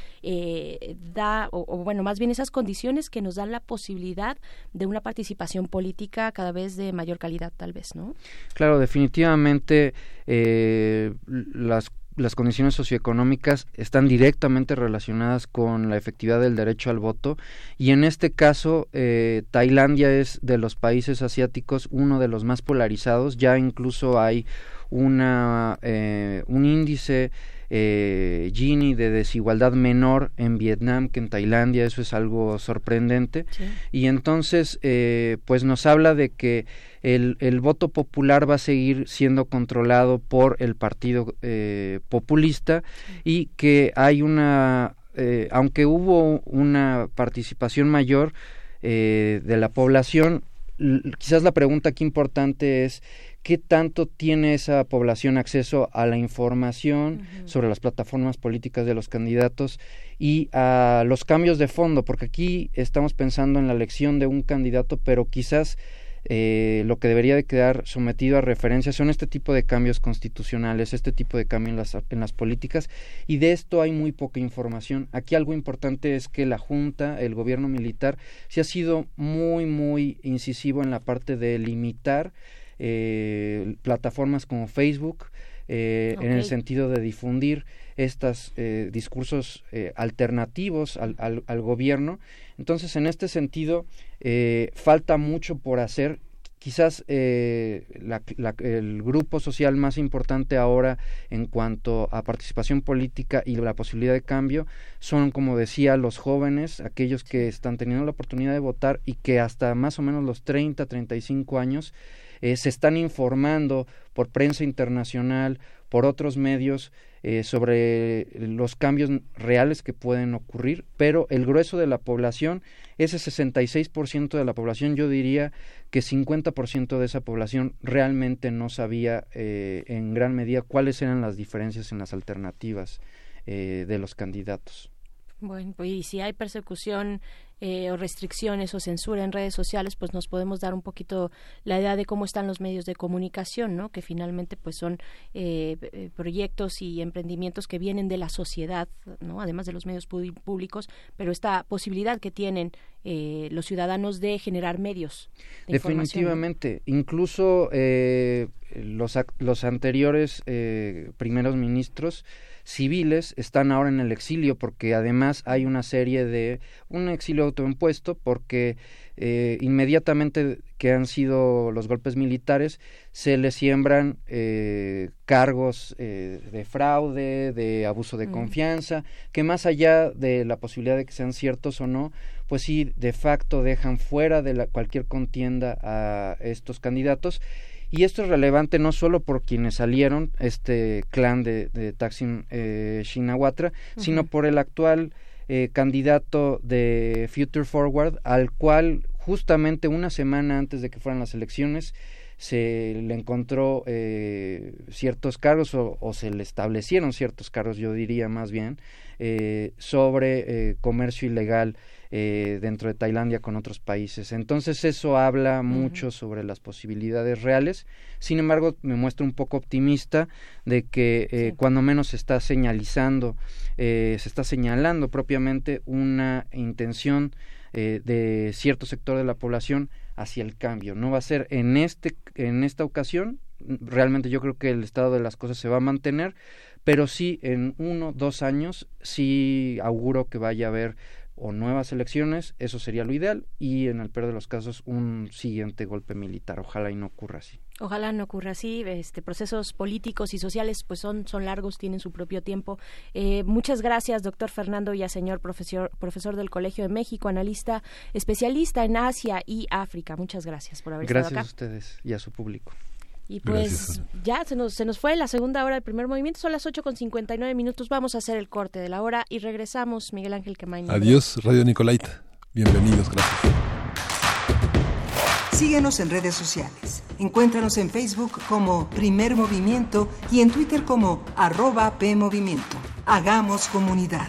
da, o, o bueno, más bien esas condiciones que nos dan la posibilidad de una participación política cada vez de mayor calidad, tal vez, ¿no? Claro, definitivamente eh, las las condiciones socioeconómicas están directamente relacionadas con la efectividad del derecho al voto y en este caso eh, Tailandia es de los países asiáticos uno de los más polarizados ya incluso hay una eh, un índice eh, Gini de desigualdad menor en Vietnam que en Tailandia, eso es algo sorprendente. Y entonces, eh, pues nos habla de que el, el, voto popular va a seguir siendo controlado por el partido eh, populista y que hay una, eh, aunque hubo una participación mayor eh, de la población, quizás la pregunta aquí importante es qué tanto tiene esa población acceso a la información sobre las plataformas políticas de los candidatos y a los cambios de fondo, porque aquí estamos pensando en la elección de un candidato, pero quizás eh, lo que debería de quedar sometido a referencia son este tipo de cambios constitucionales, este tipo de cambios en las, en las políticas, y de esto hay muy poca información. Aquí algo importante es que la Junta, el gobierno militar, se ha sido muy, muy incisivo en la parte de limitar eh, plataformas como Facebook, eh, en el sentido de difundir estos eh, discursos eh, alternativos al, al, gobierno. Entonces, en este sentido, eh, falta mucho por hacer. Quizás eh, la, la, el grupo social más importante ahora en cuanto a participación política y la posibilidad de cambio son, como decía, los jóvenes, aquellos que están teniendo la oportunidad de votar y que hasta más o menos los 30, 35 años eh, se están informando por prensa internacional, por otros medios eh, sobre los cambios reales que pueden ocurrir, pero el grueso de la población, ese 66% de la población, yo diría que 50% de esa población realmente no sabía eh, en gran medida cuáles eran las diferencias en las alternativas eh, de los candidatos. Bueno, y si hay persecución eh, o restricciones o censura en redes sociales, pues nos podemos dar un poquito la idea de cómo están los medios de comunicación, ¿no? Que finalmente pues son eh, eh, proyectos y emprendimientos que vienen de la sociedad, ¿no? Además de los medios públicos, pero esta posibilidad que tienen los ciudadanos de generar medios. Definitivamente, incluso los, los anteriores primeros ministros civiles están ahora en el exilio porque además hay una serie de un exilio autoimpuesto porque eh, inmediatamente que han sido los golpes militares se les siembran eh, cargos eh, de fraude, de abuso de mm. confianza, que más allá de la posibilidad de que sean ciertos o no, pues sí, de facto dejan fuera de la, cualquier contienda a estos candidatos y esto es relevante no solo por quienes salieron, este clan de, de Taksin eh, Shinawatra, sino por el actual eh, candidato de Future Forward, al cual justamente una semana antes de que fueran las elecciones, se le encontró eh, ciertos cargos o, se le establecieron ciertos cargos, yo diría más bien, eh, sobre comercio ilegal dentro de Tailandia con otros países. Entonces eso habla mucho sobre las posibilidades reales. Sin embargo, me muestra un poco optimista de que cuando menos se está señalizando, se está señalando propiamente una intención de cierto sector de la población hacia el cambio. No va a ser en este en esta ocasión. Realmente yo creo que el estado de las cosas se va a mantener, pero sí en uno dos años sí auguro que vaya a haber o nuevas elecciones, eso sería lo ideal, y en el peor de los casos un siguiente golpe militar. Ojalá y no ocurra así. Ojalá no ocurra así. Este procesos políticos y sociales, pues son son largos, tienen su propio tiempo. Eh, muchas gracias, doctor Fernando señor profesor profesor del Colegio de México, analista especialista en Asia y África. Muchas gracias por haber estado acá. Gracias a ustedes y a su público. Y pues ya se nos, se nos fue la segunda hora del primer movimiento, son las 8 con 59 minutos, vamos a hacer el corte de la hora y regresamos, Miguel Ángel Quemain. Adiós, Radio Nicolaita. Bienvenidos, gracias. Síguenos en redes sociales. Encuéntranos en Facebook como Primer Movimiento y en Twitter como arroba PMovimiento. Hagamos comunidad.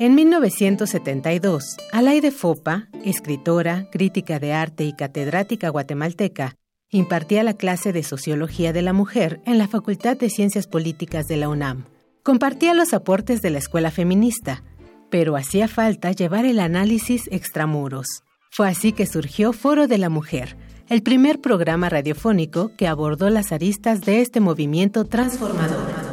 En 1972, Alaide Fopa, escritora, crítica de arte y catedrática guatemalteca, impartía la clase de Sociología de la Mujer en la Facultad de Ciencias Políticas de la UNAM. Compartía los aportes de la escuela feminista, pero hacía falta llevar el análisis extramuros. Fue así que surgió Foro de la Mujer, el primer programa radiofónico que abordó las aristas de este movimiento transformador.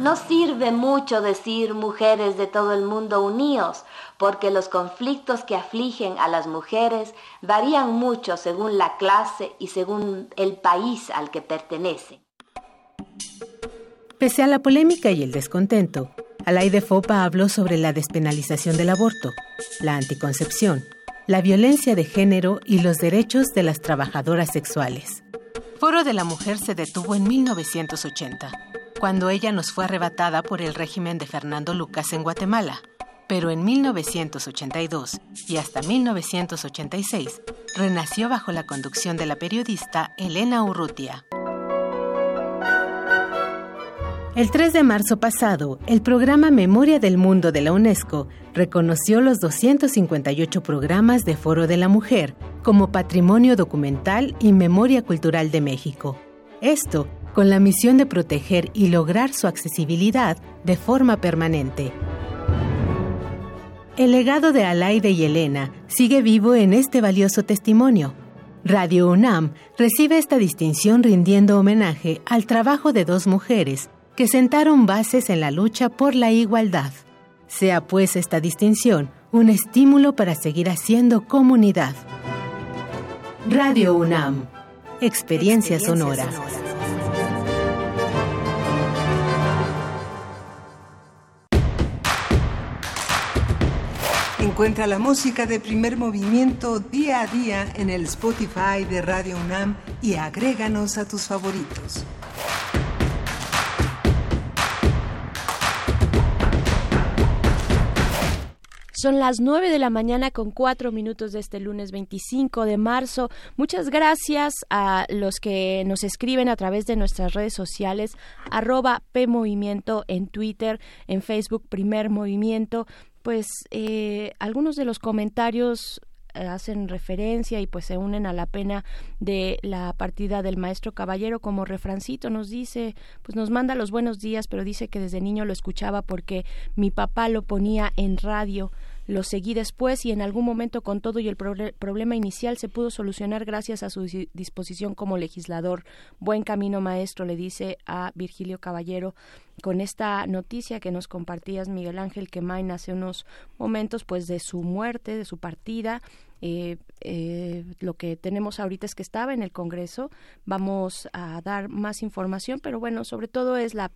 No sirve mucho decir mujeres de todo el mundo unidos, porque los conflictos que afligen a las mujeres varían mucho según la clase y según el país al que pertenecen. Pese a la polémica y el descontento, Alaide Fopa habló sobre la despenalización del aborto, la anticoncepción, la violencia de género y los derechos de las trabajadoras sexuales. Foro de la Mujer se detuvo en 1980 cuando ella nos fue arrebatada por el régimen de Fernando Lucas en Guatemala. Pero en 1982 y hasta 1986 renació bajo la conducción de la periodista Elena Urrutia. El 3 de marzo pasado, el programa Memoria del Mundo de la UNESCO reconoció los 258 programas de Foro de la Mujer como Patrimonio Documental y Memoria Cultural de México. Esto con la misión de proteger y lograr su accesibilidad de forma permanente. El legado de Alaide y Elena sigue vivo en este valioso testimonio. Radio UNAM recibe esta distinción rindiendo homenaje al trabajo de dos mujeres que sentaron bases en la lucha por la igualdad. Sea pues esta distinción un estímulo para seguir haciendo comunidad. Radio UNAM, Experiencia, sonora. Encuentra la música de primer movimiento día a día en el Spotify de Radio UNAM y agréganos a tus favoritos. Son las 9 de la mañana con cuatro minutos de este lunes 25 de marzo. Muchas gracias a los que nos escriben a través de nuestras redes sociales, arroba PMovimiento en Twitter, en Facebook Primer Movimiento. Pues eh, algunos de los comentarios eh, hacen referencia y pues se unen a la pena de la partida del maestro Caballero como refrancito nos dice, pues nos manda los buenos días, pero dice que desde niño lo escuchaba porque mi papá lo ponía en radio lo seguí después y en algún momento con todo y el problema inicial se pudo solucionar gracias a su disposición como legislador. Buen camino maestro, le dice a Virgilio Caballero con esta noticia que nos compartías Miguel Ángel Quemain hace unos momentos pues de su muerte, de su partida eh, eh, lo que tenemos ahorita es que estaba en el Congreso. Vamos a dar más información, pero bueno, sobre todo es la,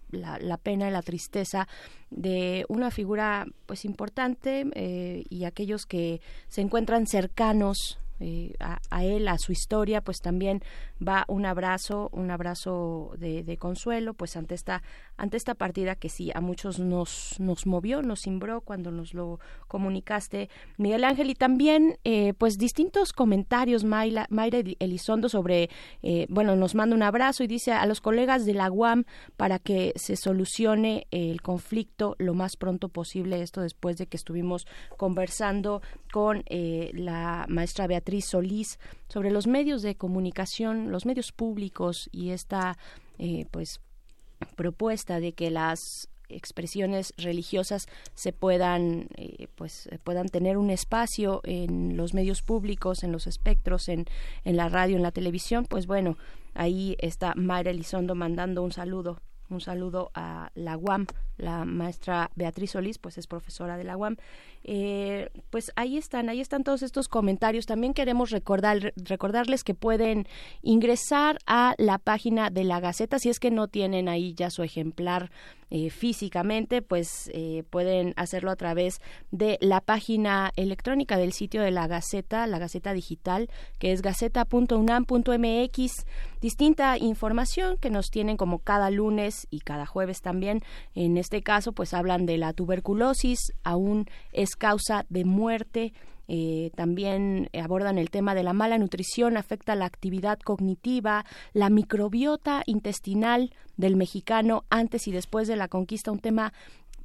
pena y la tristeza de una figura pues importante eh, y aquellos que se encuentran cercanos eh, a, él, a su historia, pues también va un abrazo, un abrazo de, consuelo, pues ante esta, ante esta partida que sí a muchos nos, nos movió, nos cimbró cuando nos lo comunicaste, Miguel Ángel, y también eh, pues distintos comentarios, Mayra, Mayra Elizondo sobre, eh, bueno, nos manda un abrazo y dice a los colegas de la UAM para que se solucione el conflicto lo más pronto posible, esto después de que estuvimos conversando con la maestra Beatriz Solís sobre los medios de comunicación, los medios públicos y esta eh, pues propuesta de que las expresiones religiosas se puedan eh, pues puedan tener un espacio en los medios públicos en los espectros en, en la radio en la televisión pues bueno ahí está Mayra Elizondo mandando un saludo un saludo a la UAM la maestra Beatriz Solís pues es profesora de la UAM eh, pues ahí están, ahí están todos estos comentarios. También queremos recordar, recordarles que pueden ingresar a la página de la Gaceta, si es que no tienen ahí ya su ejemplar eh, físicamente, pues eh, pueden hacerlo a través de la página electrónica del sitio de la Gaceta, la Gaceta Digital, que es gaceta.unam.mx. Distinta información que nos tienen como cada lunes y cada jueves también. En este caso, pues hablan de la tuberculosis, aún es causa de muerte. Eh, también abordan el tema de la mala nutrición, afecta la actividad cognitiva, la microbiota intestinal del mexicano antes y después de la conquista, un tema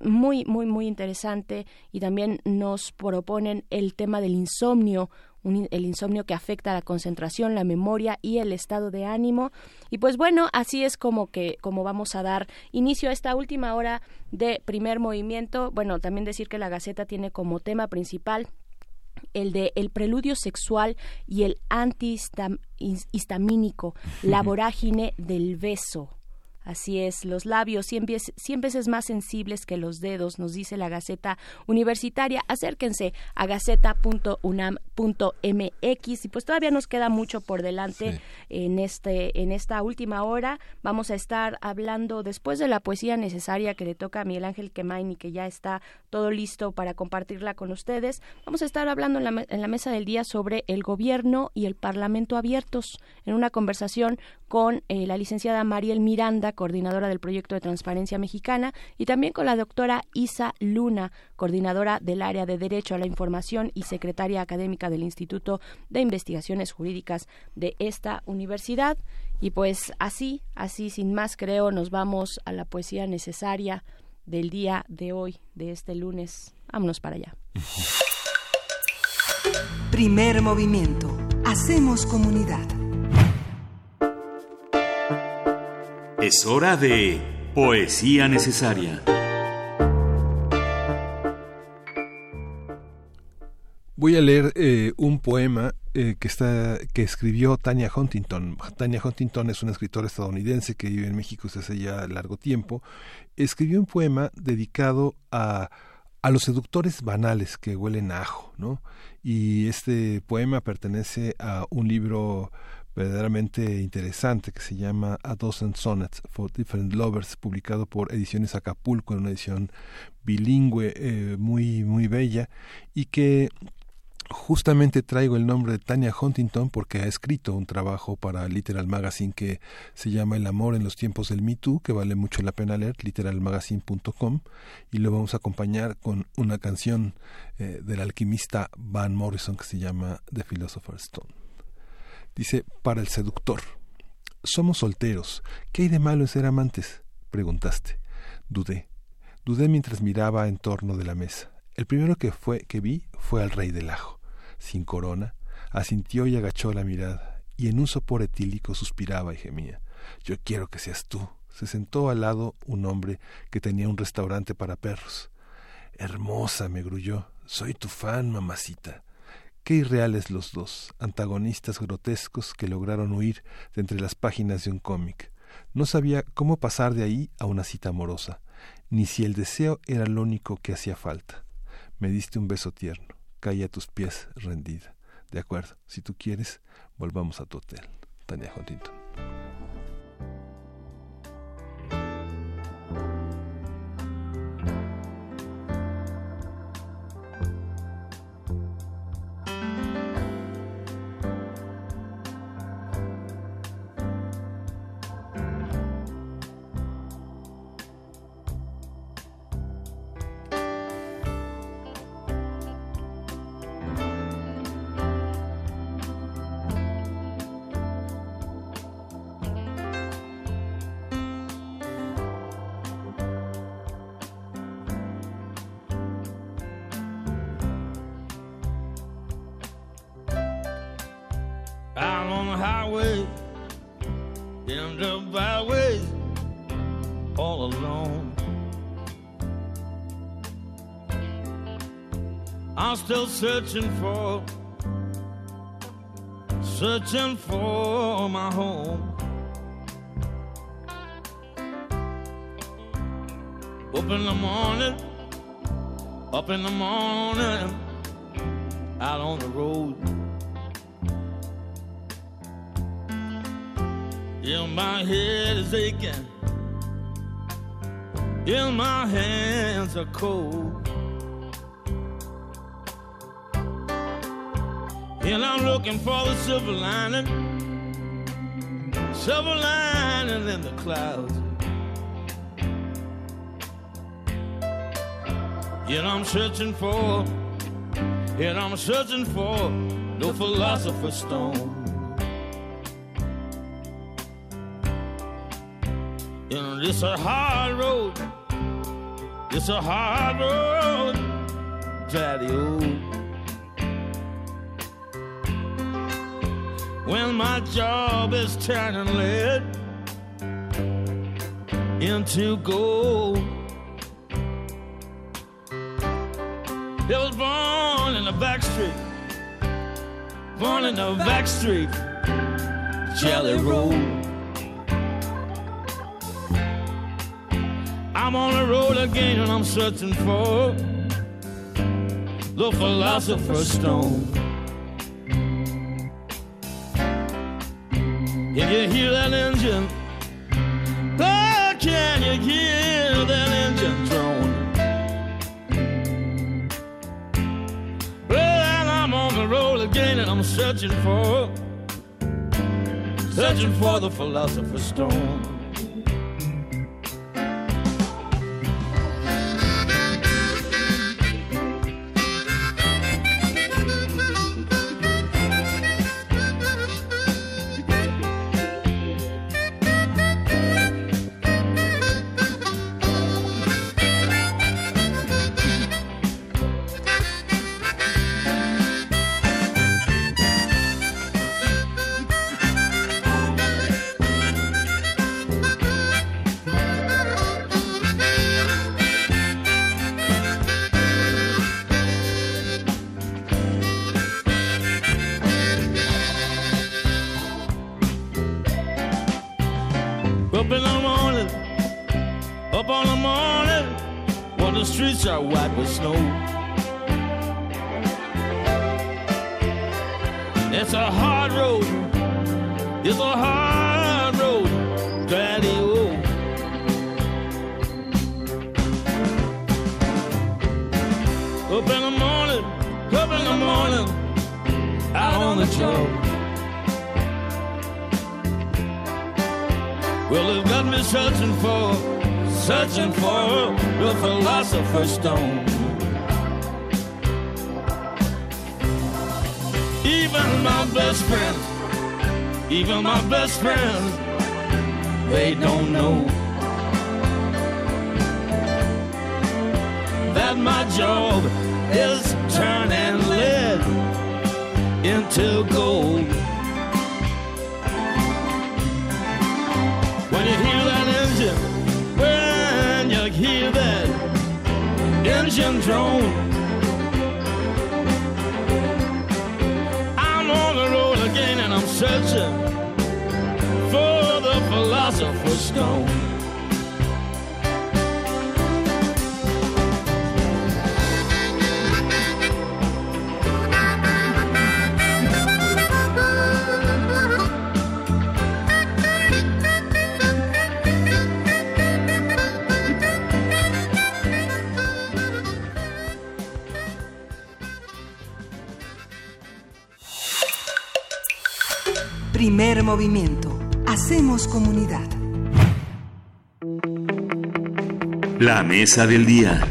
muy, muy, muy interesante y también nos proponen el tema del insomnio, el insomnio que afecta la concentración, la memoria y el estado de ánimo. Y pues bueno, así es como que como vamos a dar inicio a esta última hora de primer movimiento. Bueno, también decir que la Gaceta tiene como tema principal el de el preludio sexual y el antihistamínico, la vorágine del beso. Así es, los labios cien veces, más sensibles que los dedos, nos dice la Gaceta Universitaria. Acérquense a gaceta.unam.mx y pues todavía nos queda mucho por delante en este en esta última hora. Vamos a estar hablando después de la poesía necesaria que le toca a Miguel Ángel Quemain y que ya está todo listo para compartirla con ustedes. Vamos a estar hablando en la, en la mesa del día sobre el gobierno y el Parlamento abiertos en una conversación con eh, la licenciada Mariel Miranda, coordinadora del proyecto de Transparencia Mexicana, y también con la doctora Isa Luna, coordinadora del área de Derecho a la Información y secretaria académica del Instituto de Investigaciones Jurídicas de esta universidad. Y pues así, así sin más creo, nos vamos a la poesía necesaria del día de hoy, de este lunes. Vámonos para allá. Primer movimiento. Hacemos comunidad. Es hora de Poesía Necesaria. Voy a leer eh, un poema eh, que está que escribió Tania Huntington. Tania Huntington es una escritora estadounidense que vive en México desde hace ya largo tiempo. Escribió un poema dedicado a a los seductores banales que huelen a ajo, ¿no? Y este poema pertenece a un libro verdaderamente interesante que se llama A Dozen Sonnets for Different Lovers, publicado por Ediciones Acapulco en una edición bilingüe eh, muy, muy bella y que justamente traigo el nombre de Tania Huntington porque ha escrito un trabajo para Literal Magazine que se llama El amor en los tiempos del Me Too, que vale mucho la pena leer, literalmagazine.com, y lo vamos a acompañar con una canción eh, del alquimista Van Morrison que se llama The Philosopher's Stone. Dice, para el seductor, somos solteros, ¿qué hay de malo en ser amantes? preguntaste. Dudé, dudé mientras miraba en torno de la mesa. El primero que fue que vi fue al rey del ajo, sin corona, asintió y agachó la mirada, y en un sopor etílico suspiraba y gemía. Yo quiero que seas tú. Se sentó al lado un hombre que tenía un restaurante para perros. Hermosa, me grulló. Soy tu fan, mamacita. Qué irreales los dos, antagonistas grotescos que lograron huir de entre las páginas de un cómic. No sabía cómo pasar de ahí a una cita amorosa, ni si el deseo era lo único que hacía falta. Me diste un beso tierno, caí a tus pies rendida. De acuerdo, si tú quieres, volvamos a tu hotel. Tania Huntington. Still searching for, searching for my home. Up in the morning, up in the morning, out on the road. Yeah, my head is aching. Yeah, my hands are cold. And I'm looking for the silver lining. Silver lining in the clouds. Yet I'm searching for, yet I'm searching for no philosopher's stone. You it's a hard road. It's a hard road, daddy old. When my job is turning lead into gold. It was born in the back street, born in the back street, Jelly Roll. I'm on the road again and I'm searching for the philosopher's stone. If you hear that engine, oh, can you hear that engine drone? Well, I'm on the road again and I'm searching for, searching for the philosopher's stone. was snow. La mesa del día.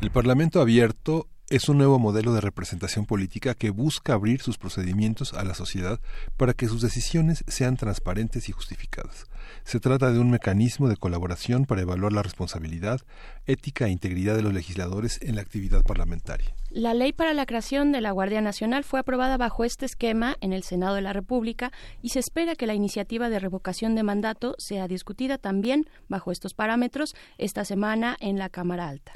El Parlamento abierto es un nuevo modelo de representación política que busca abrir sus procedimientos a la sociedad para que sus decisiones sean transparentes y justificadas. Se trata de un mecanismo de colaboración para evaluar la responsabilidad, ética e integridad de los legisladores en la actividad parlamentaria. La ley para la creación de la Guardia Nacional fue aprobada bajo este esquema en el Senado de la República y se espera que la iniciativa de revocación de mandato sea discutida también bajo estos parámetros esta semana en la Cámara Alta.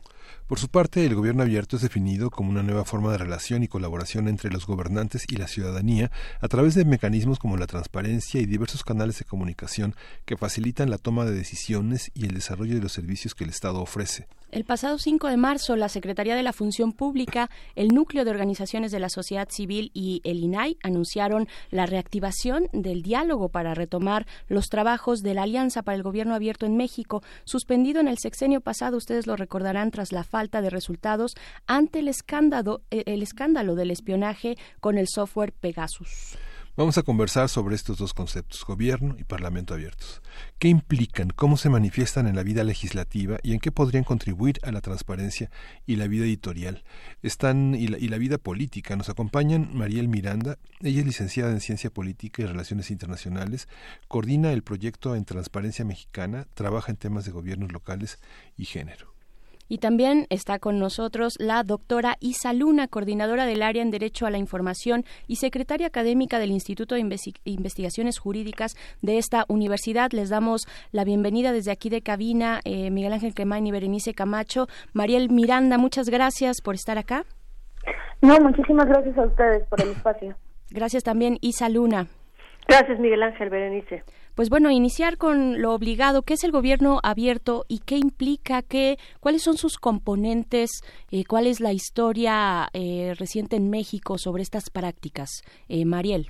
Por su parte, el gobierno abierto es definido como una nueva forma de relación y colaboración entre los gobernantes y la ciudadanía a través de mecanismos como la transparencia y diversos canales de comunicación que facilitan la toma de decisiones y el desarrollo de los servicios que el Estado ofrece. El pasado 5 de marzo, la Secretaría de la Función Pública, el Núcleo de Organizaciones de la Sociedad Civil y el INAI anunciaron la reactivación del diálogo para retomar los trabajos de la Alianza para el Gobierno Abierto en México, suspendido en el sexenio pasado, ustedes lo recordarán, tras la falta de resultados ante el escándalo, el escándalo del espionaje con el software Pegasus. Vamos a conversar sobre estos dos conceptos, gobierno y parlamento abiertos. ¿Qué implican? ¿Cómo se manifiestan en la vida legislativa y en qué podrían contribuir a la transparencia y la vida editorial? Están y la, y la vida política. Nos acompañan Mariel Miranda. Ella es licenciada en Ciencia Política y Relaciones Internacionales. Coordina el proyecto en Transparencia Mexicana. Trabaja en temas de gobiernos locales y género. Y también está con nosotros la doctora Isa Luna, coordinadora del área en Derecho a la Información y secretaria académica del Instituto de Investigaciones Jurídicas de esta universidad. Les damos la bienvenida desde aquí de cabina, eh, Miguel Ángel Quemain y Berenice Camacho. Mariel Miranda, muchas gracias por estar acá. No, muchísimas gracias a ustedes por el espacio. Gracias también, Isa Luna. Gracias, Miguel Ángel Berenice pues bueno, iniciar con lo obligado, ¿qué es el gobierno abierto y qué implica, qué, cuáles son sus componentes, eh, cuál es la historia eh, reciente en México sobre estas prácticas? Eh, Mariel.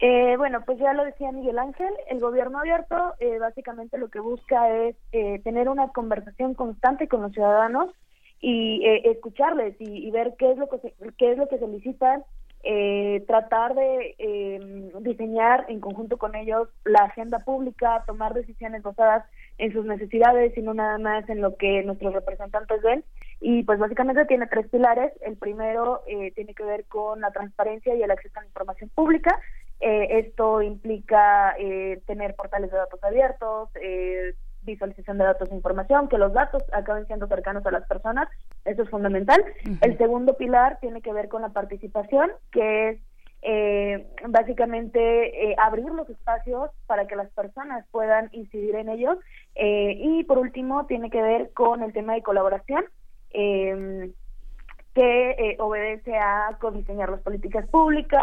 Eh, bueno, pues ya lo decía Miguel Ángel, el gobierno abierto eh, básicamente lo que busca es eh, tener una conversación constante con los ciudadanos y escucharles y, y, ver qué es lo que se, qué es lo que solicitan eh, tratar de eh, diseñar en conjunto con ellos la agenda pública, tomar decisiones basadas en sus necesidades y no nada más en lo que nuestros representantes ven. Y pues básicamente tiene tres pilares. El primero eh, tiene que ver con la transparencia y el acceso a la información pública. Eh, esto implica eh, tener portales de datos abiertos, eh, visualización de datos e información, que los datos acaben siendo cercanos a las personas, eso es fundamental. El segundo pilar tiene que ver con la participación, que es eh, básicamente eh, abrir los espacios para que las personas puedan incidir en ellos. Eh, y por último, tiene que ver con el tema de colaboración. Eh, que eh, obedece a codiseñar las políticas públicas,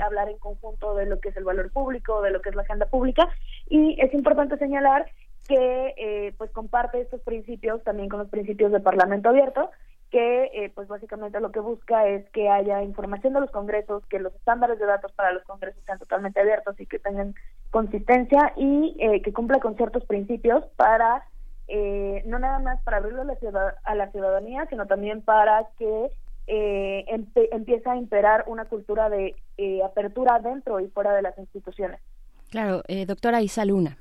hablar en conjunto de lo que es el valor público, de lo que es la agenda pública, y es importante señalar que eh, pues comparte estos principios también con los principios del Parlamento abierto, que eh, pues básicamente lo que busca es que haya información de los congresos, que los estándares de datos para los congresos sean totalmente abiertos y que tengan consistencia y eh, que cumpla con ciertos principios para eh, no nada más para abrirlo a la, ciudad, a la ciudadanía, sino también para que eh, empiece a imperar una cultura de apertura dentro y fuera de las instituciones. Claro, doctora Isa Luna.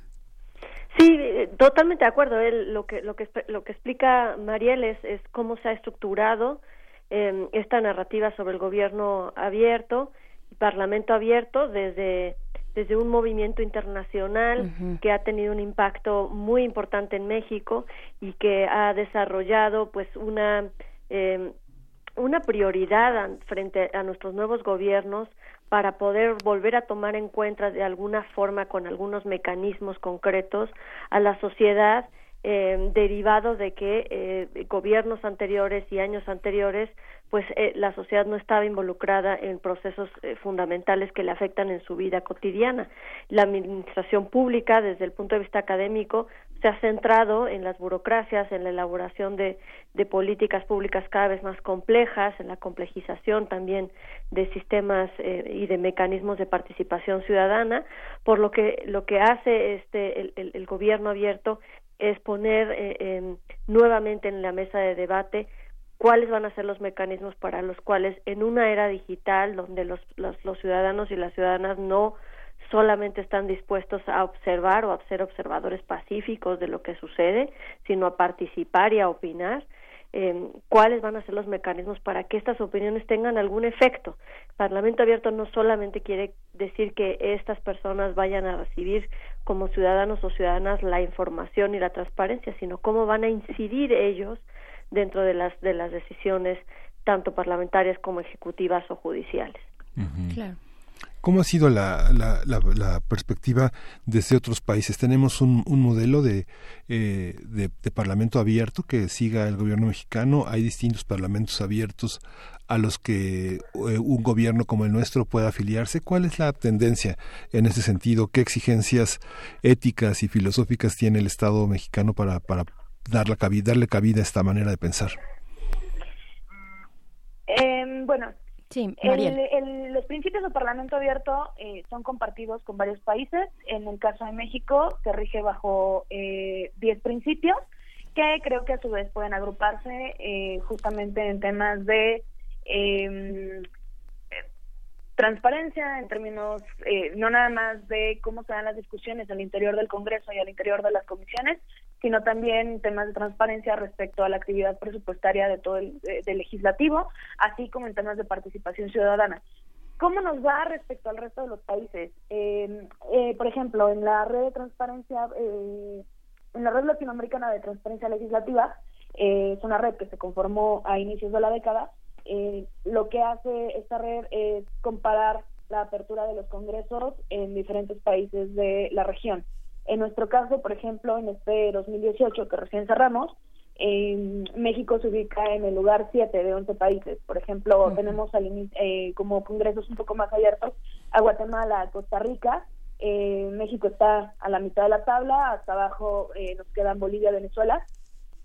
Sí, totalmente de acuerdo. Él, lo que lo que lo que explica Mariel es, es cómo se ha estructurado eh, esta narrativa sobre el gobierno abierto, parlamento abierto desde desde un movimiento internacional que ha tenido un impacto muy importante en México y que ha desarrollado pues una eh, una prioridad frente a nuestros nuevos gobiernos para poder volver a tomar en cuenta de alguna forma con algunos mecanismos concretos a la sociedad eh, derivado de que eh, gobiernos anteriores y años anteriores pues eh, la sociedad no estaba involucrada en procesos eh, fundamentales que le afectan en su vida cotidiana. La administración pública, desde el punto de vista académico, se ha centrado en las burocracias, en la elaboración de, de políticas públicas cada vez más complejas, en la complejización también de sistemas eh, y de mecanismos de participación ciudadana, por lo que lo que hace este el, gobierno abierto es poner eh, nuevamente en la mesa de debate cuáles van a ser los mecanismos para los cuales en una era digital donde los, los, ciudadanos y las ciudadanas no solamente están dispuestos a observar o a ser observadores pacíficos de lo que sucede, sino a participar y a opinar, eh, cuáles van a ser los mecanismos para que estas opiniones tengan algún efecto. El Parlamento Abierto no solamente quiere decir que estas personas vayan a recibir como ciudadanos o ciudadanas la información y la transparencia, sino cómo van a incidir ellos dentro de las de las decisiones tanto parlamentarias como ejecutivas o judiciales. Claro. ¿Cómo ha sido la, perspectiva desde otros países? Tenemos un, un modelo de, eh, de, de, parlamento abierto que siga el gobierno mexicano. Hay distintos parlamentos abiertos a los que eh, un gobierno como el nuestro pueda afiliarse. ¿Cuál es la tendencia en ese sentido? ¿Qué exigencias éticas y filosóficas tiene el Estado mexicano para, para dar la cabida, darle cabida a esta manera de pensar? Eh, bueno, sí, el, los principios del Parlamento Abierto eh, son compartidos con varios países. En el caso de México se rige bajo 10 eh, principios que creo que a su vez pueden agruparse eh, justamente en temas de em, transparencia en términos eh, no nada más de cómo se dan las discusiones al interior del Congreso y al interior de las comisiones, sino también temas de transparencia respecto a la actividad presupuestaria de todo el del legislativo, así como en temas de participación ciudadana. ¿Cómo nos va respecto al resto de los países? Eh, eh, por ejemplo, en la red de transparencia, eh, en la red latinoamericana de transparencia legislativa, eh, es una red que se conformó a inicios de la década. Eh, lo que hace esta red es comparar la apertura de los congresos en diferentes países de la región. En nuestro caso, por ejemplo, en este 2018 que recién cerramos, eh, México se ubica en el lugar 7 de 11 países. Por ejemplo, tenemos al, eh, como congresos un poco más abiertos a Guatemala, a Costa Rica. Eh, México está a la mitad de la tabla, hasta abajo eh, nos quedan Bolivia, Venezuela.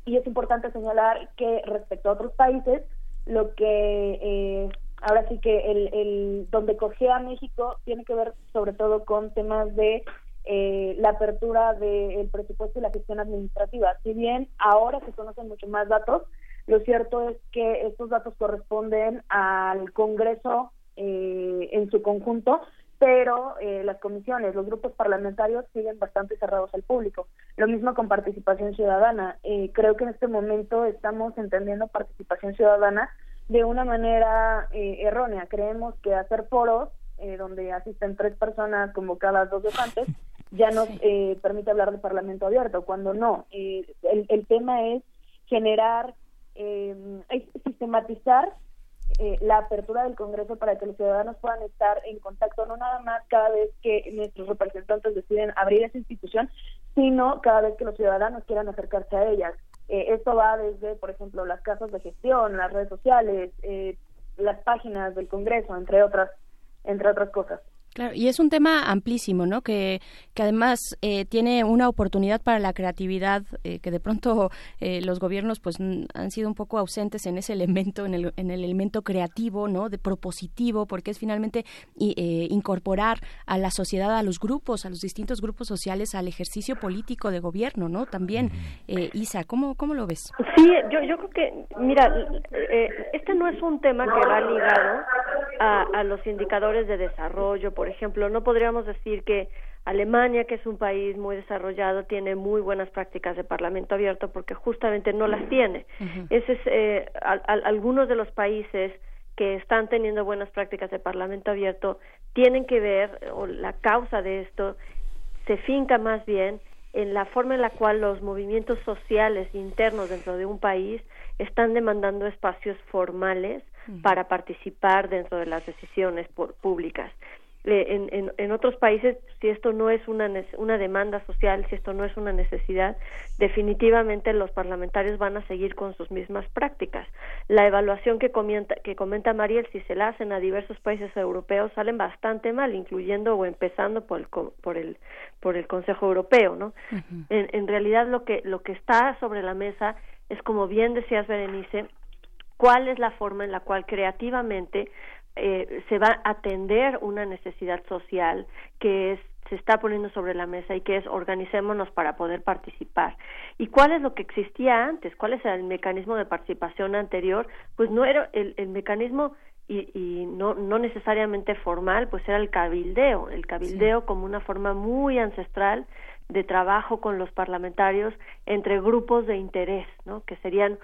Y es importante señalar que respecto a otros países, lo que eh, ahora sí que el, el donde coge a México tiene que ver sobre todo con temas de eh, la apertura del presupuesto y la gestión administrativa. Si bien ahora se conocen mucho más datos, lo cierto es que estos datos corresponden al Congreso eh, en su conjunto, pero eh, las comisiones, los grupos parlamentarios siguen bastante cerrados al público. Lo mismo con participación ciudadana. Eh, creo que en este momento estamos entendiendo participación ciudadana de una manera eh, errónea. Creemos que hacer foros eh, donde asisten tres personas convocadas dos votantes ya nos eh, permite hablar de Parlamento abierto, cuando no. Eh, el, el, tema es generar, eh, sistematizar eh, la apertura del Congreso para que los ciudadanos puedan estar en contacto, no nada más cada vez que nuestros representantes deciden abrir esa institución, sino cada vez que los ciudadanos quieran acercarse a ellas. Eh, esto va desde, por ejemplo, las casas de gestión, las redes sociales, eh, las páginas del Congreso, entre otras, entre otras cosas. Claro, y es un tema amplísimo, ¿no? Que, que además eh, tiene una oportunidad para la creatividad eh, que de pronto eh, los gobiernos pues han sido un poco ausentes en ese elemento, en el, en el elemento creativo, ¿no? De propositivo, porque es finalmente incorporar a la sociedad, a los grupos, a los distintos grupos sociales, al ejercicio político de gobierno, ¿no? También, Isa, ¿cómo, ¿cómo lo ves? Sí, yo, yo creo que, mira, este no es un tema que va ligado a, a los indicadores de desarrollo, por ejemplo, no podríamos decir que Alemania, que es un país muy desarrollado, tiene muy buenas prácticas de parlamento abierto porque justamente no las tiene. Ese es, eh, algunos de los países que están teniendo buenas prácticas de parlamento abierto tienen que ver, o la causa de esto se finca más bien en la forma en la cual los movimientos sociales internos dentro de un país están demandando espacios formales para participar dentro de las decisiones públicas en, en, en, otros países, si esto no es una, una demanda social, si esto no es una necesidad, definitivamente los parlamentarios van a seguir con sus mismas prácticas. La evaluación que comenta, que comenta Mariel, si se la hacen a diversos países europeos, salen bastante mal, incluyendo o empezando por el, por el, por el Consejo Europeo, ¿no? en, en realidad lo que, lo que está sobre la mesa es, como bien decías, Berenice, cuál es la forma en la cual creativamente eh, se va a atender una necesidad social que es se está poniendo sobre la mesa y que es organicémonos para poder participar. ¿Y cuál es lo que existía antes? ¿Cuál es el mecanismo de participación anterior? Pues no era el, el mecanismo y, y no, no necesariamente formal, pues era el cabildeo, el cabildeo como una forma muy ancestral de trabajo con los parlamentarios entre grupos de interés, ¿no? que serían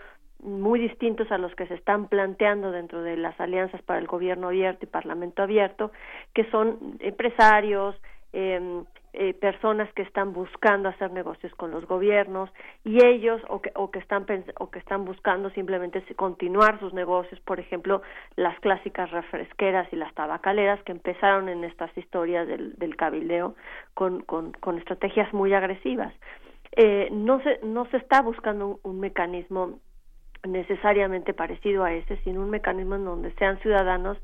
muy distintos a los que se están planteando dentro de las alianzas para el gobierno abierto y parlamento abierto, que son empresarios, em, eh, personas que están buscando hacer negocios con los gobiernos y ellos o que, o que están o que están buscando simplemente continuar sus negocios, por ejemplo, las clásicas refresqueras y las tabacaleras que empezaron en estas historias del, del cabildeo con, con, con estrategias muy agresivas. Eh, no se no se está buscando un mecanismo necesariamente parecido a ese, sino un mecanismo en donde sean ciudadanos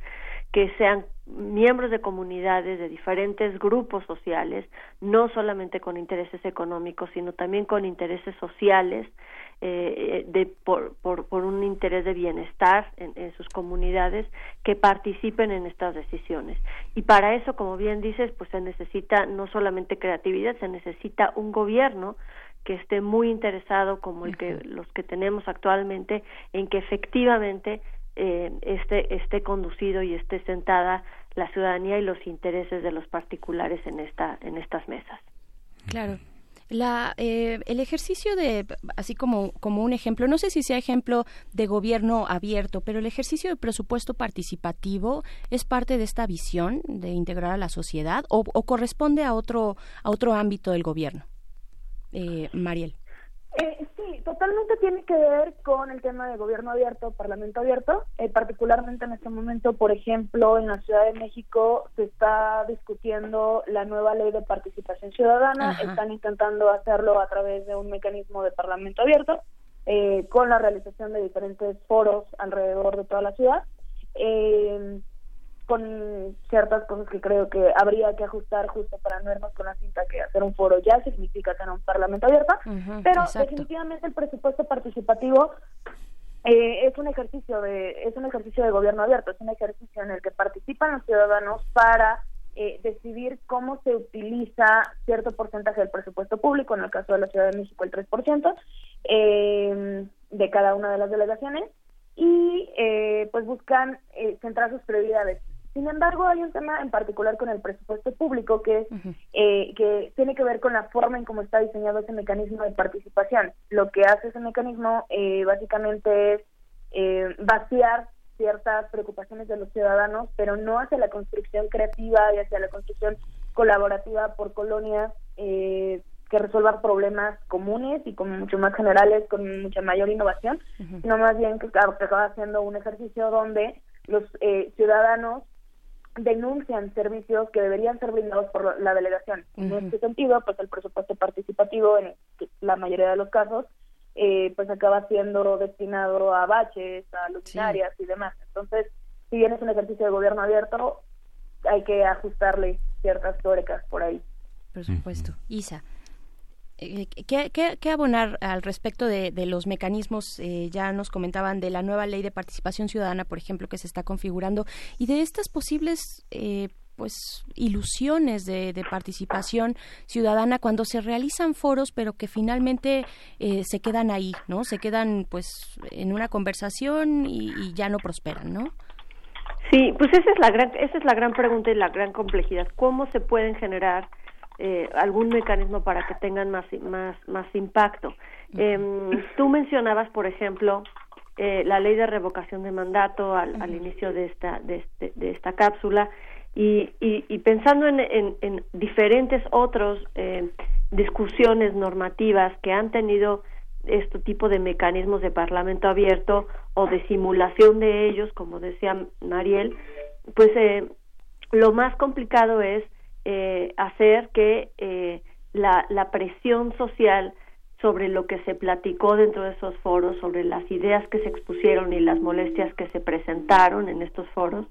que sean miembros de comunidades de diferentes grupos sociales, no solamente con intereses económicos, sino también con intereses sociales, eh, de, por, por, un interés de bienestar en, en, sus comunidades, que participen en estas decisiones. Y para eso, como bien dices, pues se necesita no solamente creatividad, se necesita un gobierno que esté muy interesado como el que los que tenemos actualmente en que efectivamente eh, esté esté conducido y esté sentada la ciudadanía y los intereses de los particulares en esta en estas mesas. Claro. La, eh, el ejercicio de, así como, como un ejemplo, no sé si sea ejemplo de gobierno abierto, pero el ejercicio de presupuesto participativo es parte de esta visión de integrar a la sociedad o, o corresponde a otro, a otro ámbito del gobierno eh, Mariel. Eh, sí, totalmente tiene que ver con el tema de gobierno abierto, parlamento abierto. Eh, particularmente en este momento, por ejemplo, en la Ciudad de México se está discutiendo la nueva ley de participación ciudadana. Están intentando hacerlo a través de un mecanismo de parlamento abierto, eh, con la realización de diferentes foros alrededor de toda la ciudad. Eh, con ciertas cosas que creo que habría que ajustar justo para no irnos con la cinta que hacer un foro ya significa tener un parlamento abierto, pero definitivamente el presupuesto participativo eh, es un ejercicio de es un ejercicio de gobierno abierto, es un ejercicio en el que participan los ciudadanos para eh, decidir cómo se utiliza cierto porcentaje del presupuesto público, en el caso de la Ciudad de México el 3%, eh, de cada una de las delegaciones, y eh, pues buscan eh, centrar sus prioridades sin embargo, hay un tema en particular con el presupuesto público que, eh, que tiene que ver con la forma en cómo está diseñado ese mecanismo de participación. Lo que hace ese mecanismo eh, básicamente es eh, vaciar ciertas preocupaciones de los ciudadanos, pero no hacia la construcción creativa y hacia la construcción colaborativa por colonias que resuelvan problemas comunes y como mucho más generales, con mucha mayor innovación, sino más bien que, acaba haciendo un ejercicio donde los ciudadanos denuncian servicios que deberían ser brindados por la delegación. En este sentido, pues el presupuesto participativo, en la mayoría de los casos, eh, pues acaba siendo destinado a baches, a luminarias y demás. Entonces, si bien es un ejercicio de gobierno abierto, hay que ajustarle ciertas tuercas por ahí. Por supuesto. Isa. Eh, ¿Qué, qué, abonar al respecto de, los mecanismos? Eh, ya nos comentaban de la nueva ley de participación ciudadana, por ejemplo, que se está configurando, y de estas posibles eh, pues ilusiones de, de, participación ciudadana cuando se realizan foros pero que finalmente eh, se quedan ahí no se quedan pues en una conversación y, y, ya no prosperan no sí pues esa es la gran esa es la gran pregunta y la gran complejidad. Cómo se pueden generar eh, algún mecanismo para que tengan más más más impacto. Eh, tú mencionabas por ejemplo eh, la ley de revocación de mandato al, al inicio de esta de, este, de esta cápsula y, y, y pensando en, en, en, diferentes otros eh, discusiones normativas que han tenido este tipo de mecanismos de parlamento abierto o de simulación de ellos, como decía Mariel, pues eh, lo más complicado es eh, hacer que eh, la, presión social sobre lo que se platicó dentro de esos foros, sobre las ideas que se expusieron y las molestias que se presentaron en estos foros,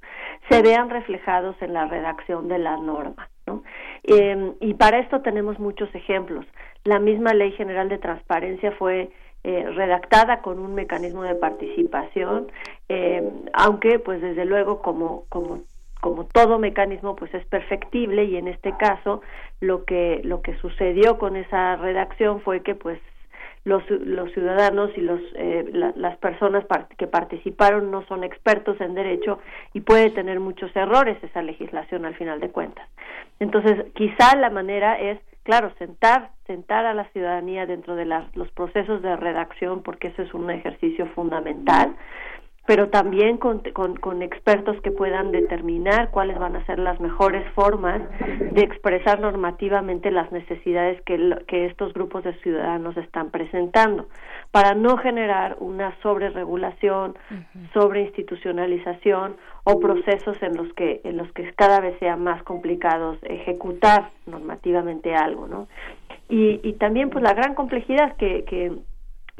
se vean reflejados en la redacción de la norma. ¿no? Eh, y para esto tenemos muchos ejemplos. La misma Ley General de Transparencia fue eh, redactada con un mecanismo de participación, eh, aunque pues desde luego como, como como todo mecanismo pues es perfectible y en este caso lo que lo que sucedió con esa redacción fue que pues los, los ciudadanos y los eh, la, las personas part que participaron no son expertos en derecho y puede tener muchos errores esa legislación al final de cuentas. Entonces quizá la manera es claro sentar sentar a la ciudadanía dentro de la, los procesos de redacción porque eso es un ejercicio fundamental pero también con, con, con, expertos que puedan determinar cuáles van a ser las mejores formas de expresar normativamente las necesidades que, que estos grupos de ciudadanos están presentando, para no generar una sobreregulación, sobreinstitucionalización o procesos en los que en los que cada vez sea más complicado ejecutar normativamente algo, ¿no? Y, y también pues la gran complejidad que, que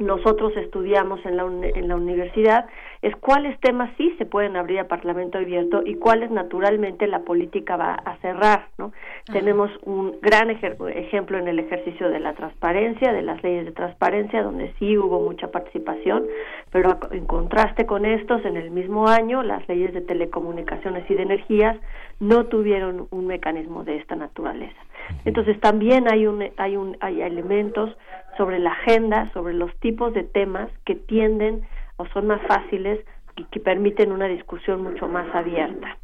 nosotros estudiamos en la, en la universidad es cuáles temas sí se pueden abrir a Parlamento abierto y cuáles naturalmente la política va a cerrar, ¿no? Ajá. Tenemos un gran ejemplo en el ejercicio de la transparencia, de las leyes de transparencia, donde sí hubo mucha participación, pero en contraste con estos, en el mismo año, las leyes de telecomunicaciones y de energías no tuvieron un mecanismo de esta naturaleza. Entonces también hay un hay un hay elementos sobre la agenda, sobre los tipos de temas que tienden o son más fáciles y que permiten una discusión mucho más abierta.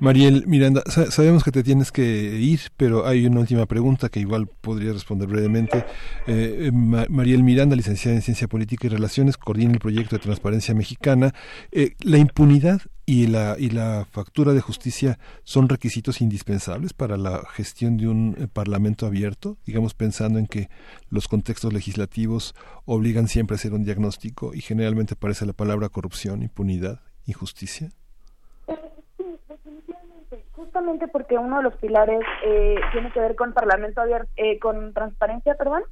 Mariel Miranda, sa sabemos que te tienes que ir, pero hay una última pregunta que igual podría responder brevemente. Eh, Ma Mariel Miranda, licenciada en Ciencia Política y Relaciones, coordina el proyecto de Transparencia Mexicana. Eh, ¿La impunidad y la, y la factura de justicia son requisitos indispensables para la gestión de un eh, parlamento abierto, digamos pensando en que los contextos legislativos obligan siempre a hacer un diagnóstico y generalmente aparece la palabra corrupción, impunidad, injusticia? Justamente porque uno de los pilares eh, tiene que ver con parlamento abierto, eh, con transparencia, perdón,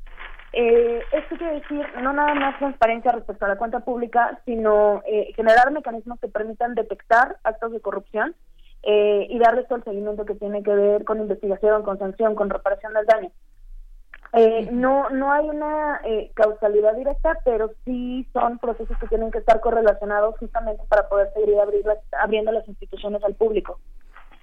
eh, esto quiere decir no nada más transparencia respecto a la cuenta pública, sino eh, generar mecanismos que permitan detectar actos de corrupción eh, y darles todo el seguimiento que tiene que ver con investigación, con sanción, con reparación del daño. Eh, no no hay una eh, causalidad directa, pero sí son procesos que tienen que estar correlacionados justamente para poder seguir abrir las, abriendo las instituciones al público.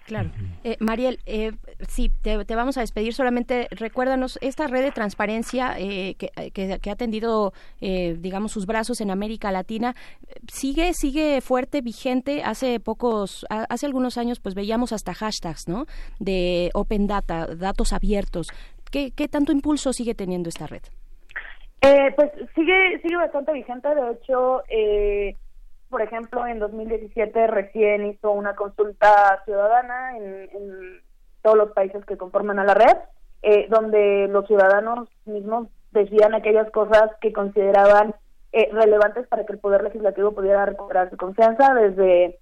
Claro. Eh, Mariel, eh, sí, te, te, vamos a despedir. Solamente recuérdanos esta red de transparencia eh, que, que, que, ha tendido, eh, digamos, sus brazos en América Latina. Sigue, sigue fuerte, vigente. Hace pocos, hace algunos años, pues veíamos hasta hashtags, ¿no? De Open Data, datos abiertos. ¿Qué, qué tanto impulso sigue teniendo esta red? Eh, pues sigue, sigue bastante vigente. De hecho, eh, por ejemplo, en 2017 recién hizo una consulta ciudadana en, todos los países que conforman a la red, eh, donde los ciudadanos mismos decían aquellas cosas que consideraban eh, relevantes para que el Poder Legislativo pudiera recuperar su confianza, desde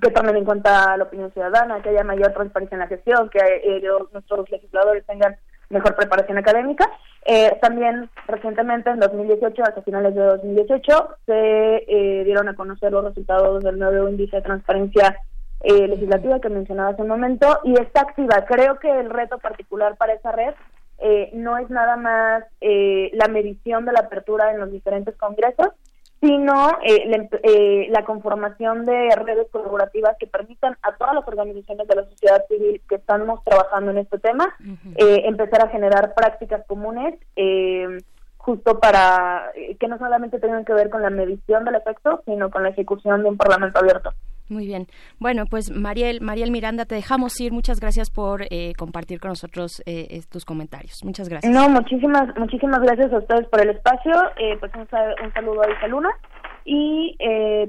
que tomen en cuenta la opinión ciudadana, que haya mayor transparencia en la gestión, que eh, nuestros legisladores tengan mejor preparación académica. Eh, también recientemente, en 2018, hasta finales de 2018, se eh, dieron a conocer los resultados del nuevo índice de transparencia eh, legislativa que mencionaba hace un momento y está activa. Creo que el reto particular para esa red eh, no es nada más eh, la medición de la apertura en los diferentes congresos, sino eh, la, conformación de redes colaborativas que permitan a todas las organizaciones de la sociedad civil que estamos trabajando en este tema empezar a generar prácticas comunes justo para que no solamente tengan que ver con la medición del efecto, sino con la ejecución de un parlamento abierto. Muy bien. Bueno, pues Mariel, Mariel Miranda, te dejamos ir. Muchas gracias por eh, compartir con nosotros eh, tus comentarios. Muchas gracias. No, muchísimas, muchísimas gracias a ustedes por el espacio. Eh, pues un, saludo a Luna y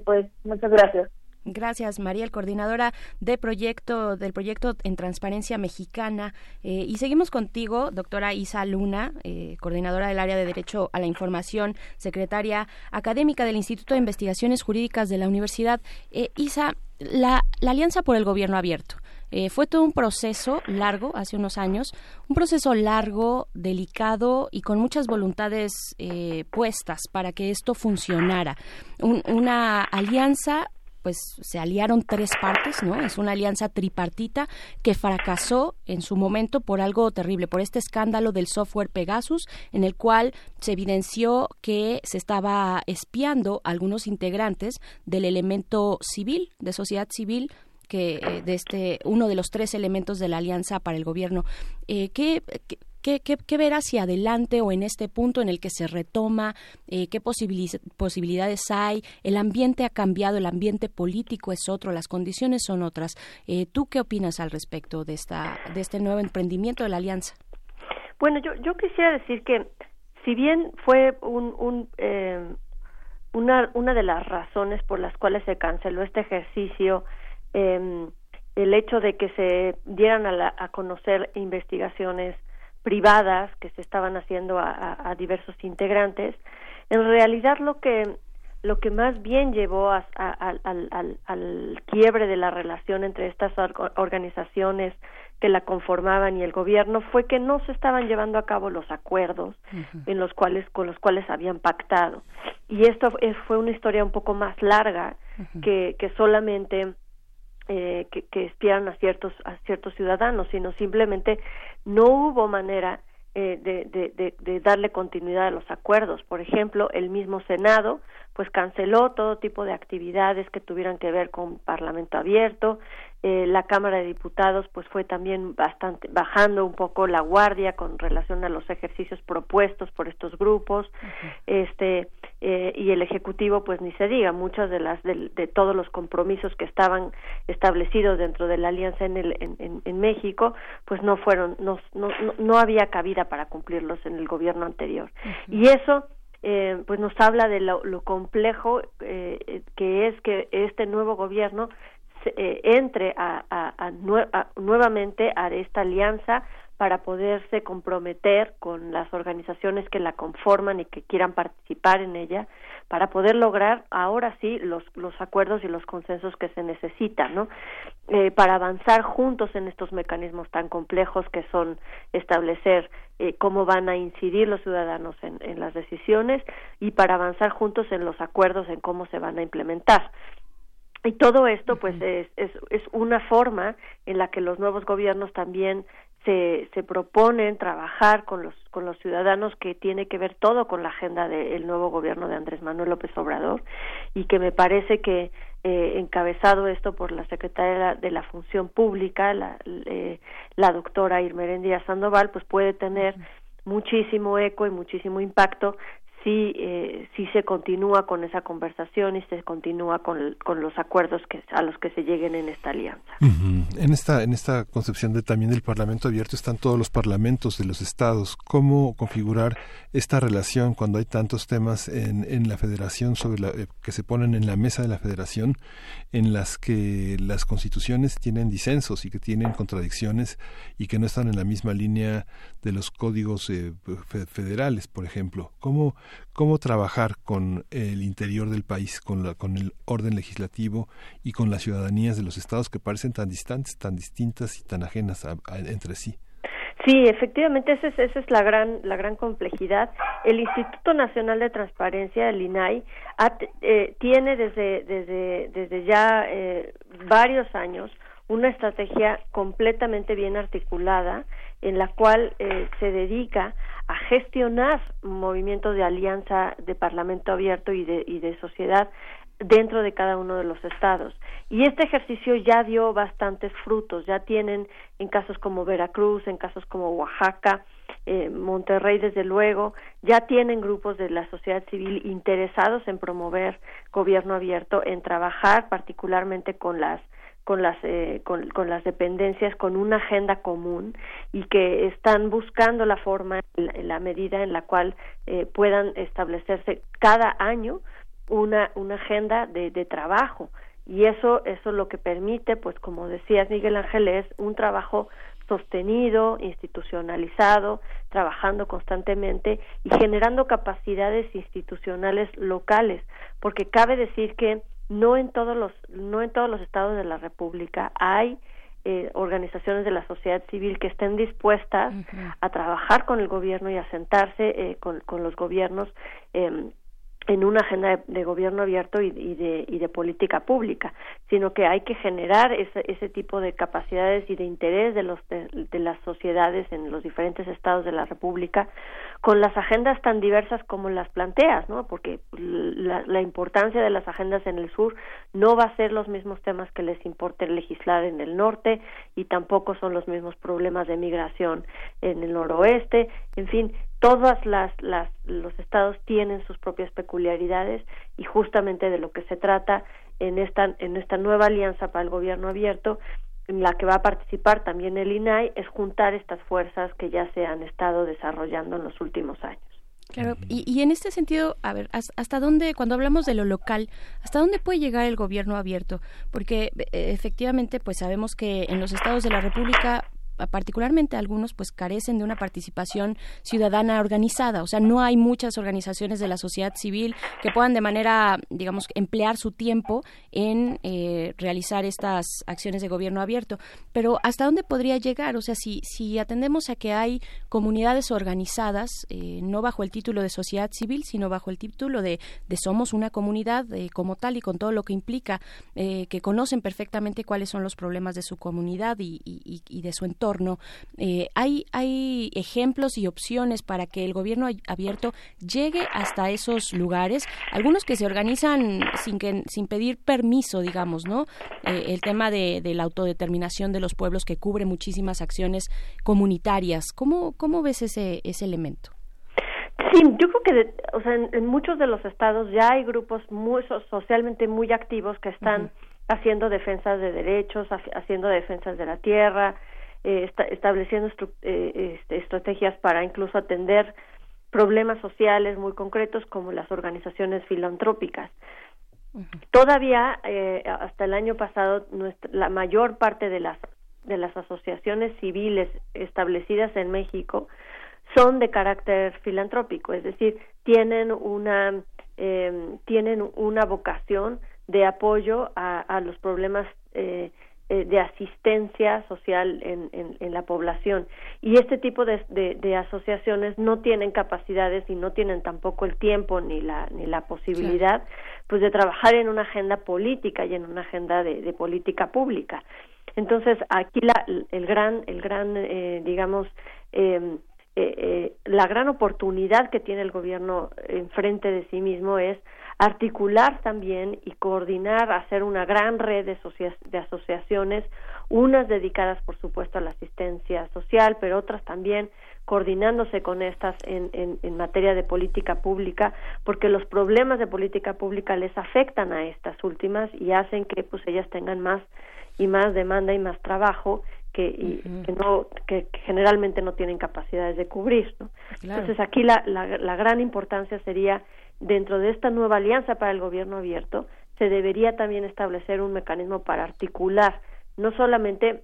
pues muchas gracias. Gracias, Mariel, coordinadora de proyecto, del proyecto en Transparencia Mexicana. Eh, y seguimos contigo, doctora Isa Luna, eh, coordinadora del área de Derecho a la Información, secretaria académica del Instituto de Investigaciones Jurídicas de la Universidad. Eh, Isa, la, Alianza por el Gobierno Abierto. fue todo un proceso largo, hace unos años, un proceso largo, delicado y con muchas voluntades puestas para que esto funcionara. una alianza pues se aliaron tres partes, ¿no? Es una alianza tripartita que fracasó en su momento por algo terrible, por este escándalo del software Pegasus, en el cual se evidenció que se estaba espiando a algunos integrantes del elemento civil, de sociedad civil, que eh, de este uno de los tres elementos de la alianza para el gobierno. Eh, ¿qué, ¿Qué, qué, ver hacia adelante o en este punto en el que se retoma? Eh, ¿Qué posibilidades hay? El ambiente ha cambiado, el ambiente político es otro, las condiciones son otras. Eh, ¿Tú qué opinas al respecto de, esta, de este nuevo emprendimiento de la Alianza? Bueno, yo, yo quisiera decir que si bien fue un, eh, una, una de las razones por las cuales se canceló este ejercicio, em, el hecho de que se dieran a, a conocer investigaciones privadas que se estaban haciendo a, diversos integrantes, en realidad lo que lo que más bien llevó a, al, quiebre de la relación entre estas organizaciones que la conformaban y el gobierno fue que no se estaban llevando a cabo los acuerdos en los cuales con los cuales habían pactado. Y esto fue una historia un poco más larga que, que solamente eh, que, que espiaran a ciertos a ciertos ciudadanos sino simplemente no hubo manera eh, de, de, darle continuidad a los acuerdos. Por ejemplo el mismo senado pues canceló todo tipo de actividades que tuvieran que ver con parlamento abierto eh, la Cámara de Diputados pues fue también bastante bajando un poco la guardia con relación a los ejercicios propuestos por estos grupos. Este eh, y el ejecutivo pues ni se diga muchas de las de, todos los compromisos que estaban establecidos dentro de la alianza en el en, en, México pues no fueron no, no no había cabida para cumplirlos en el gobierno anterior. Y eso eh, pues nos habla de lo, lo complejo eh, que es que este nuevo gobierno eh, entre a, a, nuevamente a esta alianza para poderse comprometer con las organizaciones que la conforman y que quieran participar en ella para poder lograr ahora sí los, los acuerdos y los consensos que se necesitan, ¿no? Eh, para avanzar juntos en estos mecanismos tan complejos que son establecer eh, cómo van a incidir los ciudadanos en, en las decisiones y para avanzar juntos en los acuerdos en cómo se van a implementar. Y todo esto, pues, es, es, es una forma en la que los nuevos gobiernos también se, se proponen trabajar con los, con los ciudadanos que tiene que ver todo con la agenda del nuevo gobierno de Andrés Manuel López Obrador. Y que me parece que eh, encabezado esto por la secretaria de la Función Pública, la, eh, la doctora Irmeréndira Sandoval, pues puede tener muchísimo eco y muchísimo impacto si, eh, si se continúa con esa conversación y se continúa con, con los acuerdos que, a los que se lleguen en esta alianza. En esta en esta concepción de también del Parlamento abierto están todos los parlamentos de los estados. ¿Cómo configurar esta relación cuando hay tantos temas en, en la Federación sobre la, eh, que se ponen en la mesa de la Federación en las que las constituciones tienen disensos y que tienen contradicciones y que no están en la misma línea de los códigos eh, federales, por ejemplo? ¿Cómo cómo trabajar con el interior del país, con, la, con el orden legislativo y con las ciudadanías de los estados que parecen tan distantes, tan distintas y tan ajenas entre sí. Sí, efectivamente, esa es, esa es la gran la gran complejidad. El Instituto Nacional de Transparencia, el INAI, eh, tiene desde desde desde ya eh, varios años una estrategia completamente bien articulada en la cual eh, se dedica a gestionar movimientos de alianza de Parlamento abierto y de, y de sociedad dentro de cada uno de los estados. Y este ejercicio ya dio bastantes frutos, ya tienen en casos como Veracruz, en casos como Oaxaca, eh, Monterrey desde luego, ya tienen grupos de la sociedad civil interesados en promover gobierno abierto, en trabajar particularmente con las con las eh, con, las dependencias con una agenda común y que están buscando la forma la medida en la cual eh, puedan establecerse cada año una, una agenda de, de trabajo. Y eso eso lo que permite pues como decías Miguel Ángel es un trabajo sostenido, institucionalizado, trabajando constantemente y generando capacidades institucionales locales, porque cabe decir que no en todos los no en todos los estados de la República hay eh, organizaciones de la sociedad civil que estén dispuestas a trabajar con el gobierno y a sentarse eh, con, con los gobiernos eh, en una agenda de, gobierno abierto y, de, y de política pública, sino que hay que generar ese, ese tipo de capacidades y de interés de, los, de, las sociedades en los diferentes estados de la República con las agendas tan diversas como las planteas, ¿no? Porque la, la importancia de las agendas en el sur no va a ser los mismos temas que les importe legislar en el norte y tampoco son los mismos problemas de migración en el noroeste, en fin, todas las, las los estados tienen sus propias peculiaridades y justamente de lo que se trata en esta en esta nueva alianza para el gobierno abierto en la que va a participar también el INAI es juntar estas fuerzas que ya se han estado desarrollando en los últimos años. Claro, y, y en este sentido, a ver, ¿hasta dónde, cuando hablamos de lo local, hasta dónde puede llegar el gobierno abierto? Porque e, efectivamente, pues sabemos que en los estados de la República particularmente algunos pues carecen de una participación ciudadana organizada, o sea, no hay muchas organizaciones de la sociedad civil que puedan de manera, digamos, emplear su tiempo en eh, realizar estas acciones de gobierno abierto. Pero ¿hasta dónde podría llegar? O sea, si, si atendemos a que hay comunidades organizadas, eh, no bajo el título de sociedad civil, sino bajo el título de, de somos una comunidad eh, como tal y con todo lo que implica, que conocen perfectamente cuáles son los problemas de su comunidad y, y de su entorno, eh, ¿hay, ¿Hay ejemplos y opciones para que el gobierno abierto llegue hasta esos lugares? Algunos que se organizan sin, que, sin pedir permiso, digamos, ¿no? Eh, el tema de, la autodeterminación de los pueblos que cubre muchísimas acciones comunitarias. ¿Cómo, cómo ves ese, ese elemento? Sí, yo creo que o sea, en, muchos de los estados ya hay grupos muy socialmente muy activos que están haciendo defensas de derechos, haciendo defensas de la tierra, eh, estableciendo eh, este, estrategias para incluso atender problemas sociales muy concretos como las organizaciones filantrópicas. Todavía, eh, hasta el año pasado, la mayor parte de las, de las asociaciones civiles establecidas en México son de carácter filantrópico, es decir, tienen una, eh, tienen una vocación de apoyo a, a los problemas eh, eh, de asistencia social en, en, la población. Y este tipo de, de, asociaciones no tienen capacidades y no tienen tampoco el tiempo ni la, ni la posibilidad pues de trabajar en una agenda política y en una agenda de, de política pública. Entonces aquí la, el gran, el gran eh, digamos, em, eh, eh, la gran oportunidad que tiene el gobierno enfrente de sí mismo es articular también y coordinar, hacer una gran red de, de asociaciones, unas dedicadas, por supuesto, a la asistencia social, pero otras también coordinándose con estas en, en, en, materia de política pública, porque los problemas de política pública les afectan a estas últimas y hacen que pues ellas tengan más y más demanda y más trabajo que, y, que no que, generalmente no tienen capacidades de cubrir, ¿no? Entonces aquí la, la, la gran importancia sería dentro de esta nueva alianza para el gobierno abierto, se debería también establecer un mecanismo para articular no solamente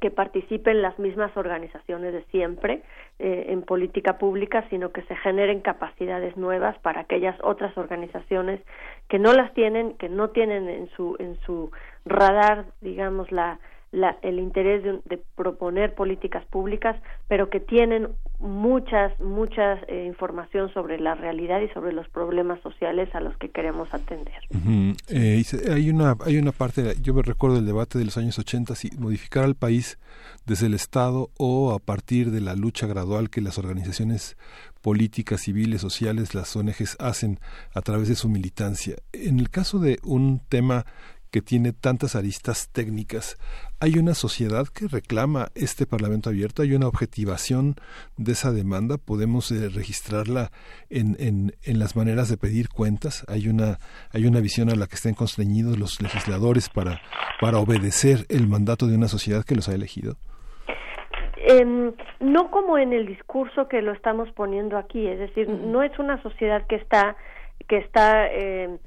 que participen las mismas organizaciones de siempre eh, en política pública, sino que se generen capacidades nuevas para aquellas otras organizaciones que no las tienen, que no tienen en su en su radar, digamos la la, el interés de, de, proponer políticas públicas, pero que tienen muchas, muchas eh, información sobre la realidad y sobre los problemas sociales a los que queremos atender. eh, hay una, hay una parte, yo me recuerdo el debate de los años 80, si modificar al país desde el Estado o a partir de la lucha gradual que las organizaciones políticas, civiles, sociales, las ONGs hacen a través de su militancia. En el caso de un tema que tiene tantas aristas técnicas. Hay una sociedad que reclama este Parlamento abierto, hay una objetivación de esa demanda, podemos eh, registrarla en, en, en, las maneras de pedir cuentas, hay una, hay una visión a la que estén constreñidos los legisladores para, para obedecer el mandato de una sociedad que los ha elegido. Eh, no como en el discurso que lo estamos poniendo aquí, es decir, no es una sociedad que está que está eh,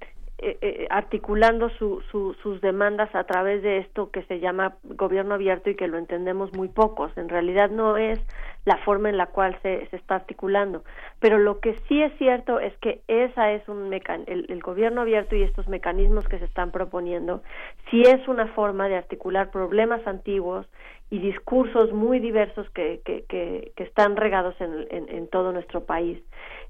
eh, eh, articulando su, su, sus demandas a través de esto que se llama gobierno abierto y que lo entendemos muy pocos. En realidad no es la forma en la cual se, se está articulando. Pero lo que sí es cierto es que esa es un mecan el, gobierno abierto y estos mecanismos que se están proponiendo, sí es una forma de articular problemas antiguos y discursos muy diversos que, que, que, que están regados en, todo nuestro país.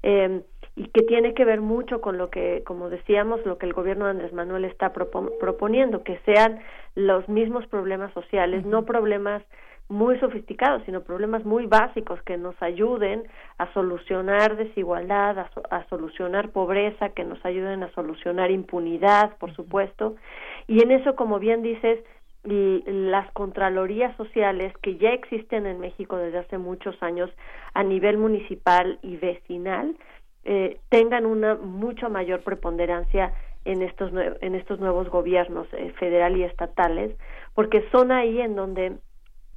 Eh, y que tiene que ver mucho con lo que, como decíamos, lo que el gobierno de Andrés Manuel está propo proponiendo, que sean los mismos problemas sociales, no problemas muy sofisticados, sino problemas muy básicos que nos ayuden a solucionar desigualdad, a, so a solucionar pobreza, que nos ayuden a solucionar impunidad, por supuesto. Y en eso, como bien dices, y las contralorías sociales que ya existen en México desde hace muchos años a nivel municipal y vecinal, eh, tengan una mucho mayor preponderancia en estos en estos nuevos gobiernos eh, federal y estatales porque son ahí en donde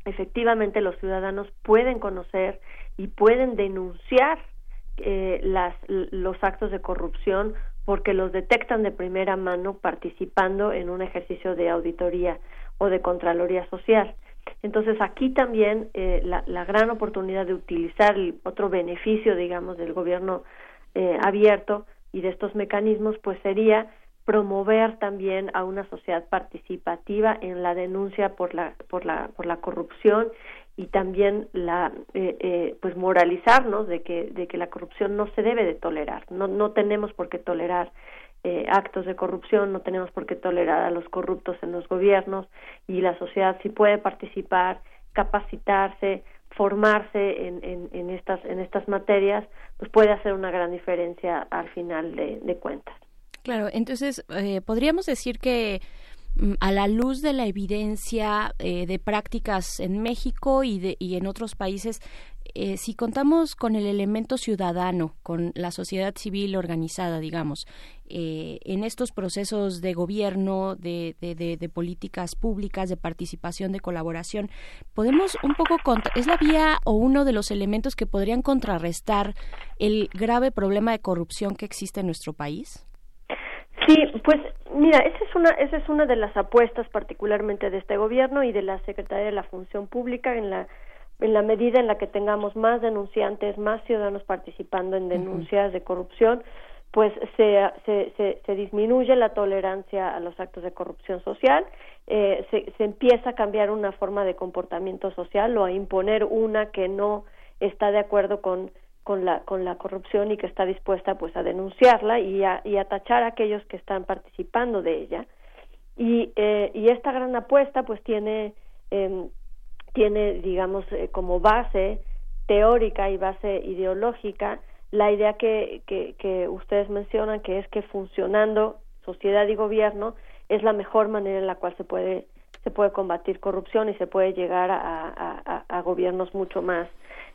efectivamente los ciudadanos pueden conocer y pueden denunciar eh, las los actos de corrupción porque los detectan de primera mano participando en un ejercicio de auditoría o de contraloría social. Entonces aquí también eh, la, la gran oportunidad de utilizar otro beneficio, digamos, del gobierno eh, abierto y de estos mecanismos, pues sería promover también a una sociedad participativa en la denuncia por la por la por la corrupción y también la eh, eh, pues moralizarnos de que de que la corrupción no se debe de tolerar. No no tenemos por qué tolerar eh, actos de corrupción no tenemos por qué tolerar a los corruptos en los gobiernos y la sociedad sí puede participar capacitarse formarse en, en, estas en estas materias pues puede hacer una gran diferencia al final de, de cuentas. Claro entonces eh, podríamos decir que a la luz de la evidencia eh, de prácticas en México y, de, y en otros países, eh, si contamos con el elemento ciudadano, con la sociedad civil organizada, digamos, eh, en estos procesos de gobierno, de, de, de, de, políticas públicas, de participación, de colaboración, podemos un poco es la vía o uno de los elementos que podrían contrarrestar el grave problema de corrupción que existe en nuestro país. Sí, pues mira, esa es una esa es una de las apuestas particularmente de este gobierno y de la Secretaría de la Función Pública en la en la medida en la que tengamos más denunciantes, más ciudadanos participando en denuncias uh -huh. de corrupción, pues se, se, se, se, disminuye la tolerancia a los actos de corrupción social, eh, se, se empieza a cambiar una forma de comportamiento social o a imponer una que no está de acuerdo con con la con la corrupción y que está dispuesta pues a denunciarla y a, y a tachar a aquellos que están participando de ella. Y eh, y esta gran apuesta pues tiene eh, tiene digamos eh, como base teórica y base ideológica la idea que, que, que ustedes mencionan que es que funcionando sociedad y gobierno es la mejor manera en la cual se puede se puede combatir corrupción y se puede llegar a, a, a gobiernos mucho más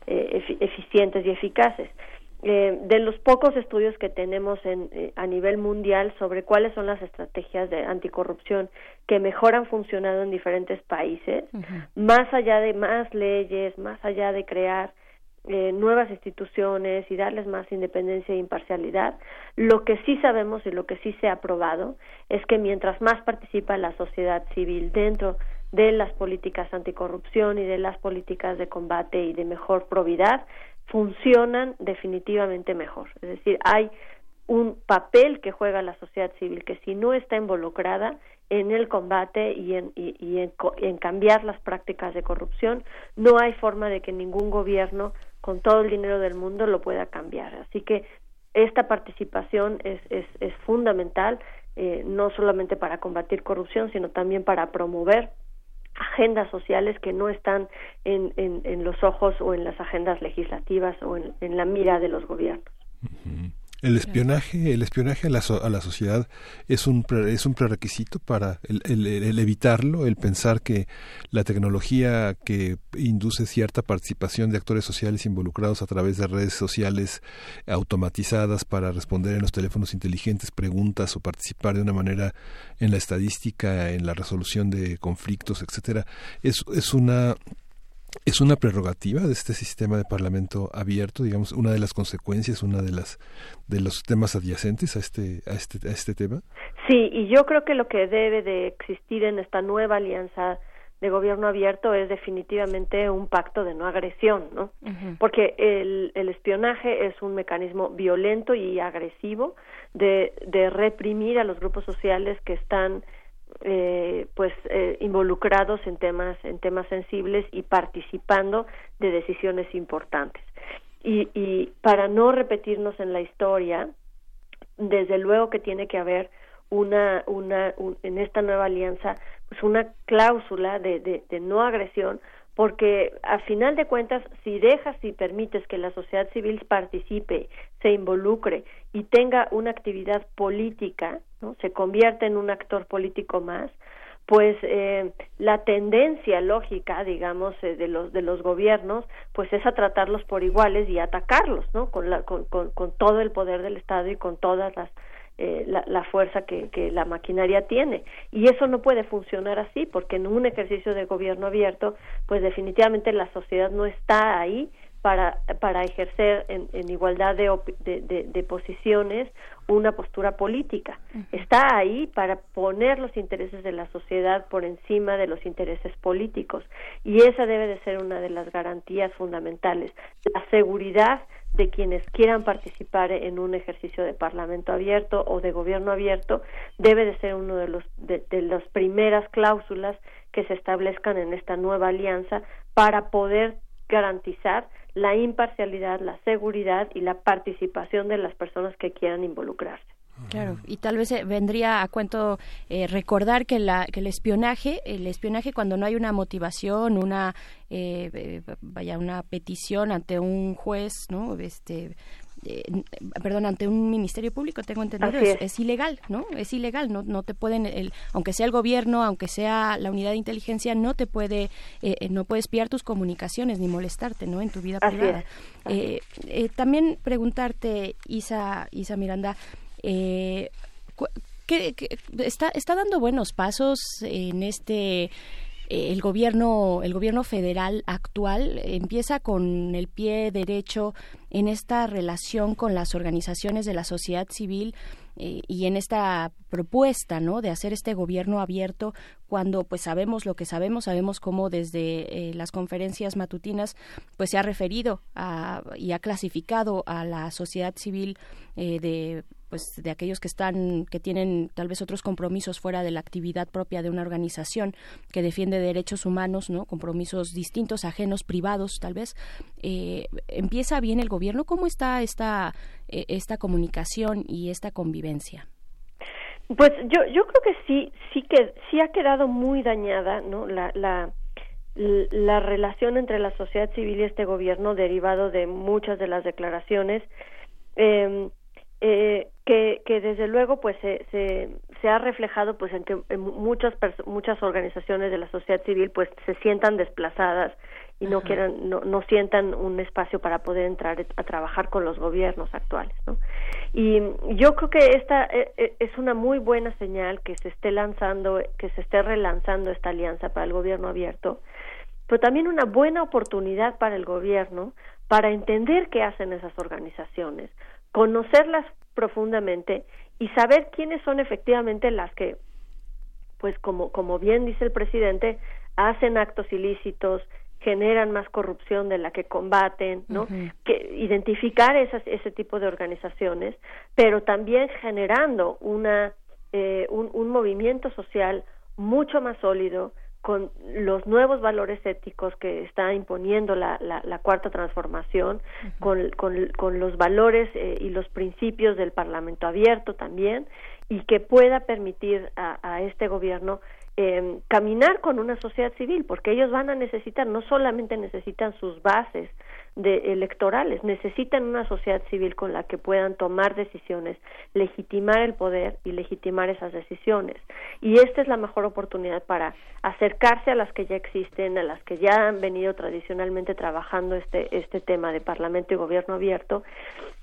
eh, eficientes y eficaces. Eh, de los pocos estudios que tenemos en, eh, a nivel mundial sobre cuáles son las estrategias de anticorrupción que mejor han funcionado en diferentes países, uh -huh. más allá de más leyes, más allá de crear eh, nuevas instituciones y darles más independencia e imparcialidad, lo que sí sabemos y lo que sí se ha probado es que mientras más participa la sociedad civil dentro de las políticas anticorrupción y de las políticas de combate y de mejor probidad funcionan definitivamente mejor. Es decir, hay un papel que juega la sociedad civil que si no está involucrada en el combate y en, y, en, cambiar las prácticas de corrupción. No hay forma de que ningún gobierno, con todo el dinero del mundo, lo pueda cambiar. Así que esta participación es, es, es fundamental, eh, no solamente para combatir corrupción, sino también para promover agendas sociales que no están en, en, los ojos o en las agendas legislativas o en la mira de los gobiernos. El espionaje, el espionaje a la, a la sociedad es un, es un prerequisito para el, el, evitarlo, el pensar que la tecnología que induce cierta participación de actores sociales involucrados a través de redes sociales automatizadas para responder en los teléfonos inteligentes preguntas o participar de una manera en la estadística, en la resolución de conflictos, etcétera, es, es una es una prerrogativa de este sistema de parlamento abierto, digamos, una de las consecuencias, una de las de los temas adyacentes a este a este a este tema. Sí, y yo creo que lo que debe de existir en esta nueva alianza de gobierno abierto es definitivamente un pacto de no agresión, ¿no? Porque el, el espionaje es un mecanismo violento y agresivo de, de reprimir a los grupos sociales que están eh, pues eh, involucrados en temas en temas sensibles y participando de decisiones importantes. Y, y para no repetirnos en la historia desde luego que tiene que haber una una en esta nueva alianza pues una cláusula de, de, de no agresión porque a final de cuentas, si dejas y permites que la sociedad civil participe, se involucre y tenga una actividad política, ¿no? se convierte en un actor político más, pues eh, la tendencia lógica, digamos, eh, de los de los gobiernos, pues es a tratarlos por iguales y atacarlos, ¿no? Con, la, con, con, todo el poder del Estado y con todas las eh, la, la, fuerza que, que, la maquinaria tiene. Y eso no puede funcionar así, porque en un ejercicio de gobierno abierto, pues definitivamente la sociedad no está ahí para, para ejercer en, en igualdad de, de, de, posiciones una postura política. Está ahí para poner los intereses de la sociedad por encima de los intereses políticos. Y esa debe de ser una de las garantías fundamentales. La seguridad de quienes quieran participar en un ejercicio de parlamento abierto o de gobierno abierto debe de ser uno de los de, las primeras cláusulas que se establezcan en esta nueva alianza para poder garantizar la imparcialidad, la seguridad y la participación de las personas que quieran involucrarse. Claro, y tal vez eh, vendría a cuento eh, recordar que, la, que el espionaje, el espionaje cuando no hay una motivación, una eh, vaya una petición ante un juez, ¿no? Este perdón, ante un ministerio público, tengo entendido, es. ilegal, ¿no? Es ilegal, no, no te pueden, el, aunque sea el gobierno, aunque sea la unidad de inteligencia, no te puede, no puede espiar tus comunicaciones ni molestarte, ¿no? En tu vida privada. también preguntarte, Isa, Isa Miranda, eh, que, está, está dando buenos pasos en este eh, el gobierno el gobierno federal actual empieza con el pie derecho en esta relación con las organizaciones de la sociedad civil eh, y en esta propuesta no de hacer este gobierno abierto cuando pues sabemos lo que sabemos sabemos cómo desde eh, las conferencias matutinas pues se ha referido a, y ha clasificado a la sociedad civil eh, de pues de aquellos que están que tienen tal vez otros compromisos fuera de la actividad propia de una organización que defiende derechos humanos no compromisos distintos ajenos privados tal vez empieza bien el gobierno cómo está esta eh, esta comunicación y esta convivencia pues yo yo creo que sí sí que sí ha quedado muy dañada no la la la relación entre la sociedad civil y este gobierno derivado de muchas de las declaraciones eh, eh, que, que desde luego pues se, se, se ha reflejado pues en que muchas muchas organizaciones de la sociedad civil pues se sientan desplazadas y no quieran no, no sientan un espacio para poder entrar a trabajar con los gobiernos actuales ¿no? y yo creo que esta eh, eh, es una muy buena señal que se esté lanzando que se esté relanzando esta alianza para el gobierno abierto pero también una buena oportunidad para el gobierno para entender qué hacen esas organizaciones conocerlas profundamente y saber quiénes son efectivamente las que, pues como, como bien dice el presidente, hacen actos ilícitos, generan más corrupción de la que combaten, ¿no? Que identificar esas, ese tipo de organizaciones, pero también generando una eh, un, un movimiento social mucho más sólido, con los nuevos valores éticos que está imponiendo la, la, cuarta transformación, con, con, los valores eh, y los principios del Parlamento abierto también, y que pueda permitir a, a este gobierno eh, caminar con una sociedad civil, porque ellos van a necesitar, no solamente necesitan sus bases de electorales, necesitan una sociedad civil con la que puedan tomar decisiones, legitimar el poder y legitimar esas decisiones. Y esta es la mejor oportunidad para acercarse a las que ya existen, a las que ya han venido tradicionalmente trabajando este, este tema de Parlamento y Gobierno abierto,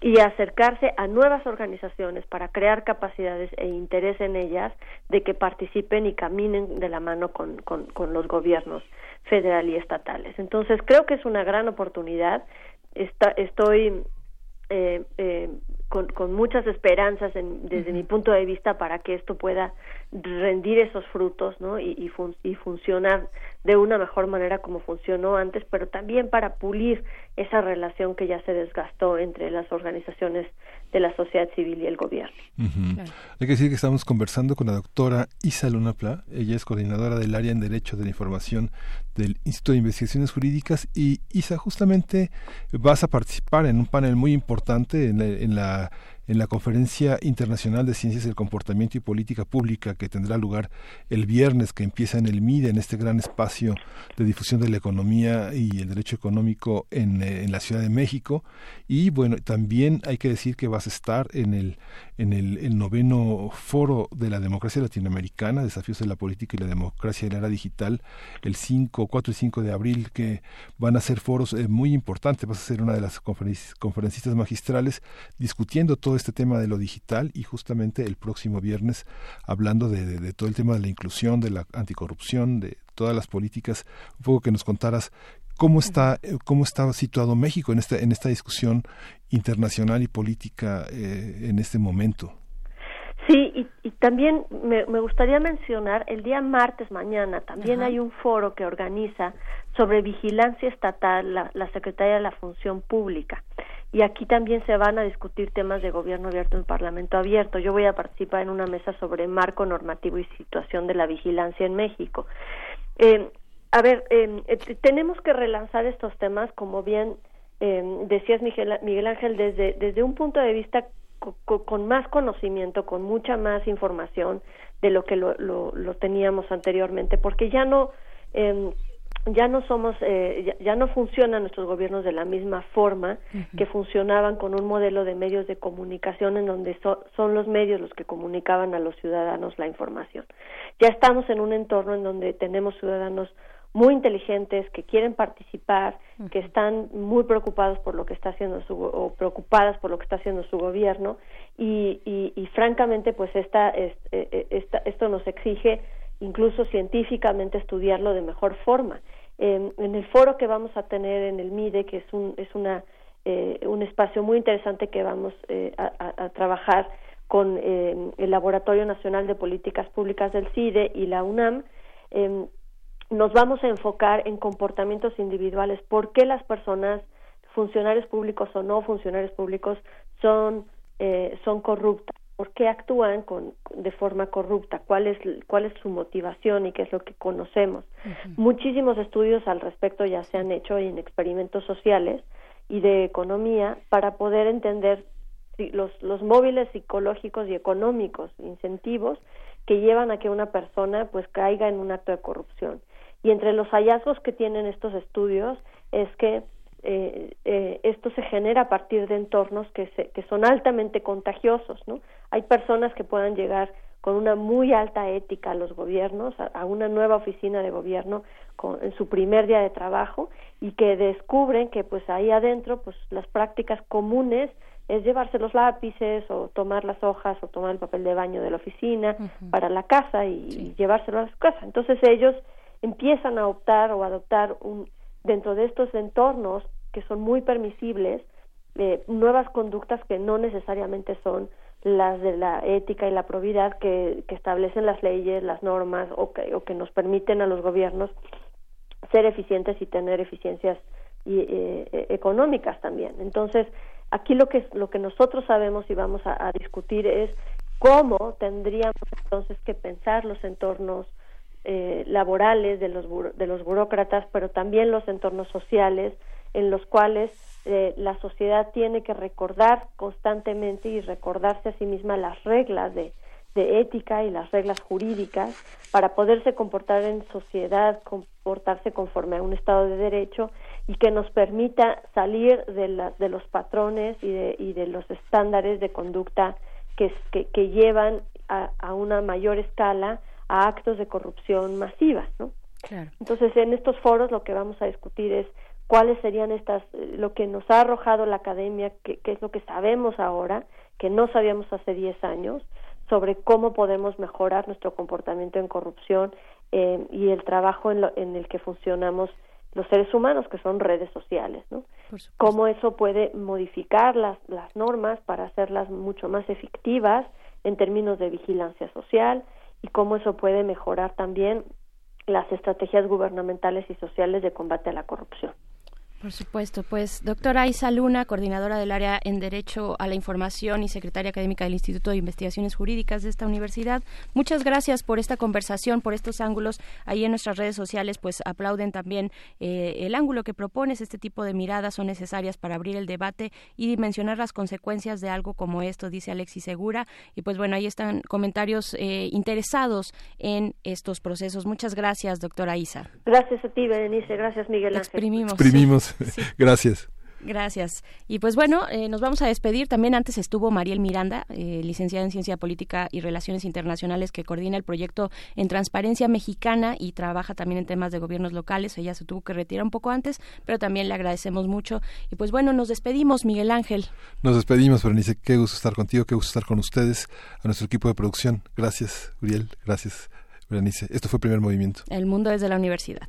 y acercarse a nuevas organizaciones para crear capacidades e interés en ellas de que participen y caminen de la mano con, con, con los gobiernos federal y estatales. Entonces, creo que es una gran oportunidad. estoy eh, eh, con, con, muchas esperanzas desde mi punto de vista para que esto pueda rendir esos frutos ¿no? y, y, y, funcionar de una mejor manera como funcionó antes, pero también para pulir esa relación que ya se desgastó entre las organizaciones de la sociedad civil y el gobierno. Hay que decir que estamos conversando con la doctora Isa Luna Pla, ella es coordinadora del área en Derecho de la Información del Instituto de Investigaciones Jurídicas. Y Isa, justamente vas a participar en un panel muy importante en la en la Conferencia Internacional de Ciencias del Comportamiento y Política Pública que tendrá lugar el viernes, que empieza en el MIDE, en este gran espacio de difusión de la economía y el derecho económico en, eh, en la Ciudad de México. Y bueno, también hay que decir que vas a estar en el, en el, el, noveno foro de la democracia latinoamericana, desafíos de la política y la democracia en la era digital, el 5, 4 y 5 de abril, que van a ser foros eh, muy importantes. Vas a ser una de las conferencistas magistrales discutiendo todo este tema de lo digital y justamente el próximo viernes hablando de, de todo el tema de la inclusión, de la anticorrupción, de todas las políticas, un poco que nos contaras cómo está eh, cómo está situado México en esta en esta discusión internacional y política eh, en este momento. Sí, y, y también me, me, gustaría mencionar el día martes mañana también hay un foro que organiza sobre vigilancia estatal la, la Secretaría de la Función Pública y aquí también se van a discutir temas de gobierno abierto en Parlamento abierto. Yo voy a participar en una mesa sobre marco normativo y situación de la vigilancia en México. Eh, a ver, em, eh, tenemos que relanzar estos temas, como bien eh, decías Miguel, Miguel, Ángel, desde, desde un punto de vista con más conocimiento, con mucha más información de lo que lo, lo, lo teníamos anteriormente, porque ya no eh, ya no somos eh, ya, no funcionan nuestros gobiernos de la misma forma que funcionaban con un modelo de medios de comunicación en donde son los medios los que comunicaban a los ciudadanos la información. Ya estamos en un entorno en donde tenemos ciudadanos muy inteligentes que quieren participar que están muy preocupados por lo que está haciendo su o preocupadas por lo que está haciendo su gobierno. Y, y, y francamente pues esta, eh, eh, esta esto nos exige incluso científicamente estudiarlo de mejor forma. En el foro que vamos a tener en el MIDE, que es un, es una, eh, un espacio muy interesante que vamos eh, a, trabajar con eh, el Laboratorio Nacional de Políticas Públicas del CIDE y la UNAM, em, nos vamos a enfocar en comportamientos individuales, por qué las personas, funcionarios públicos o no funcionarios públicos, son, son corruptas por qué actúan con, de forma corrupta, cuál es, cuál es su motivación y qué es lo que conocemos. Muchísimos estudios al respecto ya se han hecho en experimentos sociales y de economía para poder entender los, los móviles psicológicos y económicos, incentivos que llevan a que una persona pues caiga en un acto de corrupción. Y entre los hallazgos que tienen estos estudios es que eh, eh, esto se genera a partir de entornos que, se, que son altamente contagiosos, ¿no? Hay personas que puedan llegar con una muy alta ética a los gobiernos, a, una nueva oficina de gobierno con, en su primer día de trabajo y que descubren que pues ahí adentro pues las prácticas comunes es llevarse los lápices o tomar las hojas o tomar el papel de baño de la oficina para la casa y, llevárselo a su casa. Entonces ellos empiezan a optar o adoptar un, dentro de estos entornos que son muy permisibles, eh, nuevas conductas que no necesariamente son las de la ética y la probidad que, que establecen las leyes, las normas o que, o que nos permiten a los gobiernos ser eficientes y tener eficiencias y, eh, económicas también. Entonces, aquí lo que lo que nosotros sabemos y vamos a, discutir es cómo tendríamos entonces que pensar los entornos eh, laborales de los, de los burócratas, pero también los entornos sociales en los cuales eh, la sociedad tiene que recordar constantemente y recordarse a sí misma las reglas de, de ética y las reglas jurídicas para poderse comportar en sociedad, comportarse conforme a un Estado de Derecho y que nos permita salir de, la, de los patrones y de, y de los estándares de conducta que, que, llevan a, a, una mayor escala a actos de corrupción masiva, ¿no? Entonces, en estos foros lo que vamos a discutir es cuáles serían estas, lo que nos ha arrojado la academia, qué, es lo que sabemos ahora, que no sabíamos hace 10 años, sobre cómo podemos mejorar nuestro comportamiento en corrupción eh, y el trabajo en, en, el que funcionamos los seres humanos, que son redes sociales, ¿no? Cómo eso puede modificar las, las normas para hacerlas mucho más efectivas en términos de vigilancia social y cómo eso puede mejorar también las estrategias gubernamentales y sociales de combate a la corrupción. Por supuesto, pues doctora Isa Luna, coordinadora del área en Derecho a la Información y secretaria académica del Instituto de Investigaciones Jurídicas de esta universidad, muchas gracias por esta conversación, por estos ángulos. Ahí en nuestras redes sociales pues aplauden también eh, el ángulo que propones, este tipo de miradas son necesarias para abrir el debate y dimensionar las consecuencias de algo como esto, dice Alexis Segura. Y pues bueno, ahí están comentarios eh, interesados en estos procesos. Muchas gracias, doctora Isa. Gracias a ti, Berenice. Gracias, Miguel Ángel. Exprimimos. Gracias. Gracias. Y pues bueno, eh, nos vamos a despedir. También antes estuvo Mariel Miranda, eh, licenciada en Ciencia Política y Relaciones Internacionales, que coordina el proyecto en Transparencia Mexicana y trabaja también en temas de gobiernos locales. Ella se tuvo que retirar un poco antes, pero también le agradecemos mucho. Y pues bueno, nos despedimos, Miguel Ángel. Nos despedimos, Berenice. Qué gusto estar contigo, qué gusto estar con ustedes, a nuestro equipo de producción. Gracias, Uriel. Gracias, Berenice. Esto fue Primer Movimiento. El mundo desde la universidad.